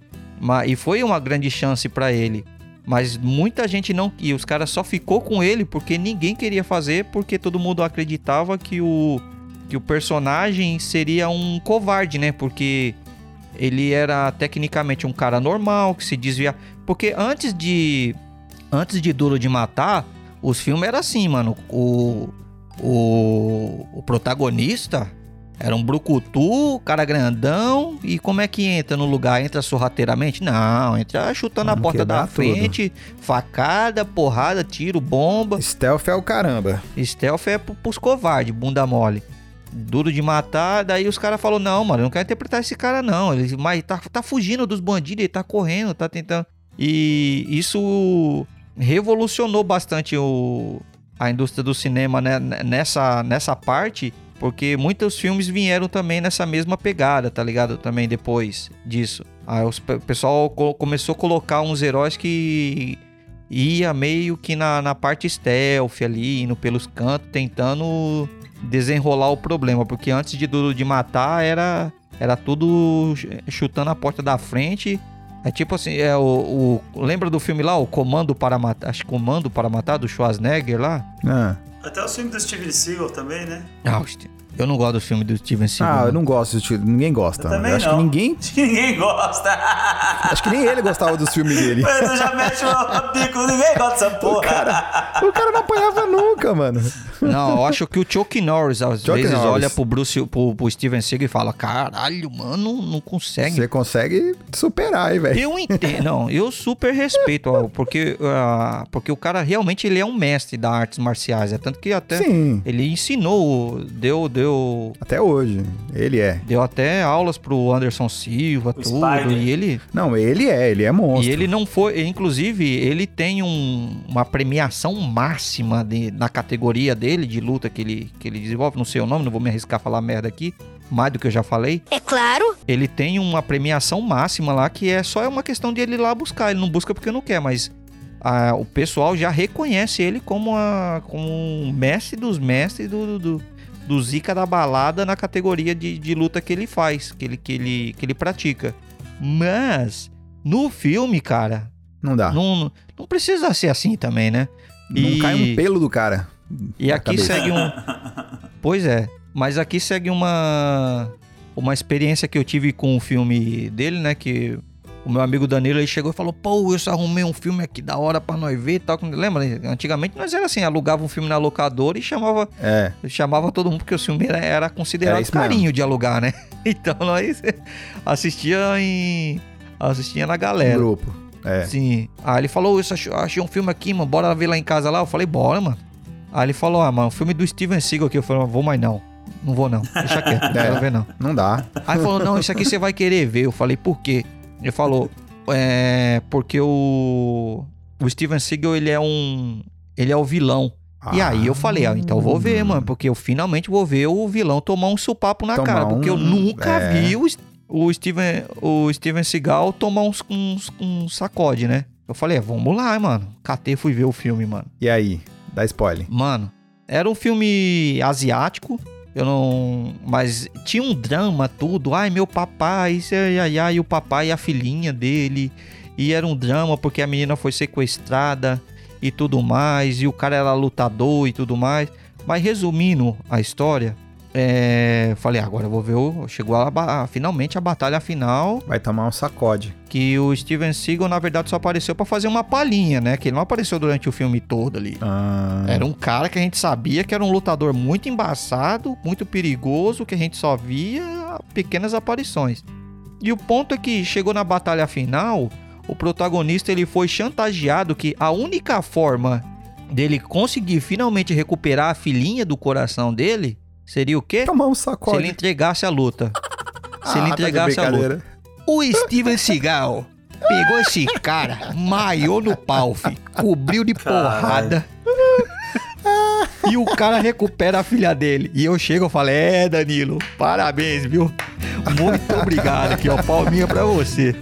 [SPEAKER 1] E foi uma grande chance pra ele. Mas muita gente não. E os caras só ficou com ele porque ninguém queria fazer, porque todo mundo acreditava que o, que o personagem seria um covarde, né? Porque ele era tecnicamente um cara normal, que se desvia. Porque antes de. Antes de Duro de Matar, os filmes eram assim, mano. O. O, o protagonista era um brucutu, cara grandão. E como é que entra no lugar? Entra sorrateiramente? Não, entra chutando a
[SPEAKER 3] Vamos
[SPEAKER 1] porta da
[SPEAKER 3] quebrar tudo.
[SPEAKER 1] frente, facada, porrada, tiro, bomba.
[SPEAKER 3] Stealth é o caramba.
[SPEAKER 1] Stealth é pro- pros covardes, bunda mole. Duro de matar, daí os caras falaram, não, mano, eu não quero interpretar esse cara, não. Ele mas tá, tá fugindo dos bandidos, ele tá correndo, tá tentando. E isso revolucionou bastante o, a indústria do cinema né, nessa, nessa parte, porque muitos filmes vieram também nessa mesma pegada, tá ligado? Também depois disso. Aí os- o pessoal co- começou a colocar uns heróis que ia meio que na, na parte stealth ali, indo pelos cantos, tentando desenrolar o problema, porque antes de de Matar era, era tudo ch- chutando a porta da frente. É tipo assim, é o, o- lembra do filme lá, o Comando para Matar, acho Comando para Matar do Schwarzenegger lá?
[SPEAKER 3] Ah,
[SPEAKER 2] Até o filme do Steven Seagal também, né?
[SPEAKER 1] Ah, hostia, eu não gosto do filme do Steven Seagal.
[SPEAKER 3] Ah, eu
[SPEAKER 1] não.
[SPEAKER 3] gosto, ninguém gosta.
[SPEAKER 2] Eu também
[SPEAKER 3] acho
[SPEAKER 2] não.
[SPEAKER 3] que ninguém.
[SPEAKER 2] Acho que ninguém gosta.
[SPEAKER 3] Acho que nem ele gostava dos filmes dele.
[SPEAKER 2] Mano, já mete o bico, ninguém gosta dessa porra.
[SPEAKER 3] O cara não apanhava nunca, mano.
[SPEAKER 1] Não, eu acho que o Chuck Norris às
[SPEAKER 3] Chuck
[SPEAKER 1] vezes
[SPEAKER 3] Norris.
[SPEAKER 1] olha pro Bruce, pro, pro Steven Seagal e fala: "Caralho, mano, não consegue".
[SPEAKER 3] Você consegue superar aí, velho.
[SPEAKER 1] Eu entendo, não, eu super respeito, ó, porque, ah, porque o cara realmente ele é um mestre das artes marciais, é tanto que até
[SPEAKER 3] Sim,
[SPEAKER 1] ele ensinou, deu, deu,
[SPEAKER 3] até hoje. Ele é.
[SPEAKER 1] deu até aulas pro Anderson Silva, tudo,
[SPEAKER 2] Spider.
[SPEAKER 1] e ele
[SPEAKER 3] Não, ele é, ele é monstro.
[SPEAKER 1] e ele não foi, inclusive, ele tem um- uma premiação máxima de- na categoria dele de luta que ele, que ele desenvolve, não sei o nome, não vou me arriscar a falar merda aqui, mais do que eu já falei.
[SPEAKER 10] É claro.
[SPEAKER 1] Ele tem uma premiação máxima lá que é só uma questão de ele ir lá buscar. Ele não busca porque não quer, mas a- o pessoal já reconhece ele como, a, como um mestre dos mestres do, do, do, do Zika da balada na categoria de, de luta que ele faz, que ele, que, ele, que ele pratica. Mas, no filme, cara,
[SPEAKER 3] Não dá. Não,
[SPEAKER 1] não, não precisa ser assim também, né? E-
[SPEAKER 3] cai um pelo do cara.
[SPEAKER 1] e aqui
[SPEAKER 3] cabeça.
[SPEAKER 1] segue um. Pois é. Mas aqui segue uma. Uma experiência que eu tive com o filme dele, né? Que o meu amigo Danilo ele chegou e falou: Pô, eu só arrumei um filme aqui da hora pra nós ver e tal. Lembra? Antigamente nós era assim: alugava um filme na locadora e chamava,
[SPEAKER 3] É.
[SPEAKER 1] chamava todo mundo, porque o filme era, era considerado carinho de alugar, né? Então nós assistia em. assistia na
[SPEAKER 3] Um
[SPEAKER 1] galera.
[SPEAKER 3] grupo. É.
[SPEAKER 1] Sim. Aí ele falou, isso, achei, achei um filme aqui, mano, bora ver lá em casa lá. Eu falei, bora, mano. Aí ele falou, ah, mano, um filme do Steven Seagal aqui. Eu falei, vou mais não. Não vou não. Deixa quieto, não quero ver não.
[SPEAKER 3] Não dá.
[SPEAKER 1] Aí falou, não, isso aqui você vai querer ver. Eu falei, por quê? Ele falou, é, porque o, o Steven Seagal, ele é um, ele é o vilão. E aí eu falei, ah, então eu vou ver, mano, porque eu finalmente vou ver o vilão tomar um supapo na cara, porque eu
[SPEAKER 3] um-
[SPEAKER 1] nunca
[SPEAKER 3] é.
[SPEAKER 1] vi o, o Steven, o Steven Seagal tomar uns, uns, um sacode, né? Eu falei, é, vamos lá, mano. Catei, fui ver o filme, mano.
[SPEAKER 3] E aí? Dá spoiler.
[SPEAKER 1] Mano, era um filme asiático. Eu não. Mas tinha um drama, tudo. Ai, meu papai, isso é, ai, ai, o papai e a filhinha dele. E era um drama porque a menina foi sequestrada e tudo mais. E o cara era lutador e tudo mais. Mas resumindo a história, é, falei, agora eu vou ver. O, chegou a, ba- finalmente a batalha final
[SPEAKER 3] Vai tomar um sacode.
[SPEAKER 1] que o Steven Seagal, na verdade, só apareceu pra fazer uma palhinha, né? Que ele não apareceu durante o filme todo ali.
[SPEAKER 3] Ah,
[SPEAKER 1] Era um cara que a gente sabia que era um lutador muito embaçado, muito perigoso, que a gente só via pequenas aparições. E o ponto é que chegou na batalha final, o protagonista ele foi chantageado que a única forma dele conseguir finalmente recuperar a filhinha do coração dele seria o quê?
[SPEAKER 3] Tomar um
[SPEAKER 1] Se ele
[SPEAKER 3] sacode.
[SPEAKER 1] entregasse a luta. Se ele
[SPEAKER 3] Ah, tá
[SPEAKER 1] entregasse a luta. O Steven Seagal pegou esse cara, maiou no pau, fi, cobriu de porrada. E o cara recupera a filha dele. E eu chego e falo: É, Danilo, parabéns, viu? Muito obrigado aqui, ó. Palminha pra você.